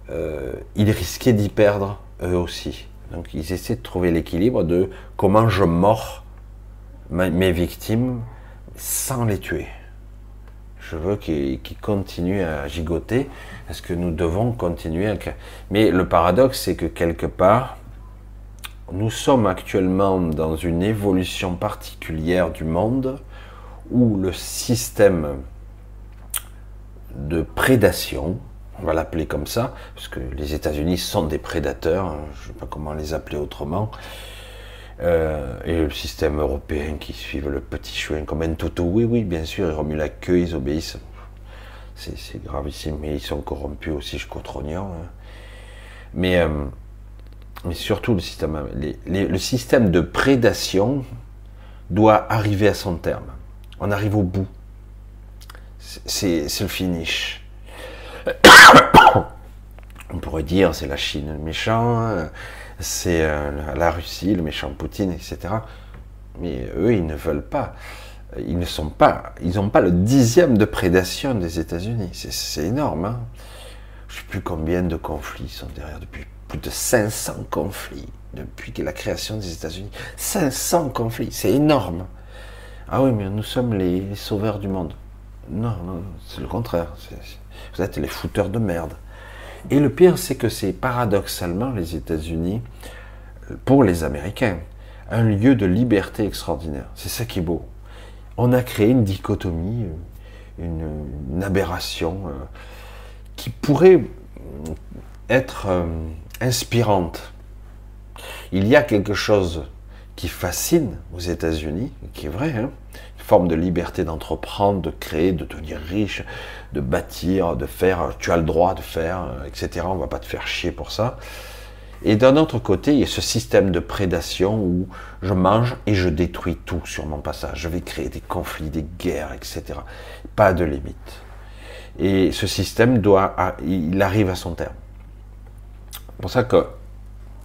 [SPEAKER 1] euh, ils risquaient d'y perdre eux aussi. Donc, ils essaient de trouver l'équilibre de comment je mords mes victimes sans les tuer. Je veux qu'ils continuent à gigoter, parce que nous devons continuer à... Mais le paradoxe, c'est que quelque part, nous sommes actuellement dans une évolution particulière du monde où le système de prédation, on va l'appeler comme ça, parce que les États-Unis sont des prédateurs, hein, je ne sais pas comment les appeler autrement, euh, et le système européen qui suivent le petit chouin comme un toto. Oui, oui, bien sûr, ils remuent la queue, ils obéissent. C'est gravissime, mais ils sont corrompus aussi jusqu'au trognon. Hein. Mais, euh, mais surtout, le système, le système de prédation doit arriver à son terme. On arrive au bout. C'est le finish. On pourrait dire c'est la Chine le méchant. Hein c'est euh, la Russie, le méchant Poutine, etc. Mais eux, ils ne veulent pas. Ils ne sont pas, ils n'ont pas le dixième de prédation des États-Unis. C'est énorme. Hein Je ne sais plus combien de conflits sont derrière depuis plus de 500 conflits depuis la création des États-Unis. 500 conflits, c'est énorme. Ah oui, mais nous sommes les, sauveurs du monde. Non, non, c'est le contraire. vous êtes les fouteurs de merde. Et le pire, c'est que c'est paradoxalement les États-Unis, pour les Américains, un lieu de liberté extraordinaire. C'est ça qui est beau. On a créé une dichotomie, une, aberration euh, qui pourrait être euh, inspirante. Il y a quelque chose qui fascine aux États-Unis, qui est vrai, hein, forme de liberté d'entreprendre, de créer, de devenir riche, de bâtir, de faire, tu as le droit de faire, etc. On va pas te faire chier pour ça. Et d'un autre côté, il y a ce système de prédation où je mange et je détruis tout sur mon passage. Je vais créer des conflits, des guerres, etc. Pas de limite. Et ce système doit, il arrive à son terme. C'est pour ça que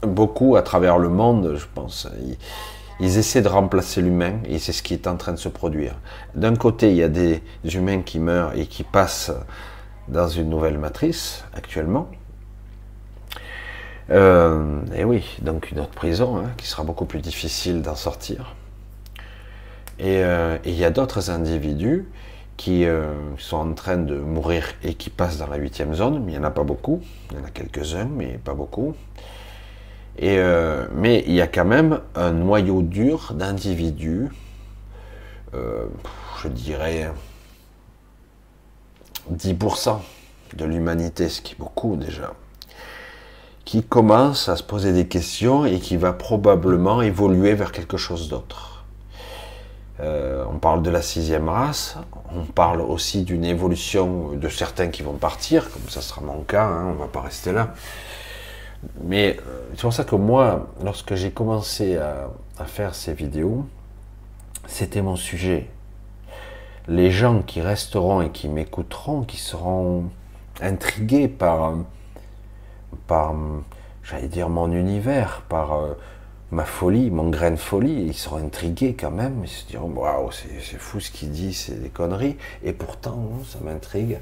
[SPEAKER 1] beaucoup à travers le monde, je pense, ils, essaient de remplacer l'humain et c'est ce qui est en train de se produire. D'un côté, il y a des humains qui meurent et qui passent dans une nouvelle matrice actuellement. Euh, et oui, donc une autre prison hein, qui sera beaucoup plus difficile d'en sortir. Euh, et, il y a d'autres individus qui euh, sont en train de mourir et qui passent dans la huitième zone, mais il n'y en a pas beaucoup, il y en a quelques-uns, mais pas beaucoup. Et, mais il y a quand même un noyau dur d'individus, je dirais 10% de l'humanité, ce qui est beaucoup déjà, qui commence à se poser des questions et qui va probablement évoluer vers quelque chose d'autre. Euh, on parle de la sixième race, on parle aussi d'une évolution de certains qui vont partir, comme ça sera mon cas, hein, on ne va pas rester là. Mais euh, c'est pour ça que moi, lorsque j'ai commencé à faire ces vidéos, c'était mon sujet les gens qui resteront et qui m'écouteront, qui seront intrigués par, par j'allais dire, mon univers, par euh, ma folie, mon grain de folie, ils seront intrigués quand même, ils se diront, waouh, c'est fou ce qu'il dit, c'est des conneries, et pourtant, ça m'intrigue.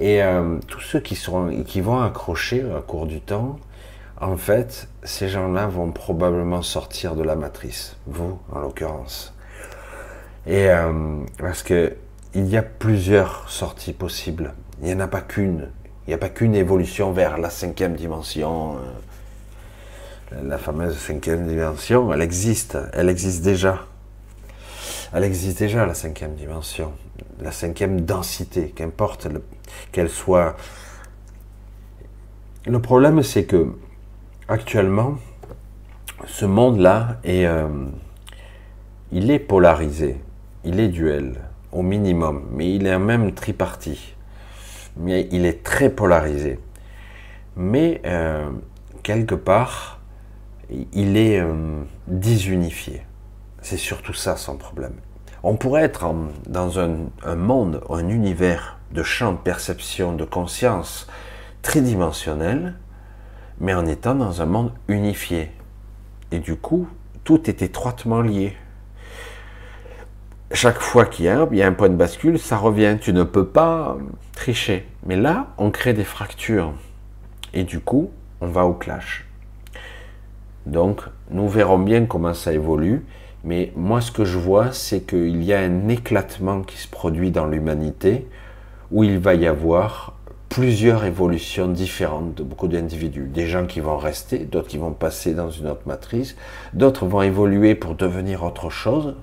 [SPEAKER 1] Et euh, tous ceux qui, seront, qui vont accrocher au cours du temps, en fait, ces gens-là vont probablement sortir de la matrice, vous en l'occurrence. Et euh, parce que il y a plusieurs sorties possibles. Il n'y en a pas qu'une. Il n'y a pas qu'une évolution vers la cinquième dimension. Euh, la fameuse cinquième dimension, elle existe. Elle existe déjà. Elle existe déjà, la cinquième dimension. La cinquième densité, qu'importe qu'elle soit. Le problème, c'est que actuellement, ce monde-là est, euh, il est polarisé il est duel, au minimum, mais il est même triparti. Mais il est très polarisé. Mais euh, quelque part, il est euh, disunifié. C'est surtout ça son problème. On pourrait être dans un, monde, un univers de champ de perception, de conscience tridimensionnel, mais en étant dans un monde unifié. Et du coup, tout est étroitement lié chaque fois qu'il y a, un point de bascule, ça revient. Tu ne peux pas tricher. Mais là, on crée des fractures. Et du coup, on va au clash. Donc, nous verrons bien comment ça évolue. Mais moi, ce que je vois, c'est qu'il y a un éclatement qui se produit dans l'humanité où il va y avoir plusieurs évolutions différentes de beaucoup d'individus. Des gens qui vont rester, d'autres qui vont passer dans une autre matrice, d'autres vont évoluer pour devenir autre chose,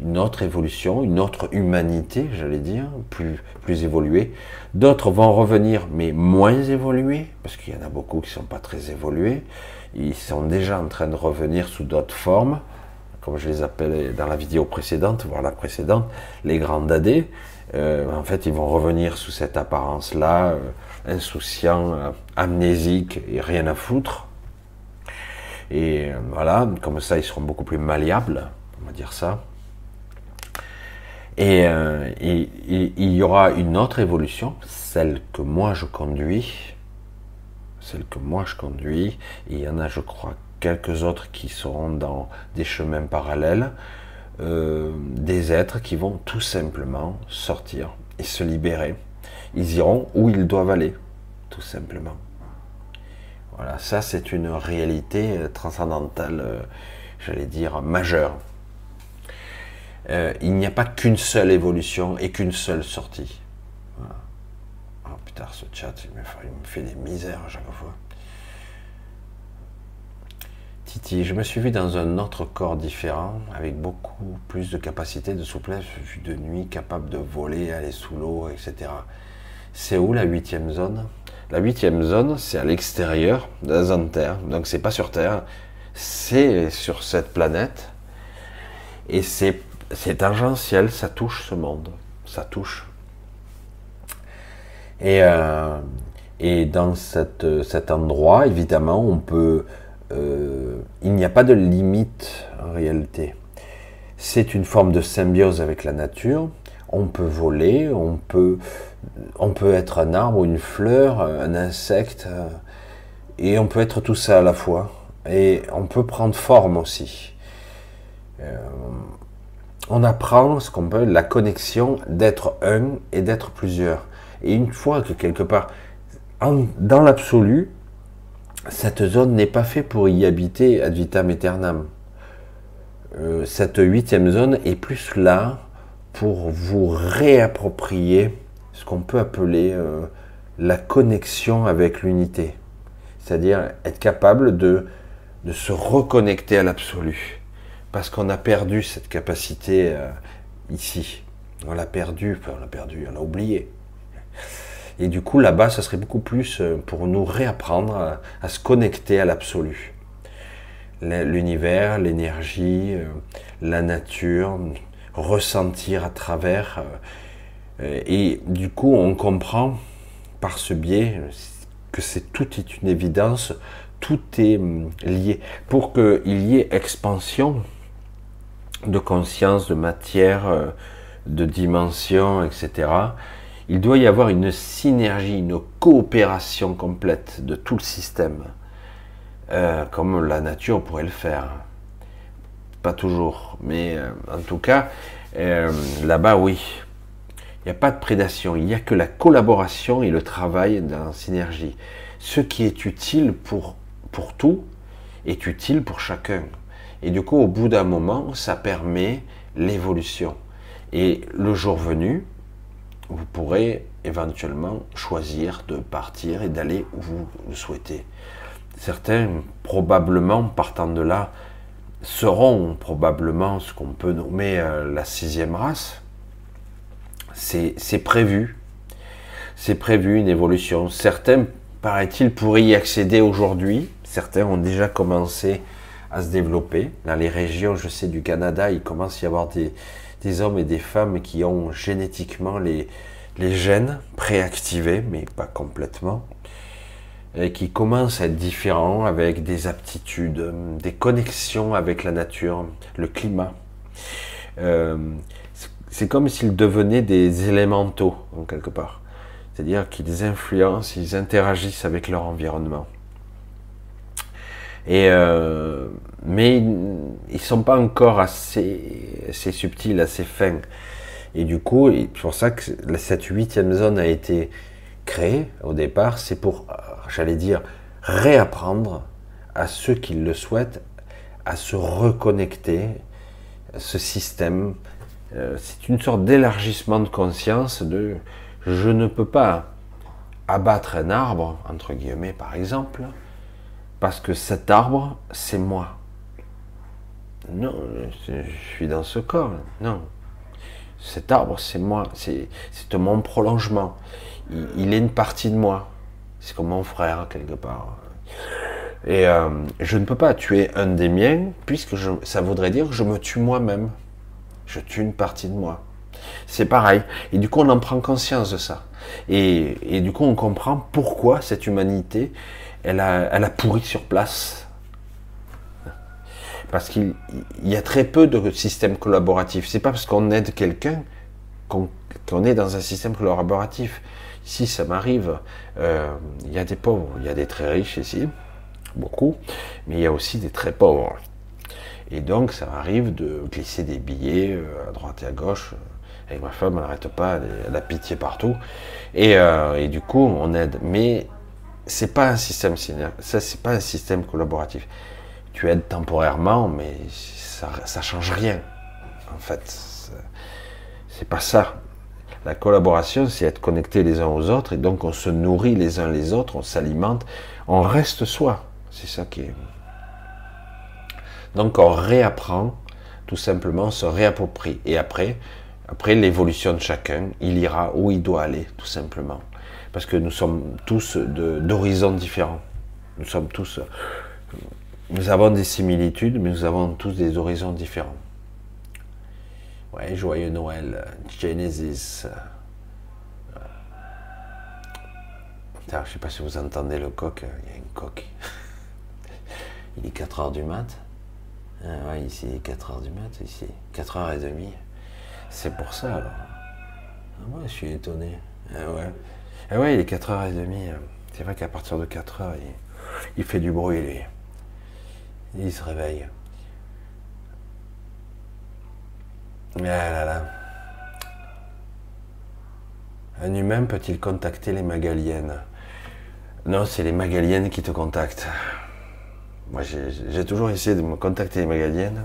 [SPEAKER 1] une autre évolution, une autre humanité, j'allais dire, plus, plus évoluée. D'autres vont revenir, mais moins évolués, parce qu'il y en a beaucoup qui ne sont pas très évolués. Ils sont déjà en train de revenir sous d'autres formes, comme je les appelais dans la vidéo précédente, voire la précédente, les grands dadés. Euh, en fait, ils vont revenir sous cette apparence-là, euh, insouciants, euh, amnésiques et rien à foutre. Et voilà, comme ça, ils seront beaucoup plus malléables, on va dire ça. Euh, et, il y aura une autre évolution, celle que moi je conduis, celle que moi je conduis, il y en a je crois quelques autres qui seront dans des chemins parallèles, euh, des êtres qui vont tout simplement sortir et se libérer. Ils iront où ils doivent aller, tout simplement. Voilà, ça c'est une réalité euh, transcendantale, j'allais dire majeure. Euh, il n'y a pas qu'une seule évolution et qu'une seule sortie. Oh putain, ce chat, il me, fait, des misères à chaque fois. Titi, je me suis vu dans un autre corps différent, avec beaucoup plus de capacité, de souplesse, vu de nuit, capable de voler, aller sous l'eau, etc. C'est où la huitième zone? La huitième zone, c'est à l'extérieur de la zone Terre, donc c'est pas sur Terre, c'est sur cette planète, et c'est c'est tangentiel, ça touche ce monde, ça touche. Et, euh, et dans cette, cet endroit, évidemment, on peut, euh, il n'y a pas de limite en réalité. C'est une forme de symbiose avec la nature. On peut voler, on peut, on peut être un arbre, une fleur, un insecte, et on peut être tout ça à la fois. Et on peut prendre forme aussi. Euh, on apprend ce qu'on peut, la connexion d'être un et d'être plusieurs. Et une fois que quelque part, dans l'absolu, cette zone n'est pas faite pour y habiter ad vitam aeternam. Euh, cette huitième zone est plus là pour vous réapproprier ce qu'on peut appeler euh, la connexion avec l'unité. C'est-à-dire être capable de, de se reconnecter à l'absolu. Parce qu'on a perdu cette capacité euh, ici. On l'a perdu, on l'a perdu, on l'a oublié. Et du coup, là-bas, ça serait beaucoup plus euh, pour nous réapprendre à, se connecter à l'absolu. L'univers, l'énergie, euh, la nature, ressentir à travers. Euh, et du coup, on comprend par ce biais que c'est tout est une évidence, tout est hum, lié. Pour qu'il y ait expansion de conscience, de matière, de dimension, etc., il doit y avoir une synergie, une coopération complète de tout le système, euh, comme la nature pourrait le faire. Pas toujours, mais euh, en tout cas, euh, là-bas, oui. Il n'y a pas de prédation, il n'y a que la collaboration et le travail dans la synergie. Ce qui est utile pour, pour tout est utile pour chacun. Et du coup, au bout d'un moment, ça permet l'évolution. Et le jour venu, vous pourrez éventuellement choisir de partir et d'aller où vous le souhaitez. Certains, probablement, partant de là, seront probablement ce qu'on peut nommer euh, la sixième race. C'est prévu. C'est prévu une évolution. Certains, paraît-il, pourraient y accéder aujourd'hui. Certains ont déjà commencé à se développer. Dans les régions, je sais, du Canada, il commence à y avoir des, des hommes et des femmes qui ont génétiquement les, les gènes préactivés, mais pas complètement, et qui commencent à être différents avec des aptitudes, des connexions avec la nature, le climat. Euh, c'est comme s'ils devenaient des élémentaux, en quelque part. C'est-à-dire qu'ils influencent, ils interagissent avec leur environnement. Euh, mais ils sont pas encore assez, assez subtils, assez fins. Et du coup, c'est pour ça que cette huitième zone a été créée au départ, c'est pour, j'allais dire, réapprendre à ceux qui le souhaitent à se reconnecter à ce système. Euh, c'est une sorte d'élargissement de conscience de je ne peux pas abattre un arbre, entre guillemets par exemple, parce que cet arbre, c'est moi. Non, je suis dans ce corps. Non. Cet arbre, c'est moi. C'est mon prolongement. Il, est une partie de moi. C'est comme mon frère, quelque part. Et euh, je ne peux pas tuer un des miens, puisque ça voudrait dire que je me tue moi-même. Je tue une partie de moi. C'est pareil. Et du coup, on en prend conscience de ça. Et, et du coup, on comprend pourquoi cette humanité elle a, pourri sur place. Parce qu'il y a très peu de systèmes collaboratifs. C'est pas parce qu'on aide quelqu'un qu'on est dans un système collaboratif. Ici, ça m'arrive. Euh, il y a des pauvres, il y a des très riches ici, beaucoup, mais il y a aussi des très pauvres. Et donc, ça m'arrive de glisser des billets euh, à droite et à gauche. Avec ma femme, elle n'arrête pas, elle a pitié partout. Et, euh, et, du coup, on aide. Mais c'est pas un système ça c'est pas un système collaboratif. Tu aides temporairement, mais ça, ça change rien. En fait, c'est pas ça. La collaboration, c'est être connecté les uns aux autres, et donc on se nourrit les uns les autres, on s'alimente, on reste soi. C'est ça qui est. Donc on réapprend, tout simplement, on se réapproprie. Et après, après l'évolution de chacun, il ira où il doit aller, tout simplement parce que nous sommes tous d'horizons différents. Nous sommes tous, nous avons des similitudes, mais nous avons tous des horizons différents. Ouais, joyeux Noël, Genesis. je ne sais pas si vous entendez le coq, il y a une coque. Il est 4 heures du mat. Ah ouais, ici, il est 4 heures du mat, ici, 4 heures et demie. C'est pour ça alors. Ah ouais, je suis étonné. Ah ouais. Ah ouais, il est 4h30. C'est vrai qu'à partir de 4h, il, fait du bruit, lui. Il se réveille. Ah là là. Un humain peut-il contacter les magaliennes? Non, c'est les magaliennes qui te contactent. Moi, j'ai toujours essayé de me contacter les magaliennes.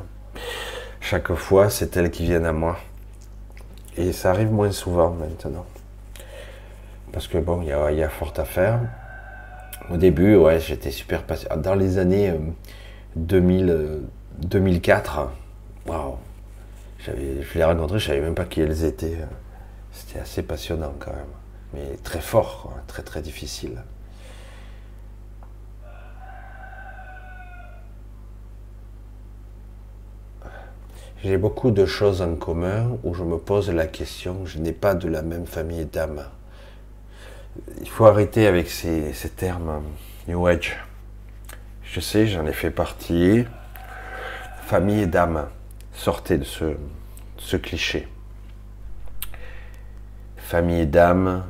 [SPEAKER 1] Chaque fois, c'est elles qui viennent à moi. Et ça arrive moins souvent maintenant. Parce que bon, il y a, fort à faire. Au début, ouais, j'étais super patient. Dans les années 2000, 2004, waouh, je les rencontrés, je savais même pas qui elles étaient. C'était assez passionnant quand même, mais très fort, très très difficile. J'ai beaucoup de choses en commun où je me pose la question, je n'ai pas de la même famille d'âme. Il faut arrêter avec ces, termes New Age. Je sais, j'en ai fait partie. Famille d'âme, sortez de ce, cliché. Famille d'âme,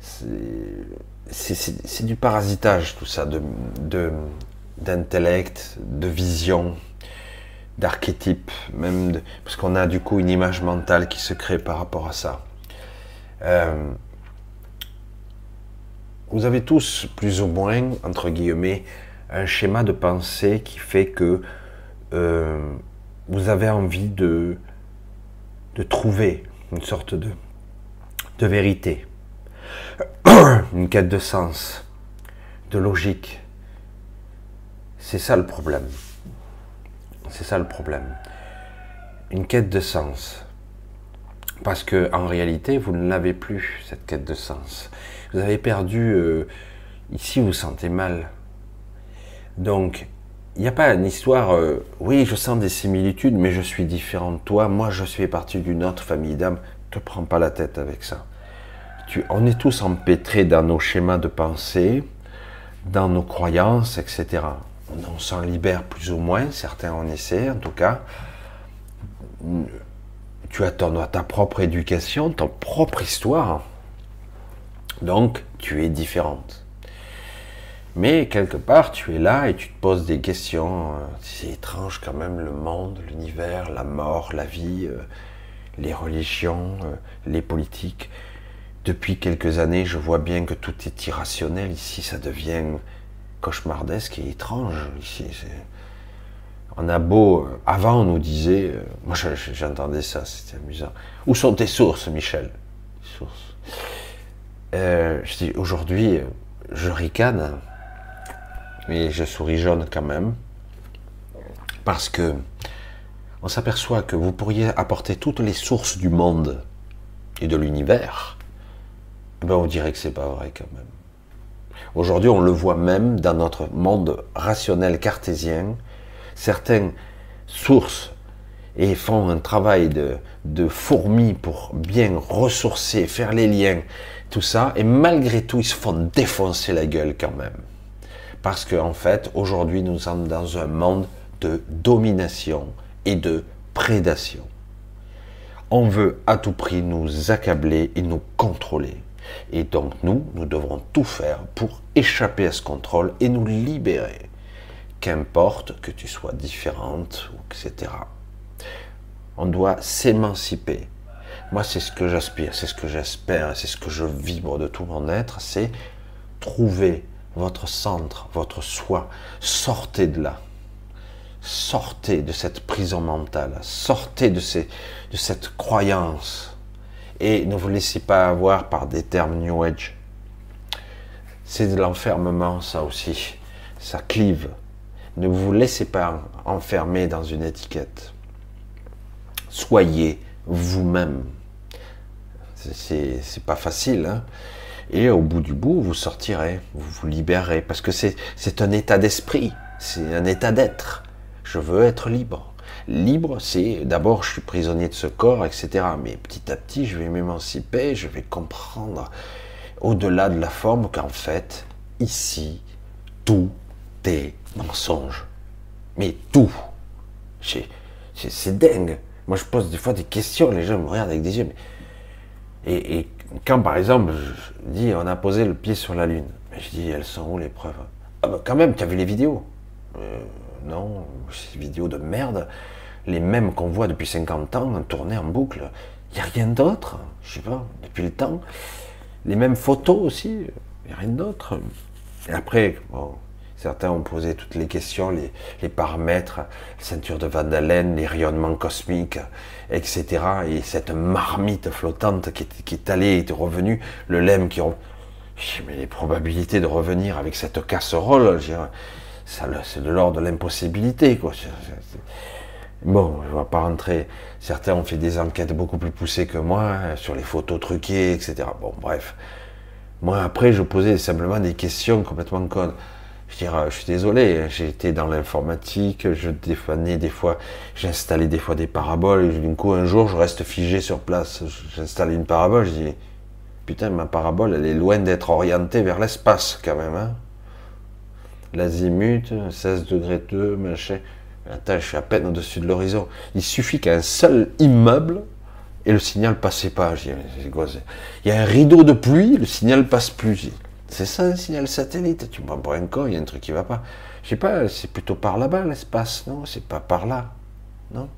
[SPEAKER 1] c'est du parasitage tout ça, d'intellect, de, de vision, d'archétypes, même parce qu'on a du coup une image mentale qui se crée par rapport à ça. Euh, vous avez tous plus ou moins, entre guillemets, un schéma de pensée qui fait que euh, vous avez envie de, de trouver une sorte de, de vérité, une quête de sens, de logique. C'est ça le problème. C'est ça le problème. Une quête de sens. Parce que en réalité, vous ne l'avez plus, cette quête de sens. Vous avez perdu. Euh, ici, vous sentez mal. Donc, il n'y a pas une histoire. Euh, oui, je sens des similitudes, mais je suis différent de toi. Moi, je suis parti d'une autre famille d'âmes. Te prends pas la tête avec ça. Tu, on est tous empêtrés dans nos schémas de pensée, dans nos croyances, etc on s'en libère plus ou moins, certains en essaient en tout cas. Tu as ta propre éducation, ta propre histoire. Donc, tu es différente. Mais quelque part, tu es là et tu te poses des questions. C'est étrange quand même le monde, l'univers, la mort, la vie, euh, les religions, euh, les politiques. Depuis quelques années, je vois bien que tout est irrationnel ici. Ça devient cauchemardesque et étrange ici. On a beau. Euh, avant, on nous disait. Euh, moi, j'entendais ça, c'était amusant. Où sont tes sources, Michel? Sources. Euh, je dis aujourd'hui, je ricane, mais je souris jaune quand même, parce que on s'aperçoit que vous pourriez apporter toutes les sources du monde et de l'univers. Ben, on dirait que c'est pas vrai quand même. Aujourd'hui, on le voit même dans notre monde rationnel cartésien. Certaines sources et font un travail de, de fourmi pour bien ressourcer, faire les liens, ça, et malgré tout, ils se font défoncer la gueule quand même. Parce qu'en en fait, aujourd'hui, nous sommes dans un monde de domination et de prédation. On veut à tout prix nous accabler et nous contrôler. Et donc nous, nous devrons tout faire pour échapper à ce contrôle et nous libérer. Qu'importe que tu sois différente, etc. On doit s'émanciper. Moi, c'est ce que j'aspire, c'est ce que j'espère, c'est ce que je vibre de tout mon être, c'est trouver votre centre, votre soi. Sortez de là. Sortez de cette prison mentale. Sortez de, de cette croyance et ne vous laissez pas avoir par des termes New Age. C'est de l'enfermement, ça aussi. Ça clive. Ne vous laissez pas enfermer dans une étiquette. Soyez vous-même. C'est pas facile. Hein et au bout du bout, vous sortirez, vous vous libérez. Parce que c'est un état d'esprit, c'est un état d'être. Je veux être libre. Libre, c'est d'abord je suis prisonnier de ce corps, etc. Mais petit à petit, je vais m'émanciper, je vais comprendre au-delà de la forme qu'en fait, ici, tout est mensonge. Mais tout. C'est dingue. Moi, je pose des fois des questions, les gens me regardent avec des yeux, mais Et, quand par exemple, je dis, on a posé le pied sur la Lune, je dis, elles sont où les preuves? Ah ben quand même, tu as vu les vidéos euh, Non, ces vidéos de merde, les mêmes qu'on voit depuis 50 ans, tournées en boucle. Il n'y a rien d'autre, je sais pas, depuis le temps. Les mêmes photos aussi, il n'y a rien d'autre. Et après, bon, certains ont posé toutes les questions, les, paramètres, la ceinture de Van les rayonnements cosmiques, etc. Et cette marmite flottante qui est, qui est allée et revenue, le lemme qui... Mais les probabilités de revenir avec cette casserole, c'est de l'ordre de l'impossibilité. Quoi. Bon, je ne vais pas rentrer. Certains ont fait des enquêtes beaucoup plus poussées que moi hein, sur les photos truquées, etc. Bon, bref. Moi, après, je posais simplement des questions complètement connes. Je dirais, je suis désolé, été dans l'informatique, je défannais des fois, j'installais des fois des paraboles, et du coup, un jour, je reste figé sur place. J'installe une parabole, je dis, putain, ma parabole, elle est loin d'être orientée vers l'espace, quand même. Hein. L'azimut, 16 degrés 2, machin. Attends, je suis à peine au-dessus de l'horizon. Il suffit qu'un seul immeuble et le signal passait pas. Il y a un rideau de pluie, le signal passe plus. C'est ça un signal satellite. Tu me prends pour un con, il y a un truc qui va pas. Je sais pas, c'est plutôt par là-bas l'espace, non? C'est pas par là, non?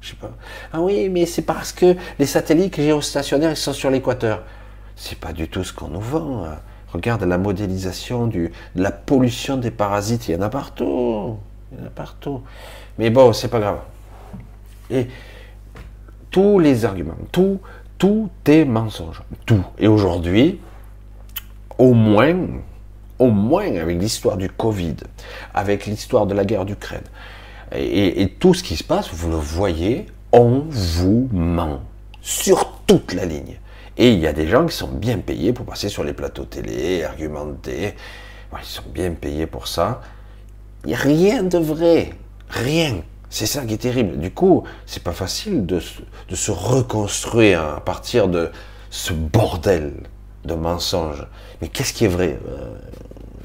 [SPEAKER 1] Je sais pas. Ah oui, mais c'est parce que les satellites géostationnaires ils sont sur l'équateur. C'est pas du tout ce qu'on nous vend. Hein. Regarde la modélisation du, de la pollution des parasites, il y en a partout. Il y en a partout. Mais bon, c'est pas grave. Et tous les arguments, tout, tout est mensonge. Tout. Et aujourd'hui, au moins, au moins avec l'histoire du Covid, avec l'histoire de la guerre d'Ukraine, et, tout ce qui se passe, vous le voyez, on vous ment. Sur toute la ligne. Et il y a des gens qui sont bien payés pour passer sur les plateaux télé, argumenter. ils sont bien payés pour ça. Il n'y a rien de vrai. Rien. C'est ça qui est terrible. Du coup, c'est pas facile de, se reconstruire à partir de ce bordel de mensonges. Mais qu'est-ce qui est vrai euh,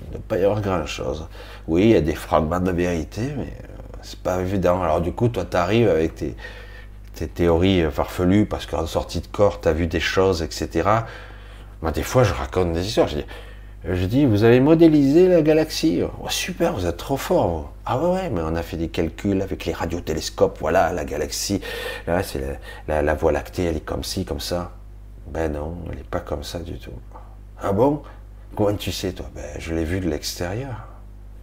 [SPEAKER 1] Il ne peut pas y avoir grand-chose? Oui, il y a des fragments de vérité, mais euh, c'est pas évident. Alors du coup, toi, tu arrives avec tes, théories farfelues parce qu'en sortie de corps, tu as vu des choses, etc. Moi, des fois, je raconte des histoires. Je dis, vous avez modélisé la galaxie? Oh, super, vous êtes trop fort. Ah ouais, ouais, mais on a fait des calculs avec les radiotélescopes. Voilà, la galaxie. Là, c'est la, Voie lactée, elle est comme ci, comme ça. Ben non, elle n'est pas comme ça du tout. Ah bon? Comment tu sais, toi? Ben, je l'ai vu de l'extérieur.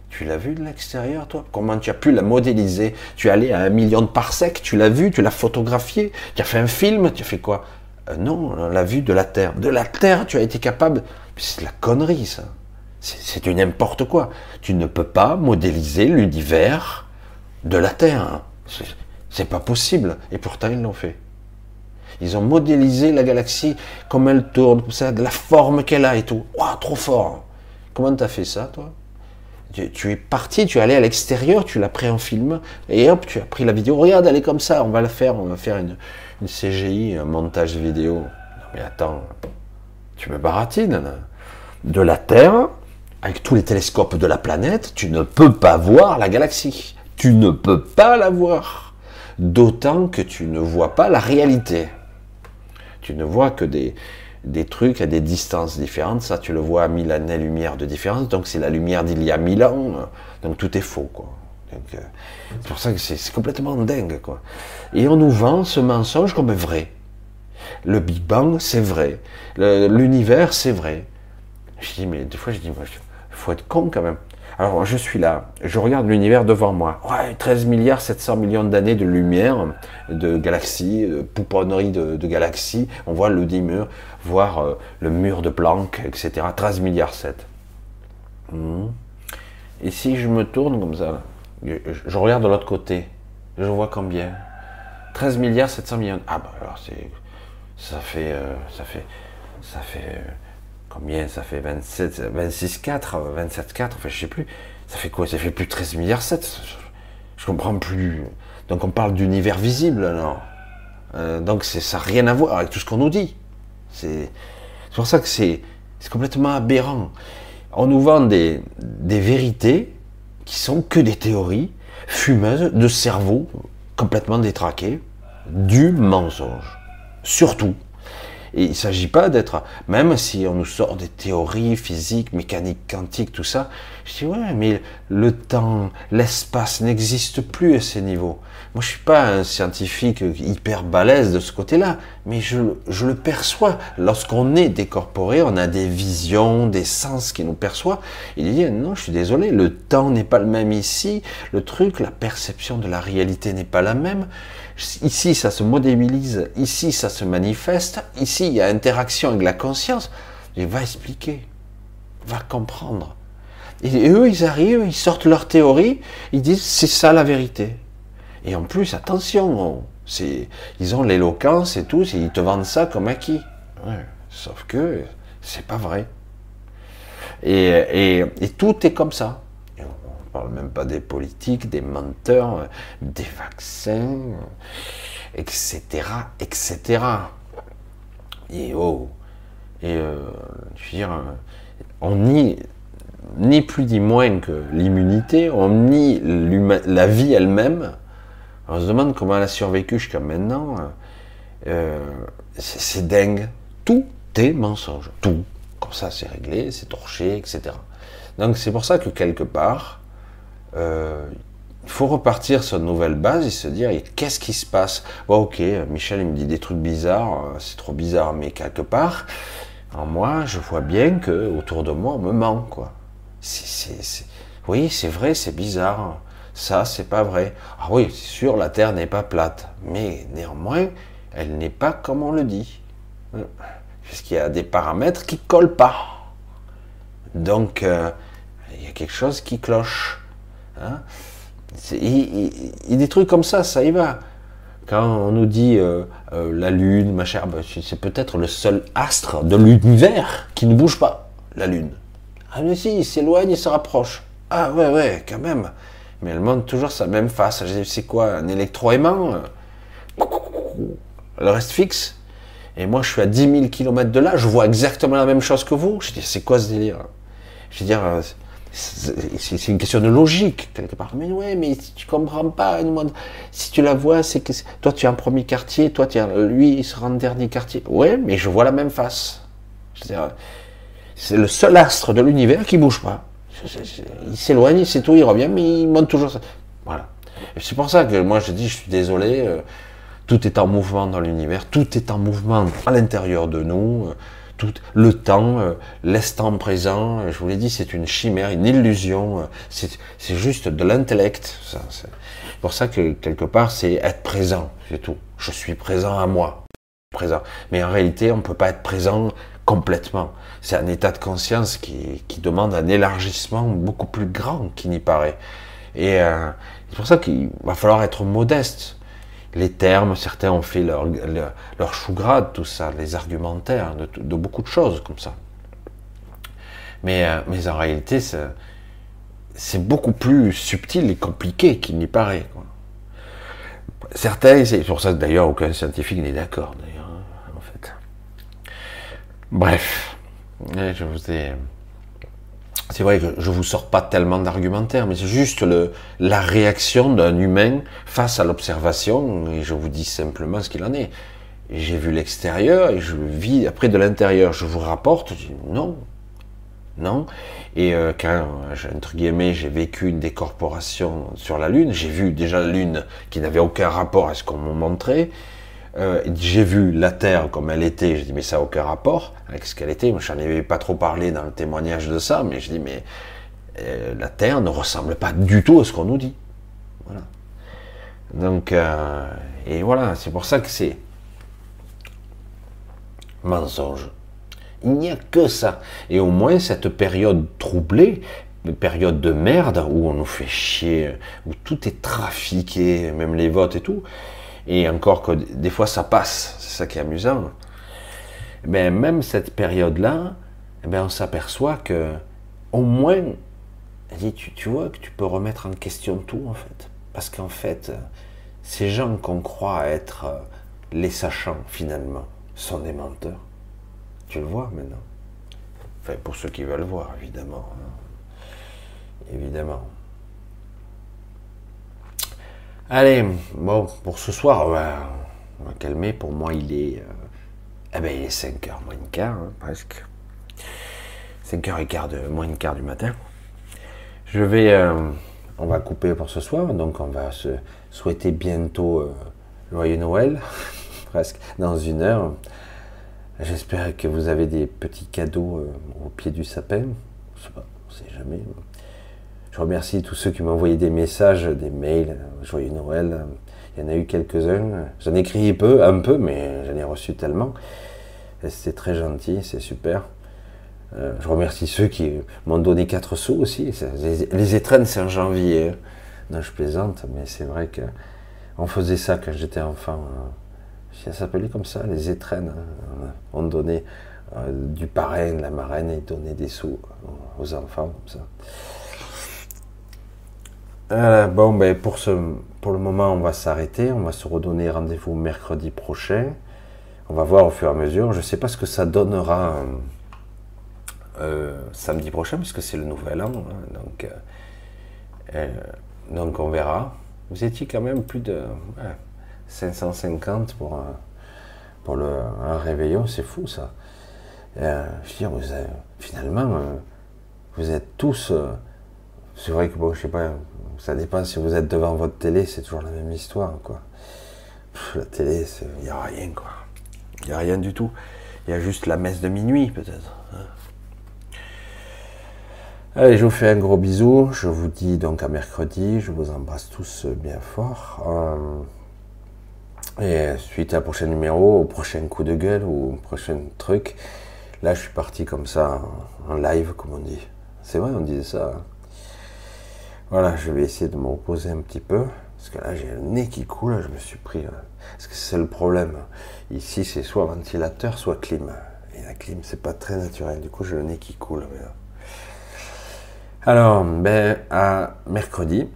[SPEAKER 1] Tu l'as vu de l'extérieur, toi? Comment tu as pu la modéliser? Tu es allé à un million de parsecs, tu l'as vu, tu l'as photographié, tu as fait un film, tu as fait quoi? Euh, Non, on l'a vu de la Terre. De la Terre, tu as été capable c'est la connerie, ça. C'est du n'importe quoi. Tu ne peux pas modéliser l'univers de la Terre. C'est pas possible. Et pourtant, ils l'ont fait. Ils ont modélisé la galaxie, comme elle tourne, de la forme qu'elle a et tout. Waouh, trop fort. Comment tu as fait ça, toi? Tu, es parti, tu es allé à l'extérieur, tu l'as pris en film, et hop, tu as pris la vidéo. Regarde, elle est comme ça, on va la faire, on va faire une CGI, un montage vidéo. Non, mais attends, tu me baratines. De la Terre, avec tous les télescopes de la planète, tu ne peux pas voir la galaxie. Tu ne peux pas la voir. D'autant que tu ne vois pas la réalité. Tu ne vois que des, trucs à des distances différentes. Ça, tu le vois à mille années-lumière de différence. Donc, c'est la lumière d'il y a mille ans. Donc, tout est faux. Quoi. Euh, c'est pour ça que c'est complètement dingue. Quoi. Et on nous vend ce mensonge comme vrai. Le Big Bang, c'est vrai. L'univers, c'est vrai. Je dis, mais des fois, je dis, il faut être con quand même. Alors, je suis là, je regarde l'univers devant moi. Ouais, 13 milliards 700 millions d'années de lumière, de galaxies, de pouponneries de, galaxies. On voit le dimur, voir euh, le mur de Planck, etc. 13 milliards 7. Hmm. Et si je me tourne comme ça, je, regarde de l'autre côté, je vois combien? 13 milliards 700 millions. Ah bah alors c'est ça fait, euh, ça fait, ça fait, euh, combien Ça fait 27, 26, 4, 27, 4, enfin je sais plus. Ça fait quoi? Ça fait plus de 13 milliards 7. Je, comprends plus. Donc on parle d'univers visible alors. Euh, donc ça n'a rien à voir avec tout ce qu'on nous dit. C'est pour ça que c'est complètement aberrant. On nous vend des, des vérités qui sont que des théories fumeuses de cerveau complètement détraqué, du mensonge surtout. Et il ne s'agit pas d'être, même si on nous sort des théories physiques, mécaniques, quantiques, tout ça, je dis ouais, mais le temps, l'espace n'existe plus à ces niveaux. Moi, je suis pas un scientifique hyper balèze de ce côté-là, mais je, je le perçois. Lorsqu'on est décorporé, on a des visions, des sens qui nous perçoivent. Il dit non, je suis désolé, le temps n'est pas le même ici, le truc, la perception de la réalité n'est pas la même. Ici, ça se modélise, ici, ça se manifeste, ici, il y a interaction avec la conscience. Il va expliquer, va comprendre. Et eux, ils arrivent, ils sortent leur théorie, ils disent c'est ça la vérité. Et en plus, attention, ils ont l'éloquence et tout, ils te vendent ça comme acquis. sauf que c'est pas vrai. Et, et, tout est comme ça. Parle même pas des politiques, des menteurs, des vaccins, etc., etc. Et oh, et euh, veux dire, on nie ni plus ni moins que l'immunité, on nie la vie elle-même. On se demande comment elle a survécu jusqu'à maintenant. Euh, c'est dingue. Tout est mensonge. Tout. Comme ça, c'est réglé, c'est torché, etc. Donc c'est pour ça que quelque part, euh, il faut repartir sur une nouvelle base et se dire qu'est-ce qui se passe? Ok, Michel il me dit des trucs bizarres, euh, c'est trop bizarre, mais quelque part, en moi, je vois bien que autour de moi, on me ment, quoi. Oui, c'est vrai, c'est bizarre. Ça, c'est pas vrai. Ah oui, c'est sûr, la Terre n'est pas plate, mais néanmoins, elle n'est pas comme on le dit. Puisqu'il y a des paramètres qui collent pas. Donc, euh, il y a quelque chose qui cloche. Hein? il, y a des trucs comme ça, ça y va. Quand on nous dit euh, euh, la Lune, ma chère, ben, c'est peut-être le seul astre de l'univers qui ne bouge pas, la Lune. Ah mais si, il s'éloigne, il se rapproche. Ah ouais, ouais, quand même. Mais elle montre toujours sa même face. C'est quoi, un électroaimant Elle reste fixe. Et moi, je suis à 10 000 km de là, je vois exactement la même chose que vous. Je dis, c'est quoi ce délire? Je veux dire, c'est une question de logique, quelque part. Mais ouais, mais si tu comprends pas, si tu la vois, c'est que toi, tu es en premier quartier, toi, tu es, lui, il sera en dernier quartier. Ouais, mais je vois la même face. C'est le seul astre de l'univers qui bouge pas. Il s'éloigne, c'est tout, il revient, mais il monte toujours. Voilà. C'est pour ça que moi je dis, je suis désolé, euh, tout est en mouvement dans l'univers, tout est en mouvement à l'intérieur de nous. Euh, tout, le temps, euh, l'instant présent, je vous l'ai dit, c'est une chimère, une illusion, c'est juste de l'intellect. C'est pour ça que quelque part, c'est être présent, c'est tout. Je suis présent à moi, présent. Mais en réalité, on ne peut pas être présent complètement. C'est un état de conscience qui, demande un élargissement beaucoup plus grand qu'il n'y paraît. Et euh, c'est pour ça qu'il va falloir être modeste. Les termes, certains ont fait leur, leur, chou grade, tout ça, les argumentaires, de, beaucoup de choses comme ça. Mais, euh, mais en réalité, c'est beaucoup plus subtil et compliqué qu'il n'y paraît. Certains, c'est pour ça d'ailleurs aucun scientifique n'est d'accord, d'ailleurs, hein, en fait. Bref, je vous ai. C'est vrai que je vous sors pas tellement d'argumentaires, mais c'est juste le, la réaction d'un humain face à l'observation, et je vous dis simplement ce qu'il en est. J'ai vu l'extérieur et je vis après de l'intérieur. Je vous rapporte, je dis non, non. Et euh, quand, entre j'ai vécu une décorporation sur la Lune, j'ai vu déjà la Lune qui n'avait aucun rapport à ce qu'on me montrait. Euh, j'ai vu la Terre comme elle était, je dis mais ça n'a aucun rapport avec ce qu'elle était. Moi, j'en avais pas trop parlé dans le témoignage de ça, mais je dis mais euh, la Terre ne ressemble pas du tout à ce qu'on nous dit. Voilà. Donc euh, et voilà, c'est pour ça que c'est mensonge. Il n'y a que ça. Et au moins cette période troublée, une période de merde où on nous fait chier, où tout est trafiqué, même les votes et tout et encore que des fois ça passe, c'est ça qui est amusant. Même cette période-là, eh on s'aperçoit que au moins, tu, tu vois que tu peux remettre en question tout en fait. Parce qu'en fait, ces gens qu'on croit être les sachants finalement sont des menteurs. Tu le vois maintenant. Enfin, pour ceux qui veulent voir, évidemment. Hein. Évidemment. Allez, bon, pour ce soir, on va calmer. Pour moi, il est Eh ben, il est 5h moins de quart, hein, presque. 5h15 de moins de quart du matin. Je vais, euh, on va couper pour ce soir, donc on va se souhaiter bientôt euh, joyeux Noël, presque dans une heure. J'espère que vous avez des petits cadeaux euh, au pied du sapin. Je sais pas, on sait jamais. Je remercie tous ceux qui m'ont envoyé des messages, des mails, joyeux Noël. Il y en a eu quelques-uns. J'en ai écrit peu, un peu, mais j'en ai reçu tellement. C'était très gentil, c'est super. Euh, je remercie ceux qui m'ont donné 4 sous aussi. Les, étrennes, c'est en janvier. Hein. Non, je plaisante, mais c'est vrai que on faisait ça quand j'étais enfant. Hein. Ça s'appelait comme ça, les étrennes. Hein. On donnait euh, du parrain, la marraine, et donnait des sous aux enfants, comme ça. Bon, ben pour, le moment, on va s'arrêter. On va se redonner rendez-vous mercredi prochain. On va voir au fur et à mesure. Je ne sais pas ce que ça donnera. Euh, samedi prochain, puisque c'est le nouvel an. Hein, donc, euh, euh, on verra. Vous étiez quand même plus de 550 pour, le, un réveillon, c'est fou ça. finalement, vous êtes tous. c'est vrai que bon, je sais pas, ça dépend si vous êtes devant votre télé, c'est toujours la même histoire, quoi. la télé, il n'y a rien, quoi. Il n'y a rien du tout. Il y a juste la messe de minuit, peut-être. Hein. Allez, je vous fais un gros bisou. Je vous dis donc à mercredi. Je vous embrasse tous bien fort. Euh, et suite à prochain numéro, au prochain coup de gueule ou au prochain truc, là je suis parti comme ça en live, comme on dit. C'est vrai, on disait ça. Hein. Voilà, je vais essayer de me reposer un petit peu. Parce que là, j'ai le nez qui coule, je me suis pris. Hein. Parce que c'est le problème. Ici, c'est soit ventilateur, soit clim. Et la clim, c'est pas très naturel. Du coup, j'ai le nez qui coule. Alors, ben, à mercredi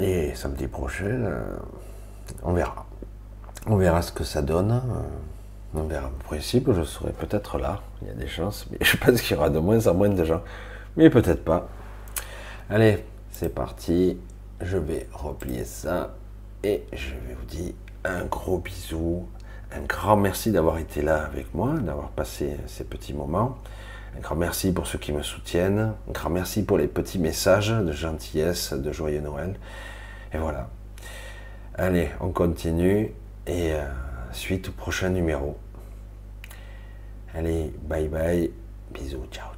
[SPEAKER 1] et samedi prochain, euh, on verra. On verra ce que ça donne. Euh, on verra. En principe, je serai peut-être là. Il y a des chances, mais je pense qu'il y aura de moins en moins de gens. Mais peut-être pas. Allez, c'est parti. Je vais replier ça et je vais vous dire un gros bisou. Un grand merci d'avoir été là avec moi, d'avoir passé ces petits moments. Un grand merci pour ceux qui me soutiennent. Un grand merci pour les petits messages de gentillesse, de joyeux Noël. Et voilà. Allez, on continue. Et euh, suite au prochain numéro. Allez, bye bye. Bisous, ciao.